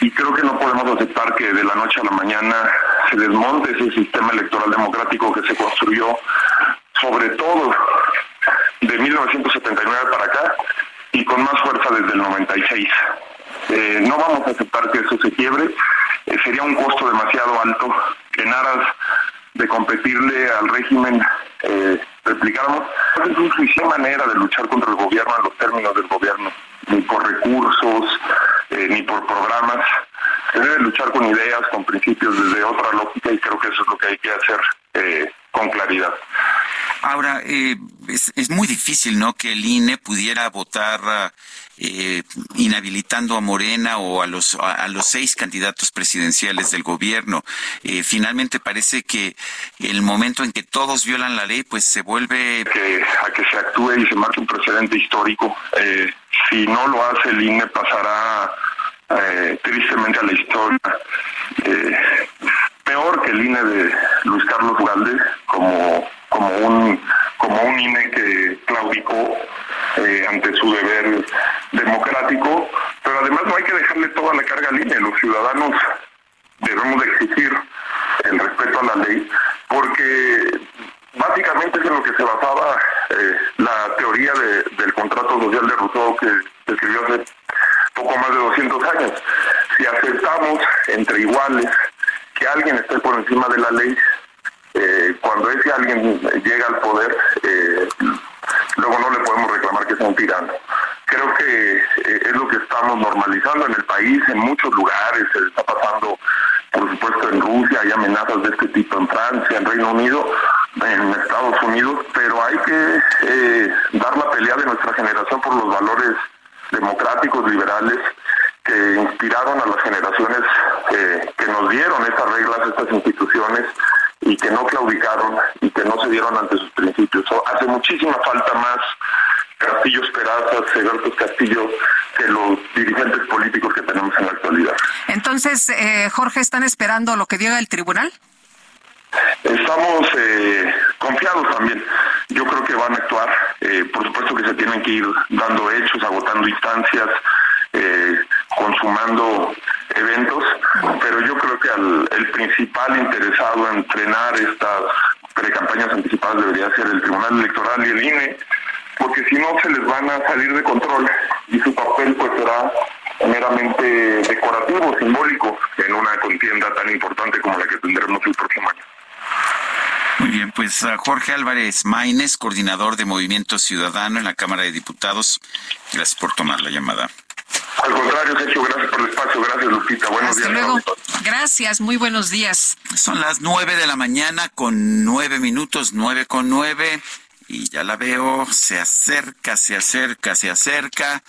Y creo que no podemos aceptar que de la noche a la mañana se desmonte ese sistema electoral democrático que se construyó, sobre todo de 1979 para acá y con más fuerza desde el 96. Eh, no vamos a aceptar que eso se quiebre, eh, sería un costo demasiado alto en aras de competirle al régimen eh, replicáramos. No es manera de luchar contra el gobierno en los términos del gobierno, ni por recursos, eh, ni por programas. Se debe luchar con ideas, con principios desde otra lógica y creo que eso es lo que hay que hacer eh, con claridad. Ahora, eh, es, es, muy difícil, ¿no? Que el INE pudiera votar eh, inhabilitando a Morena o a los, a, los seis candidatos presidenciales del gobierno. Eh, finalmente parece que el momento en que todos violan la ley, pues se vuelve... Que, a que se actúe y se marque un precedente histórico. Eh, si no lo hace el INE pasará eh, tristemente a la historia. Peor que el INE de Luis Carlos Galdés como, como un como un INE que claudicó eh, ante su deber democrático, pero además no hay que dejarle toda la carga al INE. Los ciudadanos debemos de exigir el respeto a la ley, porque básicamente es en lo que se basaba eh, la teoría de, del contrato social de Rousseau que escribió hace poco más de 200 años. Si aceptamos entre iguales alguien esté por encima de la ley, eh, cuando ese alguien llega al poder, eh, luego no le podemos reclamar que sea un tirano. Creo que eh, es lo que estamos normalizando en el país, en muchos lugares, se está pasando, por supuesto, en Rusia, hay amenazas de este tipo en Francia, en Reino Unido, en Estados Unidos, pero hay que eh, dar la pelea de nuestra generación por los valores democráticos, liberales, que inspiraron a las generaciones eh, que nos dieron estas reglas, estas instituciones, y que no claudicaron y que no se dieron ante sus principios. hace muchísima falta más Castillo Esperanza, Severtos Castillo, que los dirigentes políticos que tenemos en la actualidad. Entonces, eh, Jorge, ¿están esperando lo que diga el tribunal? Estamos eh, confiados también. Yo creo que van a actuar. Eh, por supuesto que se tienen que ir dando hechos, agotando instancias, eh, consumando eventos, pero yo creo que al, el principal interesado en frenar estas precampañas anticipadas debería ser el Tribunal Electoral y el INE, porque si no se les van a salir de control y su papel pues será meramente decorativo, simbólico, en una contienda tan importante como la que tendremos el próximo año. Muy bien, pues Jorge Álvarez Maínez, coordinador de Movimiento Ciudadano en la Cámara de Diputados, gracias por tomar la llamada. Al contrario, Sergio, gracias por el espacio. Gracias, Lupita. Buenos Hasta días. Luego. Gracias, muy buenos días. Son las nueve de la mañana con nueve minutos, nueve con nueve. Y ya la veo, se acerca, se acerca, se acerca,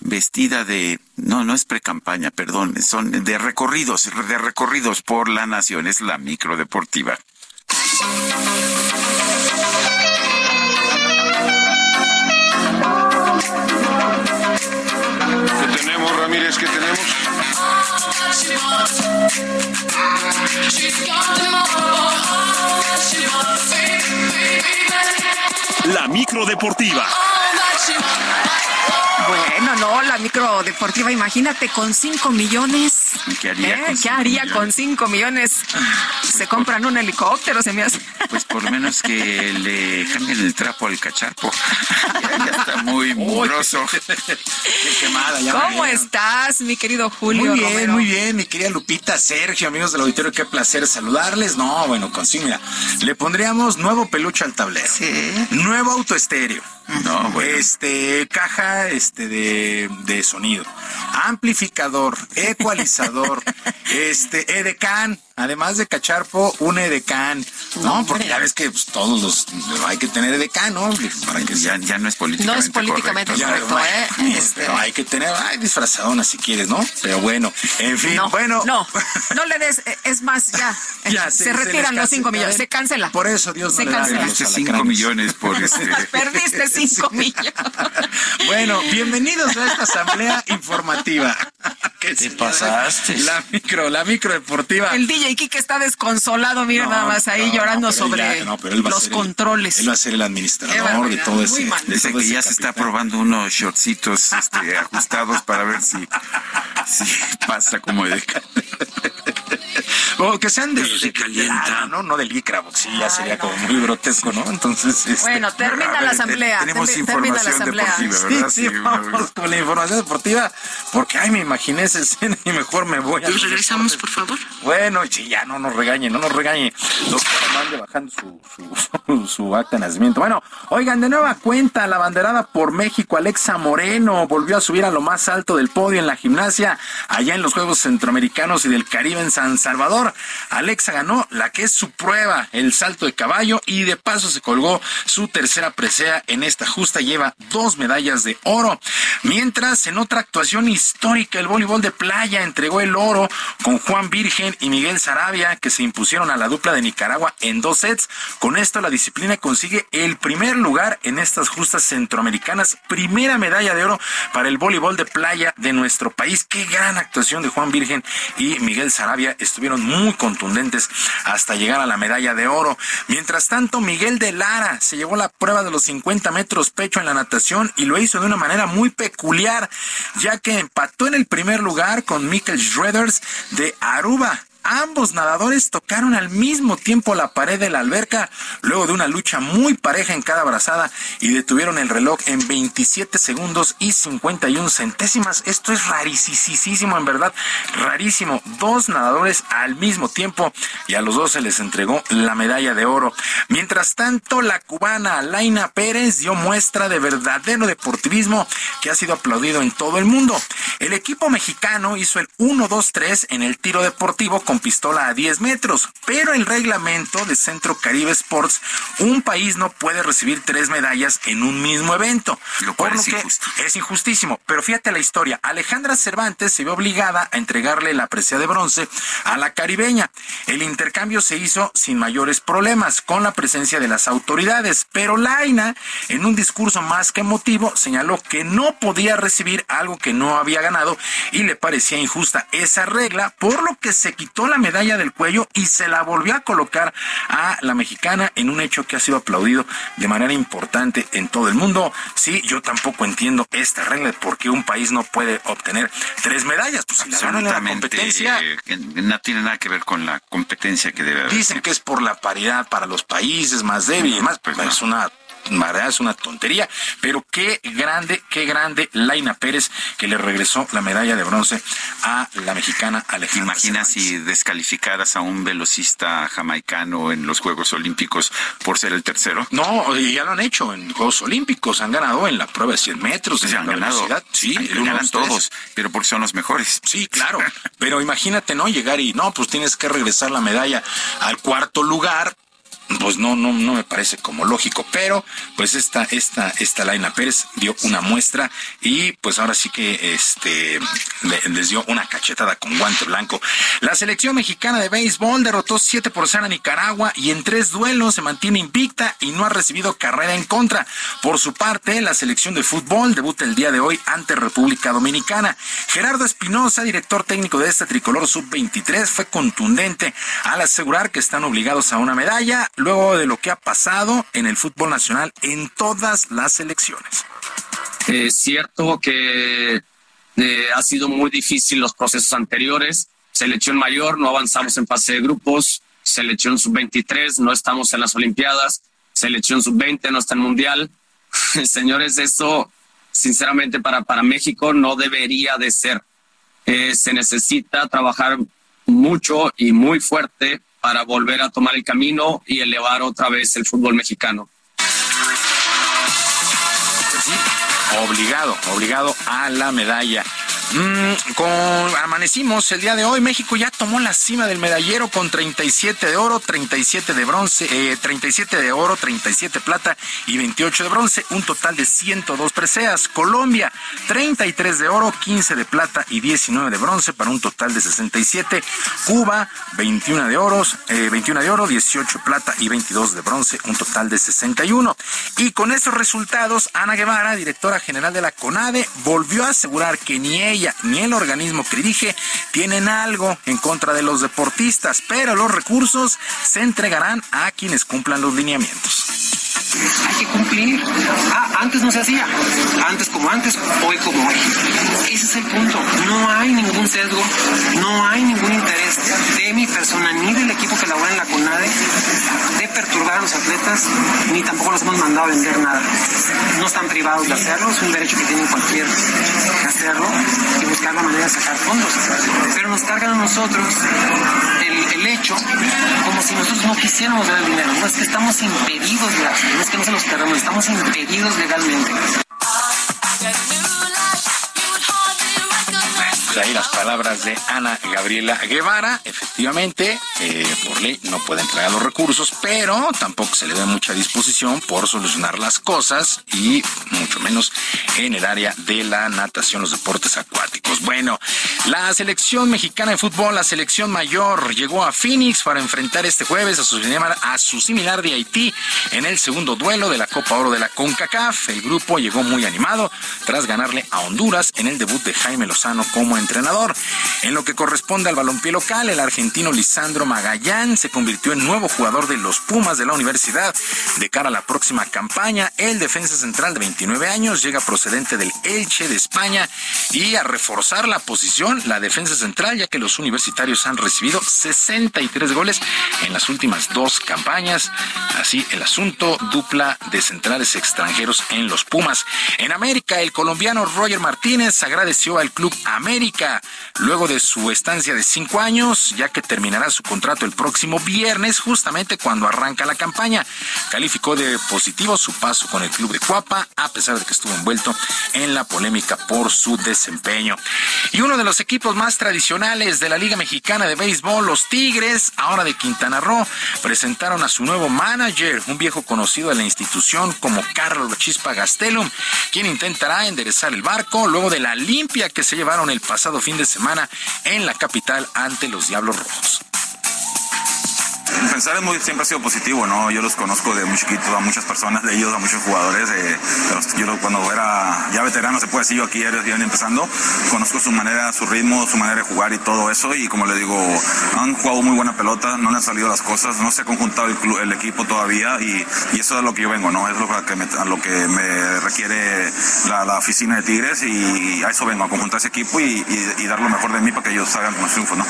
vestida de, no, no es pre-campaña, perdón, son de recorridos, de recorridos por la nación, es la micro ¿Qué tenemos? La micro deportiva. Bueno, no, la micro deportiva, imagínate, con 5 millones. ¿Qué haría, ¿Eh? con, ¿Qué cinco haría millones? con 5 millones? Se compran un helicóptero, se me hace. Pues por lo menos que le cambien el trapo al cacharpo. Ya, está muy mugroso. Qué quemada, ya ¿Cómo estás, mi querido Julio? Muy bien, Romero? muy bien, mi querida Lupita, Sergio, amigos del auditorio, qué placer saludarles. No, bueno, con sí, mira, le pondríamos nuevo peluche al tablero. Nuevo auto estéreo. No, bueno. Este, caja este de, de sonido, amplificador, ecualizador, este, edecán, además de cacharpo, un edecán. No, porque ya ves que pues, todos los hay que tener edecán, ¿no? Para que ya, ya no es políticamente No es políticamente correcto, correcto, ¿eh? Este, pero hay que tener, ay, disfrazadona si quieres, ¿no? Pero bueno, en fin, no, bueno. No, no le des, eh, es más, ya. Ya, se, se- se retiran los cinco cancela. millones, se cancela. Por eso Dios Se no le da cancela. regalos a cinco alacranes. millones por este. Perdiste cinco millones. Bueno, bienvenidos a esta asamblea informativa. ¿Qué Te pasaste. La micro, la micro deportiva. El DJ Kike está desconsolado, mira No, nada más ahí no, llorando sobre ya- no, pero él va a los el- controles. él va a ser el administrador de todo ese. mal. Dice todo que ese ya se está probando unos shortcitos este, ajustados para ver si, si pasa como de O que sean de, sí de- de calienta. ¿no? No de licra, porque sí, ya sería como muy grotesco, ¿no? Entonces, este, Bueno, termina la asamblea. tenemos termi- termina la información asamblea. deportiva, Sí, ¿verdad? sí, Sí, vamos con la información deportiva, porque ay, me imaginé esa escena y mejor me voy a. ¿Nos regresamos, por favor? Bueno, sí, ya no nos regañe, no nos regañe. Doctor mande bajando su, su, su acta de nacimiento. Bueno, oigan, de nueva cuenta, la banderada por México, Alexa Moreno, volvió a subir a lo más alto del podio en la gimnasia, allá en los Juegos Centroamericanos y del Caribe en San Salvador. Alexa ganó la que es su prueba, el salto de caballo, y de paso se colgó su tercera presea en esta justa, lleva dos medallas de oro. Mientras, en otra actuación histórica, el voleibol de playa entregó el oro con Juan Virgen y Miguel Sarabia, que se impusieron a la dupla de Nicaragua en dos sets. Con esto, la disciplina consigue el primer lugar en estas justas centroamericanas. Primera medalla de oro para el voleibol de playa de nuestro país. Qué gran actuación de Juan Virgen y Miguel Sarabia. Estuvieron muy contundentes hasta llegar a la medalla de oro. Mientras tanto, Miguel de Lara se llevó la prueba de los 50 metros pecho en la natación y lo hizo de una manera muy peculiar, ya que empató en el primer lugar con Michael Schroeders de Aruba. Ambos nadadores tocaron al mismo tiempo la pared de la alberca luego de una lucha muy pareja en cada brazada y detuvieron el reloj en 27 segundos y 51 centésimas. Esto es rarísimo, en verdad, rarísimo. Dos nadadores al mismo tiempo y a los dos se les entregó la medalla de oro. Mientras tanto, la cubana Laina Pérez dio muestra de verdadero deportivismo que ha sido aplaudido en todo el mundo. El equipo mexicano hizo el 1-2-3 en el tiro deportivo con pistola a 10 metros, pero el reglamento de Centro Caribe Sports, un país no puede recibir tres medallas en un mismo evento. Lo cual por es lo que injusto. es injustísimo. Pero fíjate la historia. Alejandra Cervantes se vio obligada a entregarle la presea de bronce a la caribeña. El intercambio se hizo sin mayores problemas, con la presencia de las autoridades. Pero Laina, en un discurso más que emotivo, señaló que no podía recibir algo que no había ganado y le parecía injusta esa regla, por lo que se quitó la medalla del cuello y se la volvió a colocar a la mexicana en un hecho que ha sido aplaudido de manera importante en todo el mundo. Sí, yo tampoco entiendo esta regla de por qué un país no puede obtener tres medallas. Pues si la ganan en la competencia, eh, no tiene nada que ver con la competencia que debe haber. dicen que es por la paridad para los países más débiles y demás. Pues es una es una tontería, pero qué grande, qué grande Laina Pérez que le regresó la medalla de bronce a la mexicana ¿Te Alejandra. imaginas Cervantes. si descalificaras a un velocista jamaicano en los Juegos Olímpicos por ser el tercero? No, ya lo han hecho en Juegos Olímpicos, han ganado en la prueba de 100 metros, Se en han la ganado. velocidad. Sí, uno, ganan todos, pero porque son los mejores. Sí, claro. Pero imagínate, ¿no? Llegar y no, pues tienes que regresar la medalla al cuarto lugar. Pues no, no, no me parece como lógico, pero pues esta, esta, esta Laina Pérez dio una muestra y pues ahora sí que este le- les dio una cachetada con guante blanco. La selección mexicana de béisbol derrotó 7 por 0 a Nicaragua y en tres duelos se mantiene invicta y no ha recibido carrera en contra. Por su parte, la selección de fútbol debuta el día de hoy ante República Dominicana. Gerardo Espinosa, director técnico de esta tricolor sub-23, fue contundente al asegurar que están obligados a una medalla luego de lo que ha pasado en el fútbol nacional en todas las selecciones. Es cierto que eh, ha sido muy difícil los procesos anteriores. Selección mayor, no avanzamos en fase de grupos. Selección sub-23, no estamos en las Olimpiadas. Selección sub-20, no está en Mundial. Señores, esto, sinceramente, para, para México no debería de ser. Eh, se necesita trabajar mucho y muy fuerte para volver a tomar el camino y elevar otra vez el fútbol mexicano. Obligado, obligado a la medalla. Mm, con amanecimos el día de hoy. México ya tomó la cima del medallero con 37 de oro, 37 de bronce, eh, 37 de oro, 37 plata y 28 de bronce, un total de 102 preseas. Colombia, 33 de oro, 15 de plata y 19 de bronce para un total de 67. Cuba, 21 de oro, eh, 21 de oro, 18 plata y 22 de bronce, un total de 61. Y con estos resultados, Ana Guevara, directora general de la CONADE, volvió a asegurar que ni ella ni el organismo que dirige tienen algo en contra de los deportistas, pero los recursos se entregarán a quienes cumplan los lineamientos. Hay que cumplir. Ah, antes no se hacía. Antes como antes, hoy como hoy. Ese es el punto. No hay ningún sesgo, no hay ningún interés de mi persona ni del equipo que labora en la CONADE de perturbar a los atletas, ni tampoco los hemos mandado a vender nada. No están privados de hacerlo, es un derecho que tienen cualquier hacerlo y buscar la manera de sacar fondos. Pero nos cargan a nosotros el, hecho como si nosotros no quisiéramos dar el dinero. No es que estamos impedidos de hacerlo es que no se los queramos, estamos impedidos legalmente. Ahí las palabras de Ana Gabriela Guevara. Efectivamente, eh, por ley no puede entregar los recursos, pero tampoco se le da mucha disposición por solucionar las cosas y mucho menos en el área de la natación, los deportes acuáticos. Bueno, la selección mexicana de fútbol, la selección mayor, llegó a Phoenix para enfrentar este jueves a su, a su similar de Haití en el segundo duelo de la Copa Oro de la CONCACAF. El grupo llegó muy animado tras ganarle a Honduras en el debut de Jaime Lozano como entrenador. En lo que corresponde al balompié local, el argentino Lisandro Magallán se convirtió en nuevo jugador de los Pumas de la universidad. De cara a la próxima campaña, el defensa central de 29 años llega procedente del Elche de España y a reforzar la posición, la defensa central, ya que los universitarios han recibido 63 goles en las últimas dos campañas. Así el asunto, dupla de centrales extranjeros en los Pumas. En América, el colombiano Roger Martínez agradeció al club Luego de su estancia de cinco años, ya que terminará su contrato el próximo viernes, justamente cuando arranca la campaña. Calificó de positivo su paso con el club de Cuapa, a pesar de que estuvo envuelto en la polémica por su desempeño. Y uno de los equipos más tradicionales de la Liga Mexicana de Béisbol, los Tigres, ahora de Quintana Roo, presentaron a su nuevo manager, un viejo conocido de la institución como Carlos Chispa Gastelum, quien intentará enderezar el barco luego de la limpia que se llevaron el pasado fin de semana en la capital ante los Diablos Rojos. Pensar es muy, siempre ha sido positivo, ¿no? Yo los conozco de muy chiquitos a muchas personas, de ellos a muchos jugadores. Eh, yo cuando era ya veterano, se puede decir, yo aquí ellos iban empezando, conozco su manera, su ritmo, su manera de jugar y todo eso. Y como le digo, han jugado muy buena pelota, no le han salido las cosas, no se ha conjuntado el, el equipo todavía y, y, eso es lo que yo vengo, ¿no? Es lo que me, a lo que me requiere la, la, oficina de Tigres y a eso vengo, a conjuntar ese equipo y, y, y dar lo mejor de mí para que ellos con los triunfos, ¿no?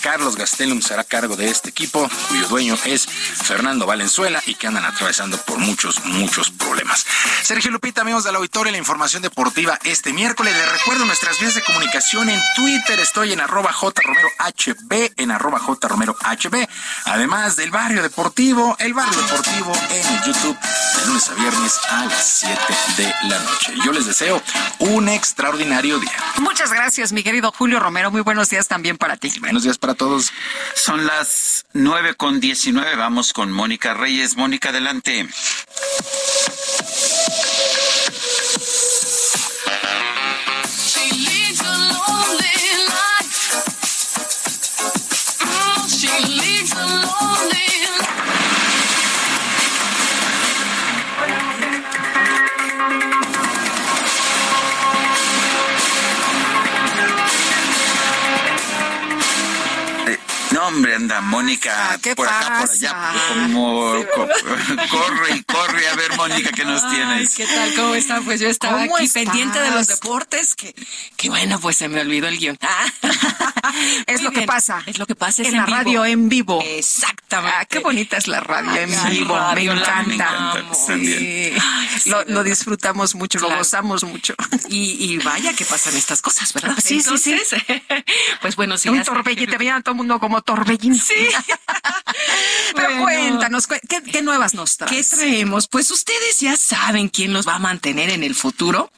Carlos Gastelum será cargo de este equipo, cuyo dueño es Fernando Valenzuela y que andan atravesando por muchos, muchos problemas. Sergio Lupita, amigos del auditorio, la información deportiva este miércoles. Les recuerdo nuestras vías de comunicación en Twitter. Estoy en arroba jromerohb, en arroba jromerohb. Además del barrio deportivo, el barrio deportivo en el YouTube de lunes a viernes a las 7 de la noche. Yo les deseo un extraordinario día. Muchas gracias, mi querido Julio Romero. Muy buenos días también para ti. Buenos días para todos. Son las nueve con diecinueve. Vamos con Mónica Reyes. Mónica, adelante. Hombre, anda Mónica Ah, ¿Qué por acá, por pasa? allá, como co- corre y corre a ver, Mónica, ¿qué nos Ay, tienes? ¿Qué tal? ¿Cómo está? Pues yo estaba ¿Cómo aquí estás? pendiente de los deportes, que, que bueno, pues se me olvidó el guion. Ah. Es Muy lo que pasa. Es lo que pasa. es En la vivo. radio en vivo. Exactamente. Ah, qué bonita es la radio en vivo. radio, me encanta. Me encanta. Sí. Ay, sí, Lo, disfrutamos mucho, lo gozamos mucho. Y, y vaya que pasan estas cosas, ¿verdad? Sí, sí, sí. Pues bueno, sí. Un torbellino, te veían a todo el mundo como torbellino. Sí. Pero Bueno. cuéntanos, cu- ¿qué, qué nuevas nos ¿Qué traes? traemos? empecemos, pues ustedes ya saben quién los va a mantener en el futuro.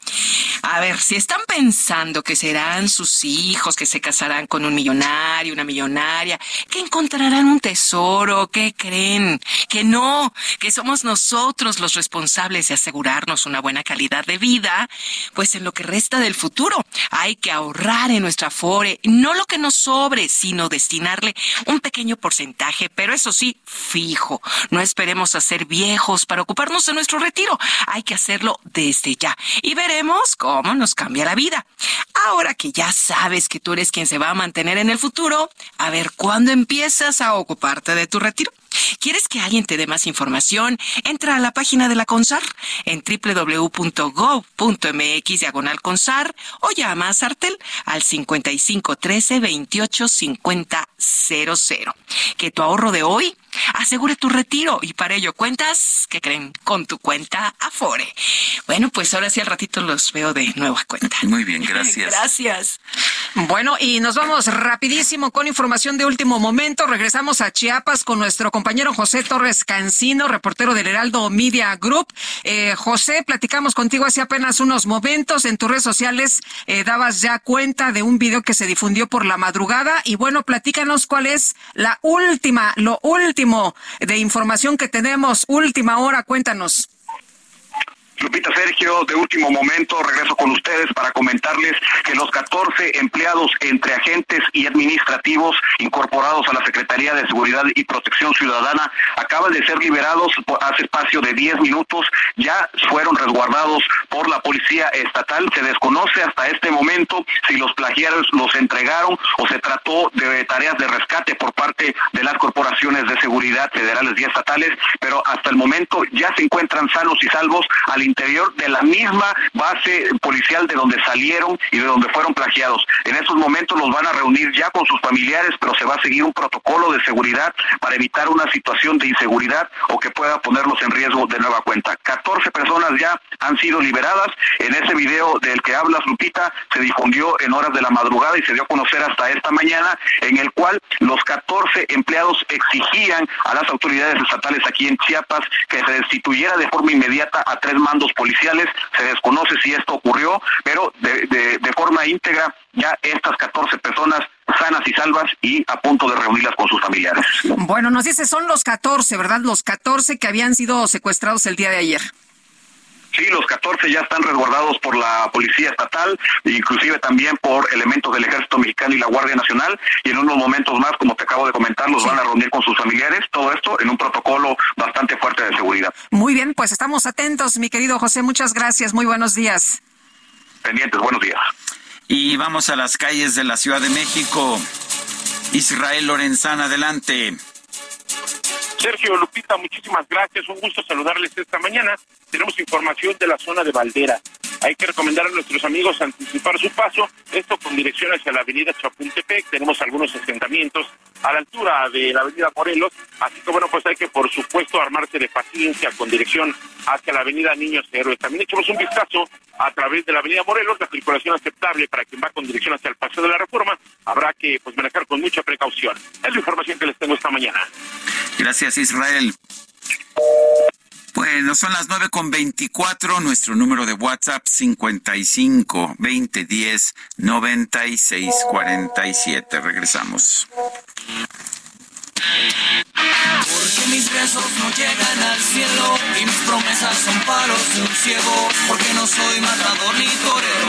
A ver, si están pensando que serán sus hijos, que se casarán con un millonario, una millonaria, que encontrarán un tesoro, ¿qué creen? Que no, que somos nosotros los responsables de asegurarnos una buena calidad de vida, pues en lo que resta del futuro hay que ahorrar en nuestra Afore, no lo que nos sobre, sino destinarle un pequeño porcentaje, pero eso sí, fijo. No esperemos a ser viejos para ocuparnos de nuestro retiro. Hay que hacerlo desde ya y veremos cómo nos cambia la vida. Ahora que ya sabes que tú eres quien se va a mantener en el futuro, a ver cuándo empiezas a ocuparte de tu retiro. ¿Quieres que alguien te dé más información? Entra a la página de la CONSAR en www.gov.mx diagonal CONSAR o llama a Sartel al 5513 28 50 Que tu ahorro de hoy asegure tu retiro y para ello cuentas, ¿qué creen? Con tu cuenta Afore. Bueno, pues ahora sí al ratito los veo de nueva cuenta. Muy bien, gracias. gracias. Bueno, y nos vamos rapidísimo con información de último momento. Regresamos a Chiapas con nuestro compañero José Torres Cancino, reportero del Heraldo Media Group. Eh, José, platicamos contigo hace apenas unos momentos. En tus redes sociales eh, dabas ya cuenta de un video que se difundió por la madrugada. Y bueno, platícanos cuál es la última, lo último de información que tenemos. Última hora, cuéntanos. Lupita Sergio, de último momento, regreso con ustedes para comentarles 14 empleados entre agentes y administrativos incorporados a la Secretaría de Seguridad y Protección Ciudadana acaban de ser liberados hace espacio de 10 minutos, ya fueron resguardados por la Policía Estatal. Se desconoce hasta este momento si los plagiarios los entregaron o se trató de tareas de rescate por parte de las corporaciones de seguridad federales y estatales, pero hasta el momento ya se encuentran sanos y salvos al interior de la misma base policial de donde salieron y de donde fueron plagiados. En esos momentos los van a reunir ya con sus familiares, pero se va a seguir un protocolo de seguridad para evitar una situación de inseguridad o que pueda ponerlos en riesgo de nueva cuenta. 14 personas ya han sido liberadas. En ese video del que hablas, Lupita, se difundió en horas de la madrugada y se dio a conocer hasta esta mañana, en el cual los 14 empleados exigían a las autoridades estatales aquí en Chiapas que se destituyera de forma inmediata a tres mandos policiales. Se desconoce si esto ocurrió, pero de, de, forma íntegra ya estas 14 personas sanas y salvas y a punto de reunirlas con sus familiares. Bueno, nos dice, son los 14, ¿verdad? Los 14 que habían sido secuestrados el día de ayer. Sí, los 14 ya están resguardados por la Policía Estatal, inclusive también por elementos del Ejército Mexicano y la Guardia Nacional, y en unos momentos más, como te acabo de comentar, los van a reunir con sus familiares, todo esto en un protocolo bastante fuerte de seguridad. Muy bien, pues estamos atentos, mi querido José, muchas gracias, muy buenos días. Pendientes, buenos días. Y vamos a las calles de la Ciudad de México. Israel Lorenzana, adelante. Sergio Lupita, muchísimas gracias. Un gusto saludarles esta mañana. Tenemos información de la zona de Valdera. Hay que recomendar a nuestros amigos anticipar su paso, esto con dirección hacia la avenida Chapultepec. Tenemos algunos asentamientos a la altura de la avenida Morelos, así que bueno, pues hay que por supuesto armarse de paciencia con dirección hacia la avenida Niños Héroes. También echamos un vistazo a través de la avenida Morelos, la circulación aceptable para quien va con dirección hacia el Paseo de la Reforma. Habrá que pues manejar con mucha precaución. Es la información que les tengo esta mañana. Gracias, Israel. Bueno, son las nueve con veinticuatro. Nuestro número de WhatsApp 55 20 10 96 47. Regresamos. Porque mis besos no llegan al cielo y mis promesas son palos de un ciego. Porque no soy matador ni torero.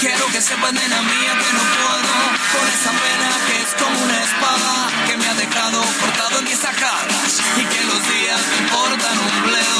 Quiero que sepan, nena mía, que no puedo con esa pena que es como una espada que me ha dejado cortado en mis ajadas y que los días me importan un bledo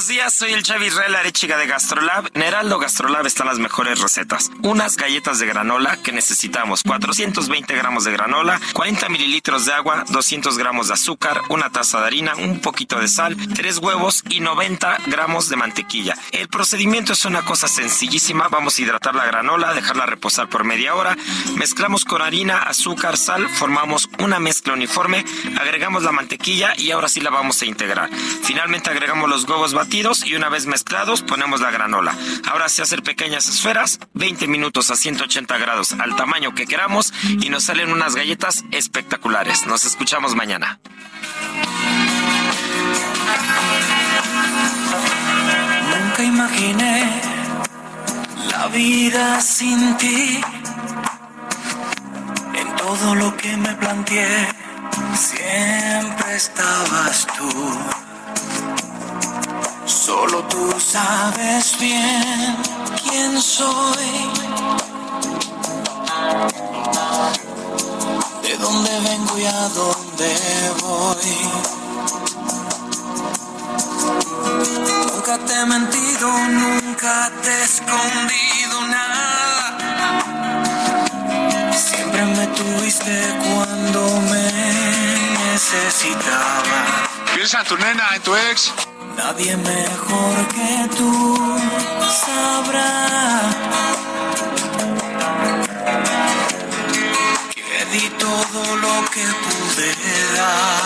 Buenos días. Soy el Chavi Israel Arechiga de Gastrolab. En Heraldo Gastrolab están las mejores recetas. Unas galletas de granola que necesitamos 420 gramos de granola, 40 mililitros de agua, 200 gramos de azúcar, una taza de harina, un poquito de sal, 3 huevos y 90 gramos de mantequilla. El procedimiento es una cosa sencillísima. Vamos a hidratar la granola, dejarla reposar por media hora. Mezclamos con harina, azúcar, sal, formamos una mezcla uniforme, agregamos la mantequilla y ahora sí la vamos a integrar. Finalmente agregamos los huevos y una vez mezclados ponemos la granola. Ahora se hacer pequeñas esferas, 20 minutos a 180 grados al tamaño que queramos y nos salen unas galletas espectaculares. Nos escuchamos mañana. Nunca imaginé la vida sin ti. En todo lo que me planteé, siempre estabas tú. Solo tú sabes bien quién soy. De dónde vengo y a dónde voy. Nunca te he mentido, nunca te he escondido nada. Siempre me tuviste cuando me necesitaba. Piensa en tu nena, en tu ex. Nadie mejor que tú sabrá que di todo lo que pude dar.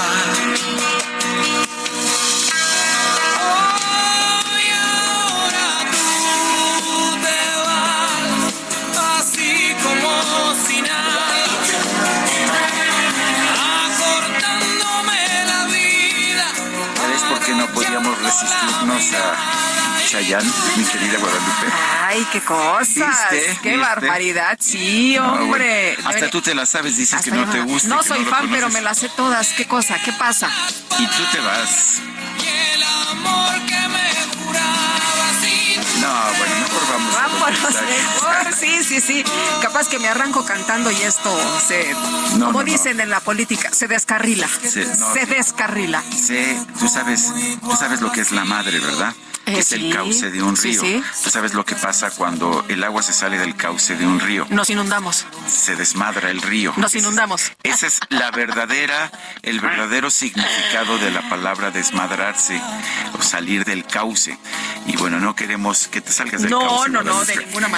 Podíamos resistirnos a Chayanne, mi querida Guadalupe? Ay, qué cosas. ¿Viste? Qué ¿Viste? barbaridad. Sí, No, hombre. bueno, hasta tú te la sabes, dices que no te gusta. No soy fan, pero me las sé todas. ¿Qué cosa? ¿Qué pasa? Y tú te vas. No, bueno, mejor vamos. Vámonos. Mejor. Sí, sí, sí. Capaz que me arranco cantando y esto se, No, como no, no. dicen en la política, se descarrila. No, se descarrila. Sí, tú sabes, tú sabes lo que es la madre, ¿verdad? Eh, es sí. el cauce de un río. sí. Tú sabes lo que pasa cuando el agua se sale del cauce de un río. Nos inundamos. Se desmadra el río. Nos Ese- inundamos. Esa es la verdadera, el verdadero significado de la palabra desmadrarse o salir del cauce. Y bueno, no queremos que te salgas del No, cauce. no, no, Guadalupe. de ninguna manera.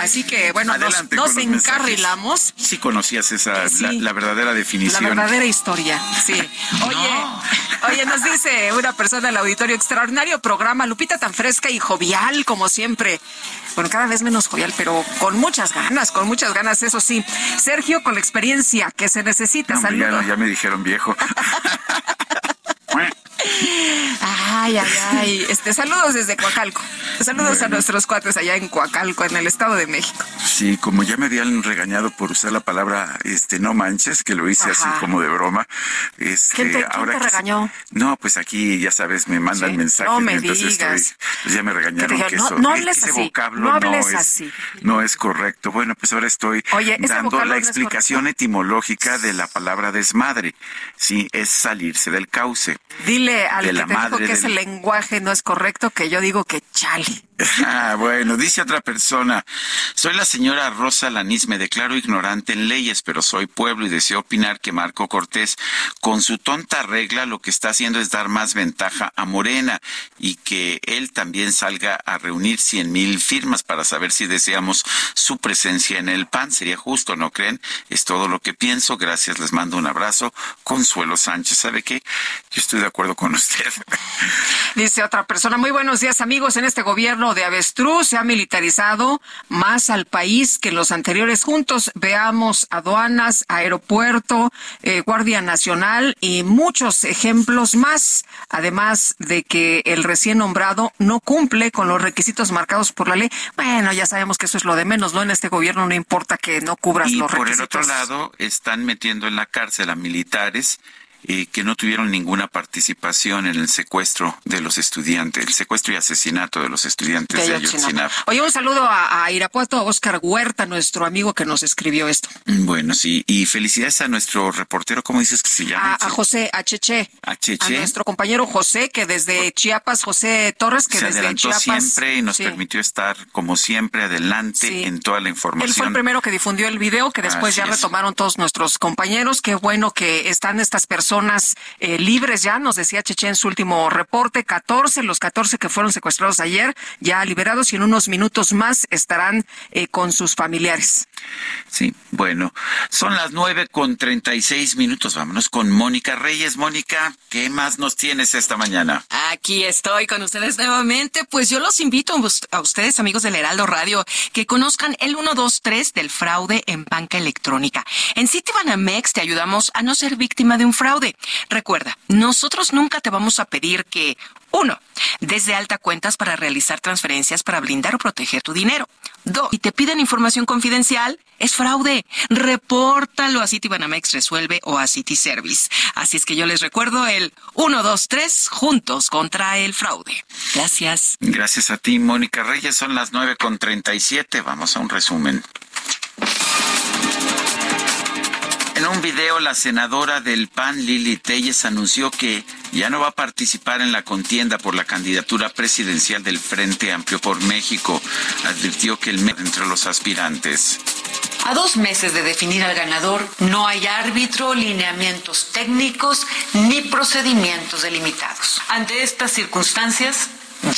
Así que, bueno, nos, Adelante nos con los mensajes. encarrilamos. Sí conocías esa, Sí. la, la verdadera La definición. verdadera historia, sí. Oye, oye, nos dice una persona del auditorio, extraordinario programa, Lupita tan fresca y jovial como siempre. Bueno, cada vez menos jovial, pero con muchas ganas, con muchas ganas, eso sí. Sergio, con la experiencia que se necesita, No, hombre, ya, ya me dijeron viejo. Ay, ay, ay. Este, saludos desde Coacalco. Saludos a nuestros cuates allá en Coacalco, en el Estado de México. Sí, como ya me habían regañado por usar la palabra este no manches, que lo hice Ajá. así como de broma. Este, ¿Quién te- quién ahora te que se- regañó? No, pues aquí ya sabes, me mandan Sí. mensajes No me digas. estoy. Pues ya me regañaron que, no- eso, no e- hables ese así, vocablo no hables es, así. no es correcto. Bueno, pues ahora estoy Oye, dando la explicación etimológica de la palabra desmadre. Sí, es salirse del cauce. Dile al De que la te dijo que ese lenguaje no es correcto, que yo digo que chale. Ah, bueno, dice otra persona, soy la señora Rosa Lanís, me declaro ignorante en leyes, pero soy pueblo y deseo opinar que Marco Cortés, con su tonta regla, lo que está haciendo es dar más ventaja a Morena y que él también salga a reunir cien mil firmas para saber si deseamos su presencia en el PAN. Sería justo, ¿no creen? Es todo lo que pienso. Gracias, les mando un abrazo. Consuelo Sánchez, ¿sabe qué? Yo estoy de acuerdo con usted. Dice otra persona, muy buenos días amigos, en este gobierno de avestruz se ha militarizado más al país que los anteriores juntos. Veamos aduanas, aeropuerto, eh, Guardia Nacional y muchos ejemplos más, además de que el recién nombrado no cumple con los requisitos marcados por la ley. Bueno, ya sabemos que eso es lo de menos, ¿no? En este gobierno no importa que no cubras Y los por el requisitos. otro lado, están metiendo en la cárcel a militares eh, que no tuvieron ninguna participación en el secuestro de los estudiantes, el secuestro y asesinato de los estudiantes de Ayotzinapa. Oye, un saludo a, Irapuato, a Oscar Huerta, nuestro amigo que nos escribió esto. Bueno, sí, y felicidades a nuestro reportero, ¿cómo dices que se llama? A, José Acheche. A nuestro compañero José, que desde Chiapas, José Torres, que desde Chiapas. siempre y nos permitió estar, como siempre, adelante en toda la información. Él fue el primero que difundió el video, que después ya retomaron todos nuestros compañeros. Qué bueno que están estas personas eh, libres ya, nos decía Cheche en su último reporte. 14, los 14 que fueron secuestrados ayer, ya liberados y en unos minutos más estarán eh, con sus familiares. Sí, bueno, son las nueve con treinta y seis minutos. Vámonos con Mónica Reyes. Mónica, ¿qué más nos tienes esta mañana? Aquí estoy con ustedes nuevamente. Pues yo los invito a ustedes, amigos del Heraldo Radio, que conozcan el 123 del fraude en banca electrónica. En Citibanamex te ayudamos a no ser víctima de un fraude. Recuerda, nosotros nunca te vamos a pedir que uno, desde alta cuentas para realizar transferencias para blindar o proteger tu dinero. Dos, si te piden información confidencial, es fraude. Repórtalo a Citibanamex Resuelve o a City Service. Así es que yo les recuerdo el 1, 2, 3, juntos contra el fraude. Gracias. Gracias a ti, Mónica Reyes. Son las 9 con 37. Vamos a un resumen. En un video, la senadora del PAN, Lili Telles, anunció que ya no va a participar en la contienda por la candidatura presidencial del Frente Amplio por México. Advirtió que el entre los aspirantes. A dos meses de definir al ganador, no hay árbitro, lineamientos técnicos ni procedimientos delimitados. Ante estas circunstancias,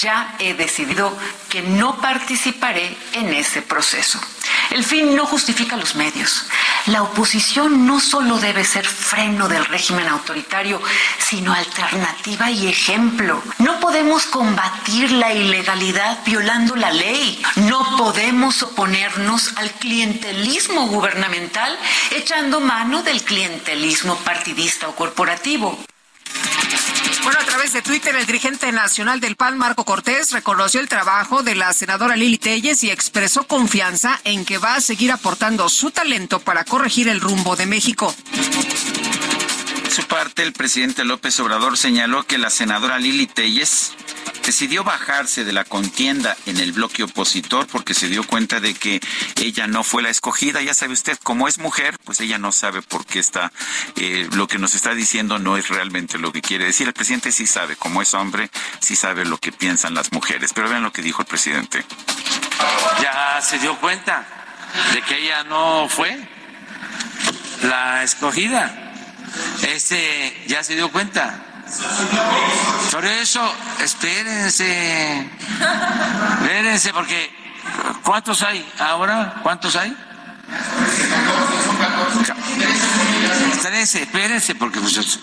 ya he decidido que no participaré en ese proceso. El fin no justifica los medios. La oposición no solo debe ser freno del régimen autoritario, sino alternativa y ejemplo. No podemos combatir la ilegalidad violando la ley. No podemos oponernos al clientelismo gubernamental echando mano del clientelismo partidista o corporativo. Bueno, a través de Twitter, el dirigente nacional del PAN, Marco Cortés, reconoció el trabajo de la senadora Lili Telles y expresó confianza en que va a seguir aportando su talento para corregir el rumbo de México. Su parte, el presidente López Obrador señaló que la senadora Lili Telles decidió bajarse de la contienda en el bloque opositor porque se dio cuenta de que ella no fue la escogida. Ya sabe usted, como es mujer, pues ella no sabe por qué está, eh, lo que nos está diciendo no es realmente lo que quiere decir. El presidente sí sabe, como es hombre, sí sabe lo que piensan las mujeres. Pero vean lo que dijo el presidente. Ya se dio cuenta de que ella no fue la escogida. Este ya se dio cuenta por eso, espérense, espérense, porque ¿cuántos hay ahora? ¿Cuántos hay? Espérense, espérense, porque pues,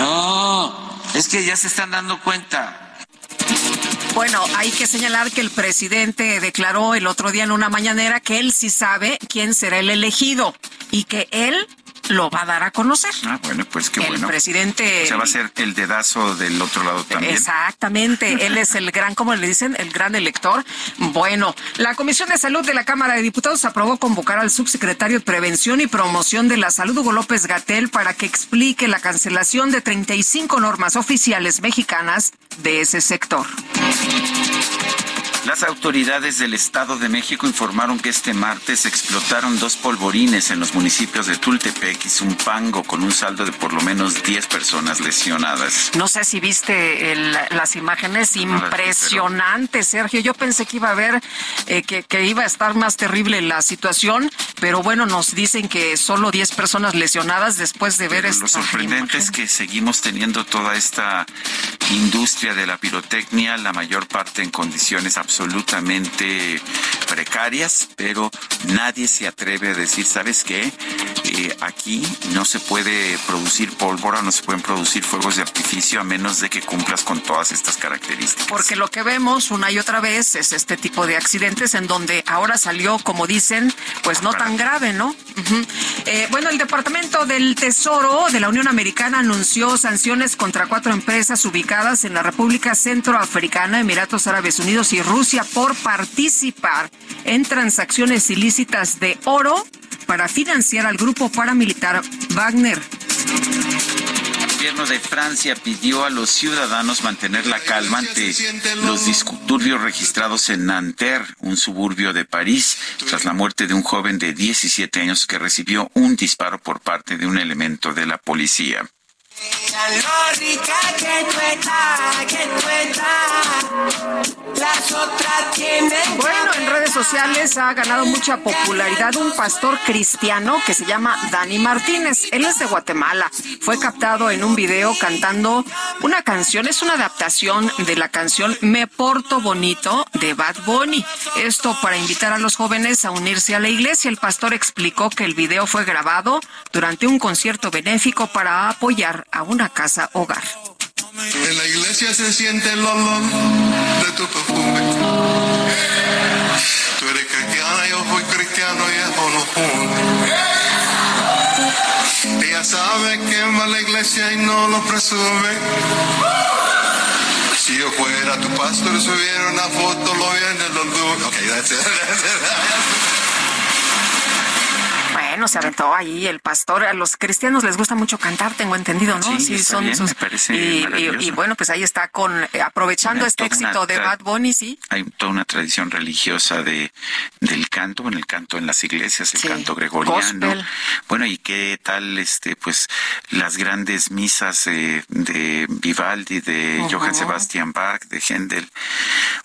no, es que ya se están dando cuenta. Bueno, hay que señalar que el presidente declaró el otro día en una mañanera que él sí sabe quién será el elegido y que él lo va a dar a conocer. Ah, bueno, pues qué bueno. El presidente. O sea, va a ser el dedazo del otro lado también. Exactamente. Él es el gran, como le dicen, el gran elector. Bueno, la Comisión de Salud de la Cámara de Diputados aprobó convocar al subsecretario de Prevención y Promoción de la Salud, Hugo López Gatel, para que explique la cancelación de 35 normas oficiales mexicanas de ese sector. Las autoridades del Estado de México informaron que este martes explotaron dos polvorines en los municipios de Tultepec y Zumpango con un saldo de por lo menos 10 personas lesionadas. No sé si viste las imágenes impresionantes, Sergio. Yo pensé que iba a haber, eh, que, iba a estar más terrible la situación, pero bueno, nos dicen que solo 10 personas lesionadas después de ver esto. Lo sorprendente es que seguimos teniendo toda esta industria de la pirotecnia, la mayor parte en condiciones absolutamente absolutamente precarias, pero nadie se atreve a decir, ¿sabes qué? Eh, aquí no se puede producir pólvora, no se pueden producir fuegos de artificio a menos de que cumplas con todas estas características. Porque lo que vemos una y otra vez es este tipo de accidentes en donde ahora salió, como dicen, pues no tan grave, ¿no? Eh, bueno, el Departamento del Tesoro de la Unión Americana anunció sanciones contra cuatro empresas ubicadas en la República Centroafricana, Emiratos Árabes Unidos y Rusia por participar en transacciones ilícitas de oro para financiar al grupo paramilitar Wagner. gobierno de Francia pidió a los ciudadanos mantener la calma ante los disturbios registrados en Nanterre, un suburbio de París, tras la muerte de un joven de 17 años que recibió un disparo por parte de un elemento de la policía. Bueno, en redes sociales ha ganado mucha popularidad un pastor cristiano que se llama Dani Martínez. Él es de Guatemala. Fue captado en un video cantando una canción. Es una adaptación de la canción Me Porto Bonito de Bad Bunny. Esto para invitar a los jóvenes a unirse a la iglesia. El pastor explicó que el video fue grabado durante un concierto benéfico para apoyar a una casa hogar. En la iglesia se siente el olor de tu perfume. Tú eres cristiana, yo soy cristiano y eso no juntos. Ella sabe que va a la iglesia y no lo presume. Si yo fuera tu pastor, subiera una foto, lo viene los dos. Okay, that's it. Bueno, se aventó ahí el pastor. A los cristianos les gusta mucho cantar, tengo entendido, ¿no? Sí, son bien, me parece y, y, y, bueno, pues ahí está con eh, aprovechando este una éxito de Bad Bunny, sí. Hay toda una tradición religiosa de del canto, bueno, el canto en las iglesias, el canto gregoriano. Gospel. Bueno, y qué tal este pues las grandes misas eh, de Vivaldi, de Ujú. Johann Sebastian Bach, de Händel.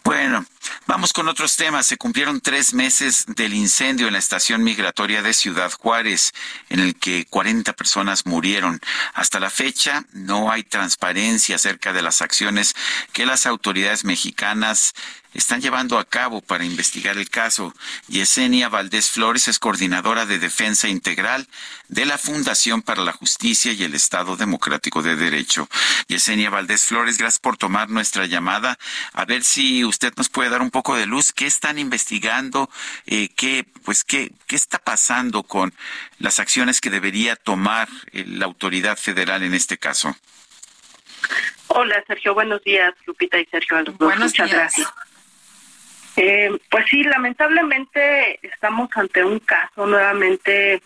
Bueno, vamos con otros temas. Se cumplieron tres meses del incendio en la estación migratoria de Ciudad Juárez, en el que 40 personas murieron. Hasta la fecha no hay transparencia acerca de las acciones que las autoridades mexicanas están llevando a cabo para investigar el caso. Yesenia Valdés Flores es coordinadora de defensa integral de la Fundación para la Justicia y el Estado Democrático de Derecho. Yesenia Valdés Flores, gracias por tomar nuestra llamada. A ver si usted nos puede dar un poco de luz. ¿Qué están investigando? Eh, ¿qué, pues, qué, ¿Qué está pasando con las acciones que debería tomar eh, la autoridad federal en este caso? Hola Sergio, buenos días, Lupita y Sergio. Buenos Muchas días. gracias. Eh, pues sí, lamentablemente estamos ante un caso nuevamente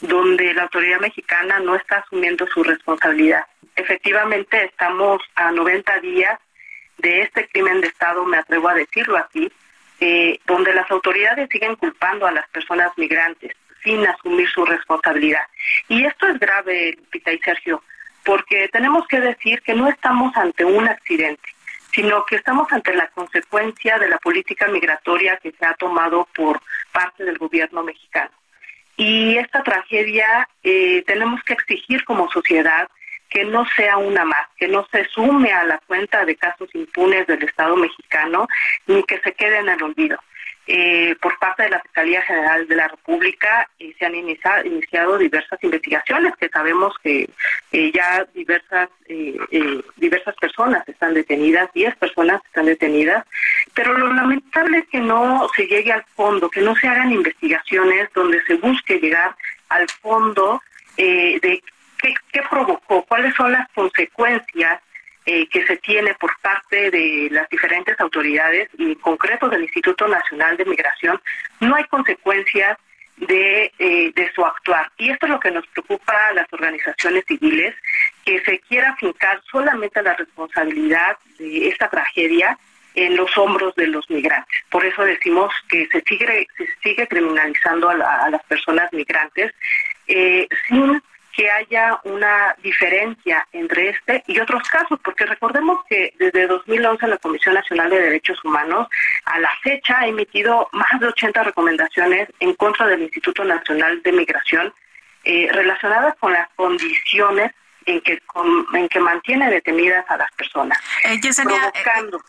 donde la autoridad mexicana no está asumiendo su responsabilidad. Efectivamente, estamos a 90 días de este crimen de Estado, me atrevo a decirlo así, eh, donde las autoridades siguen culpando a las personas migrantes sin asumir su responsabilidad. Y esto es grave, Lupita y Sergio, porque tenemos que decir que no estamos ante un accidente, sino que estamos ante la consecuencia de la política migratoria que se ha tomado por parte del gobierno mexicano. Y esta tragedia eh, tenemos que exigir como sociedad que no sea una más, que no se sume a la cuenta de casos impunes del Estado mexicano, ni que se quede en el olvido. Eh, por parte de la Fiscalía General de la República eh, se han inicia- iniciado diversas investigaciones que sabemos que ya diversas eh, eh, diversas personas están detenidas, 10 personas están detenidas, pero lo lamentable es que no se llegue al fondo, que no se hagan investigaciones donde se busque llegar al fondo de qué provocó, cuáles son las consecuencias eh, que se tiene por parte de las diferentes autoridades y en concreto del Instituto Nacional de Migración, no hay consecuencias de, eh, de su actuar. Y esto es lo que nos preocupa a las organizaciones civiles, que se quiera fincar solamente la responsabilidad de esta tragedia en los hombros de los migrantes. Por eso decimos que se sigue, se sigue criminalizando a, la- a las personas migrantes eh, sin que haya una diferencia entre este y otros casos, porque recordemos que desde 2011 la Comisión Nacional de Derechos Humanos a la fecha ha emitido más de 80 recomendaciones en contra del Instituto Nacional de Migración eh, relacionadas con las condiciones en que, con- en que mantiene detenidas a las personas. Eh, Yesenia, eh, provocando.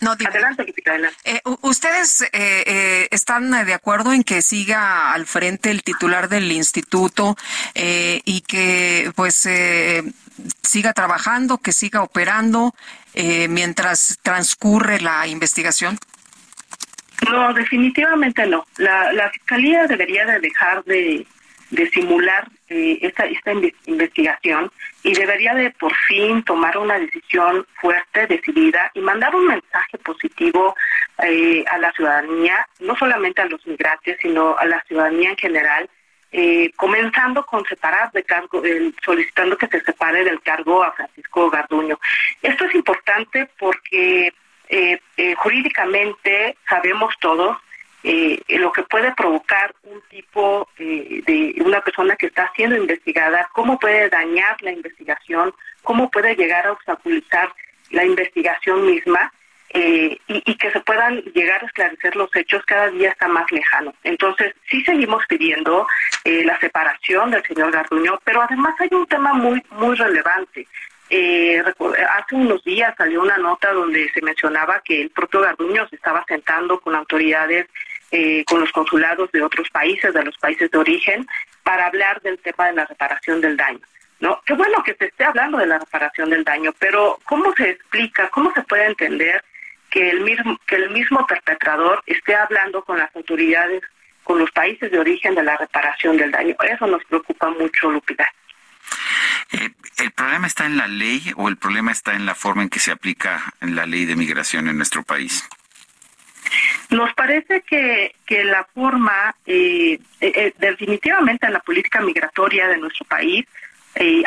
No. Adelante, adelante. Eh, ¿Ustedes eh, eh, están de acuerdo en que siga al frente el titular del instituto eh, y que pues eh, siga trabajando, que siga operando eh, mientras transcurre la investigación? No, definitivamente no. La, la Fiscalía debería de dejar de, de simular eh, esta, esta inve- investigación y debería de por fin tomar una decisión fuerte, decidida y mandar un mensaje positivo eh, a la ciudadanía, no solamente a los migrantes, sino a la ciudadanía en general, eh, comenzando con separar de cargo, solicitando que se separe del cargo a Francisco Garduño. Esto es importante porque eh, eh, jurídicamente sabemos todos lo que puede provocar un tipo de una persona que está siendo investigada, cómo puede dañar la investigación, cómo puede llegar a obstaculizar la investigación misma eh, y, que se puedan llegar a esclarecer los hechos cada día está más lejano. Entonces, sí seguimos pidiendo eh, la separación del señor Garduño, pero además hay un tema muy, muy relevante. Eh, hace unos días salió una nota donde se mencionaba que el propio Garduño se estaba sentando con autoridades, con los consulados de otros países, de los países de origen, para hablar del tema de la reparación del daño. ¿no? Qué bueno que se esté hablando de la reparación del daño, pero ¿cómo se explica, cómo se puede entender que el mismo que el mismo perpetrador esté hablando con las autoridades, con los países de origen de la reparación del daño. Eso nos preocupa mucho, Lupita. Eh, ¿El problema está en la ley o el problema está en la forma en que se aplica la ley de migración en nuestro país? Nos parece que, que la forma, eh, eh, definitivamente en la política migratoria de nuestro país,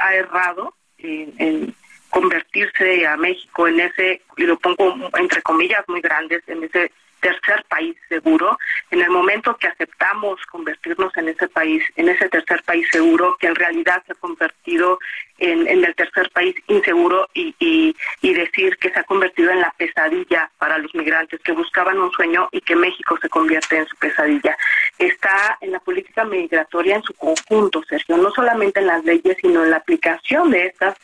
ha errado en, convertirse a México en ese, y lo pongo entre comillas muy grandes, en ese tercer país seguro, en el momento que aceptamos convertirnos en ese país, en ese tercer país seguro, que en realidad se ha convertido en, el tercer país inseguro y, y, decir que se ha convertido en la pesadilla para los migrantes que buscaban un sueño y que México se convierte en su pesadilla. Está en la política migratoria en su conjunto, Sergio, no solamente en las leyes, sino en la aplicación de estas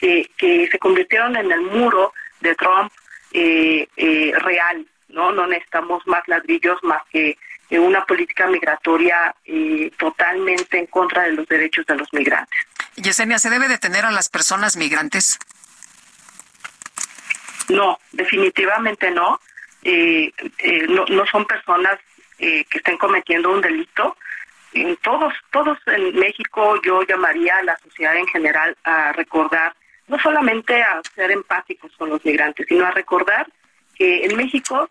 que, se convirtieron en el muro de Trump eh, eh, real, ¿no? No necesitamos más ladrillos más que una política migratoria eh, totalmente en contra de los derechos de los migrantes. Yesenia, ¿se debe detener a las personas migrantes? No, definitivamente no. no, no son personas que estén cometiendo un delito. todos, todos en México yo llamaría a la sociedad en general a recordar no solamente a ser empáticos con los migrantes, sino a recordar que en México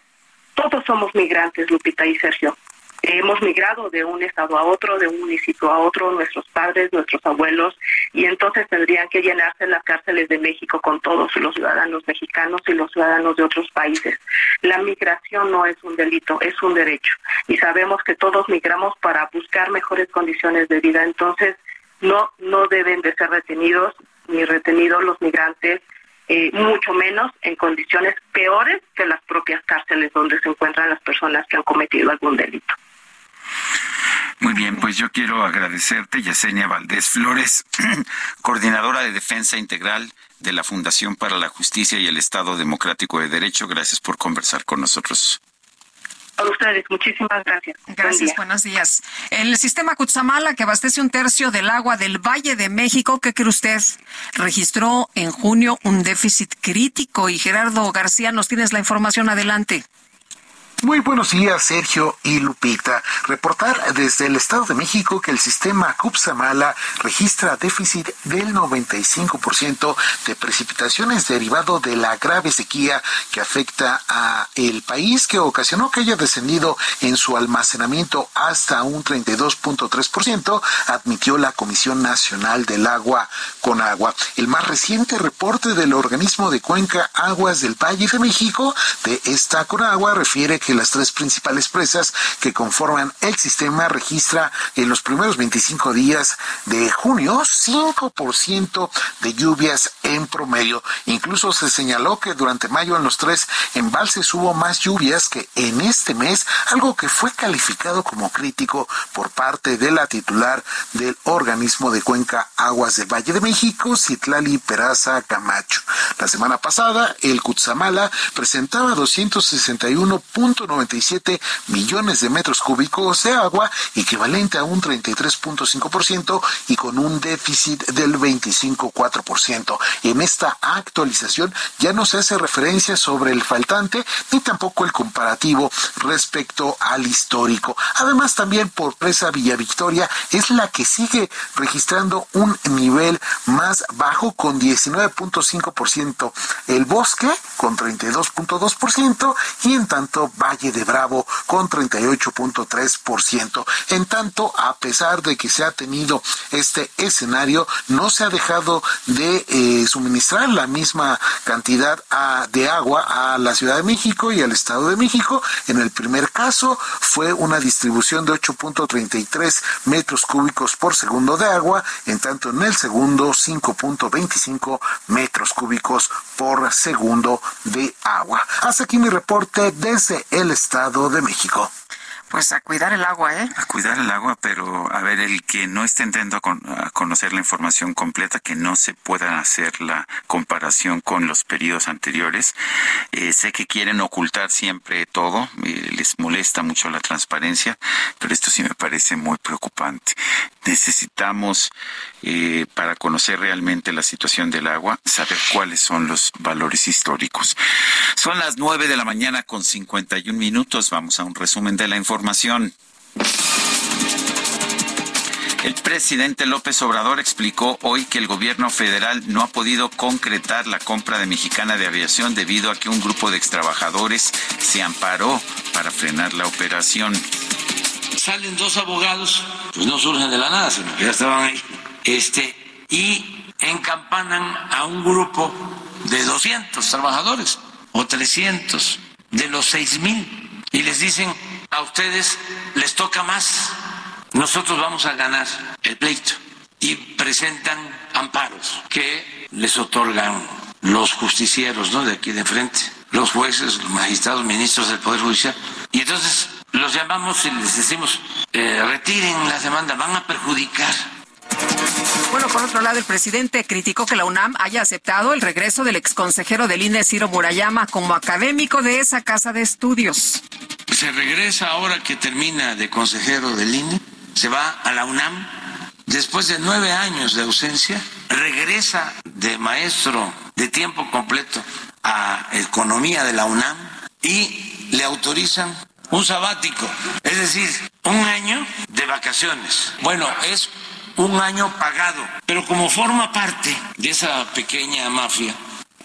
todos somos migrantes, Lupita y Sergio. Hemos migrado de un estado a otro, de un municipio a otro, nuestros padres, nuestros abuelos, y entonces tendrían que llenarse las cárceles de México con todos los ciudadanos mexicanos y los ciudadanos de otros países. La migración no es un delito, es un derecho. Y sabemos que todos migramos para buscar mejores condiciones de vida. Entonces, no, no deben de ser retenidos ni retenidos los migrantes, eh, mucho menos en condiciones peores que las propias cárceles donde se encuentran las personas que han cometido algún delito. Muy bien, pues yo quiero agradecerte, Yesenia Valdés Flores, coordinadora de Defensa Integral de la Fundación para la Justicia y el Estado Democrático de Derecho. Gracias por conversar con nosotros ustedes. Muchísimas gracias. Gracias, buenos días. El sistema Cutzamala, que abastece un tercio del agua del Valle de México, ¿qué cree usted? Registró en junio un déficit crítico y Gerardo García, nos tienes la información adelante. Muy buenos días, Sergio y Lupita. Reportar desde el Estado de México que el sistema Cupsamala registra déficit del 95% de precipitaciones derivado de la grave sequía que afecta a el país, que ocasionó que haya descendido en su almacenamiento hasta un 32.3%, admitió la Comisión Nacional del Agua con Agua. El más reciente reporte del organismo de cuenca Aguas del Valle de México de esta Conagua refiere que las tres principales presas que conforman el sistema registra en los primeros 25 días de junio 5% de lluvias en promedio. Incluso se señaló que durante mayo en los tres embalses hubo más lluvias que en este mes, algo que fue calificado como crítico por parte de la titular del organismo de cuenca Aguas del Valle de México, Citlali Peraza Camacho. La semana pasada, el Cutzamala presentaba 261. 97 millones de metros cúbicos de agua, equivalente a un 33.5% y con un déficit del 25.4%. En esta actualización ya no se hace referencia sobre el faltante ni tampoco el comparativo respecto al histórico. Además, también por presa Villa Victoria es la que sigue registrando un nivel más bajo con 19.5%. El bosque con 32.2% y en tanto bajo Valle de Bravo con 38.3%. En tanto, a pesar de que se ha tenido este escenario, no se ha dejado de eh, suministrar la misma cantidad ah, de agua a la Ciudad de México y al Estado de México. En el primer caso fue una distribución de 8.33 metros cúbicos por segundo de agua, en tanto en el segundo 5.25 metros cúbicos por segundo de agua. Hasta aquí mi reporte desde el Estado de México. Pues a cuidar el agua, ¿eh? A cuidar el agua, pero a ver, el que no esté intentando a, conocer la información completa, que no se pueda hacer la comparación con los periodos anteriores. Eh, sé que quieren ocultar siempre todo, les molesta mucho la transparencia, pero esto sí me parece muy preocupante. Necesitamos, eh, para conocer realmente la situación del agua, saber cuáles son los valores históricos. Son las nueve de la mañana con 51 minutos. Vamos a un resumen de la información el presidente López Obrador explicó hoy que el gobierno federal no ha podido concretar la compra de Mexicana de Aviación debido a que un grupo de extrabajadores se amparó para frenar la operación. Salen dos abogados, pues no surgen de la nada, ya estaban ahí, este, y encampanan a un grupo de 200 trabajadores o 300 de los 6 mil y les dicen a ustedes les toca más, nosotros vamos a ganar el pleito y presentan amparos que les otorgan los justicieros ¿no? de aquí de frente, los jueces, los magistrados, ministros del Poder Judicial. Y entonces los llamamos y les decimos, eh, retiren la demanda, van a perjudicar bueno, por otro lado, el presidente criticó que la UNAM haya aceptado el regreso del exconsejero del INE, Ciro Murayama, como académico de esa casa de estudios. Se regresa ahora que termina de consejero del INE, se va a la UNAM, después de nueve años de ausencia, regresa de maestro de tiempo completo a Economía de la UNAM y le autorizan un sabático, es decir, un año de vacaciones. Bueno, es un año pagado, pero como forma parte de esa pequeña mafia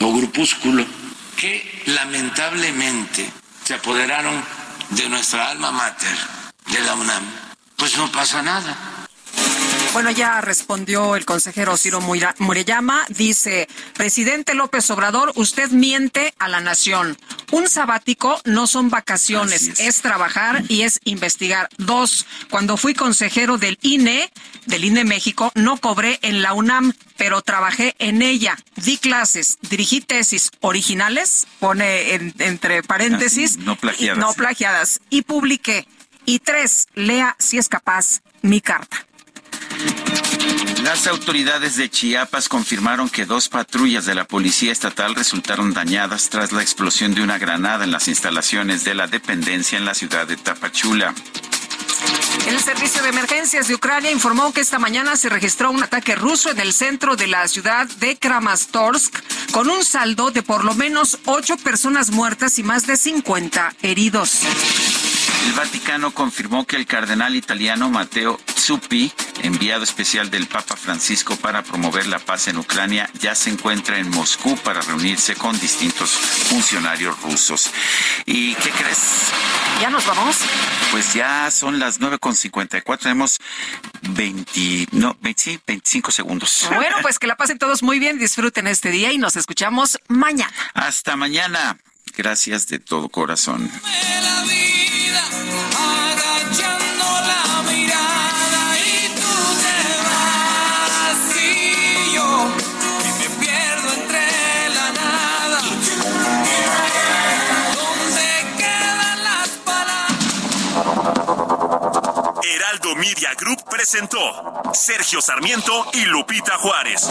o grupúsculo que lamentablemente se apoderaron de nuestra alma mater, de la UNAM, pues no pasa nada. Bueno, ya respondió el consejero Ciro Mureyama. Dice, presidente López Obrador, usted miente a la nación. Un sabático no son vacaciones, es. es. trabajar y es investigar. Dos, cuando fui consejero del INE, del INE México, no cobré en la UNAM, pero trabajé en ella. Di clases, dirigí tesis originales, pone entre paréntesis, no plagiadas. Y, no plagiadas, y publiqué. Y tres, lea si es capaz mi carta. Las autoridades de Chiapas confirmaron que dos patrullas de la Policía Estatal resultaron dañadas tras la explosión de una granada en las instalaciones de la dependencia en la ciudad de Tapachula. El Servicio de Emergencias de Ucrania informó que esta mañana se registró un ataque ruso en el centro de la ciudad de Kramatorsk, con un saldo de por lo menos ocho personas muertas y más de 50 heridos. El Vaticano confirmó que el cardenal italiano Matteo Zuppi, enviado especial del Papa Francisco para promover la paz en Ucrania, ya se encuentra en Moscú para reunirse con distintos funcionarios rusos. ¿Y qué crees? ¿Ya nos vamos? Pues ya son las 9.54, tenemos 20, no, 25 segundos. Bueno, pues que la pasen todos muy bien, disfruten este día y nos escuchamos mañana. Hasta mañana. Gracias de todo corazón. Heraldo Media Group presentó Sergio Sarmiento y Lupita Juárez.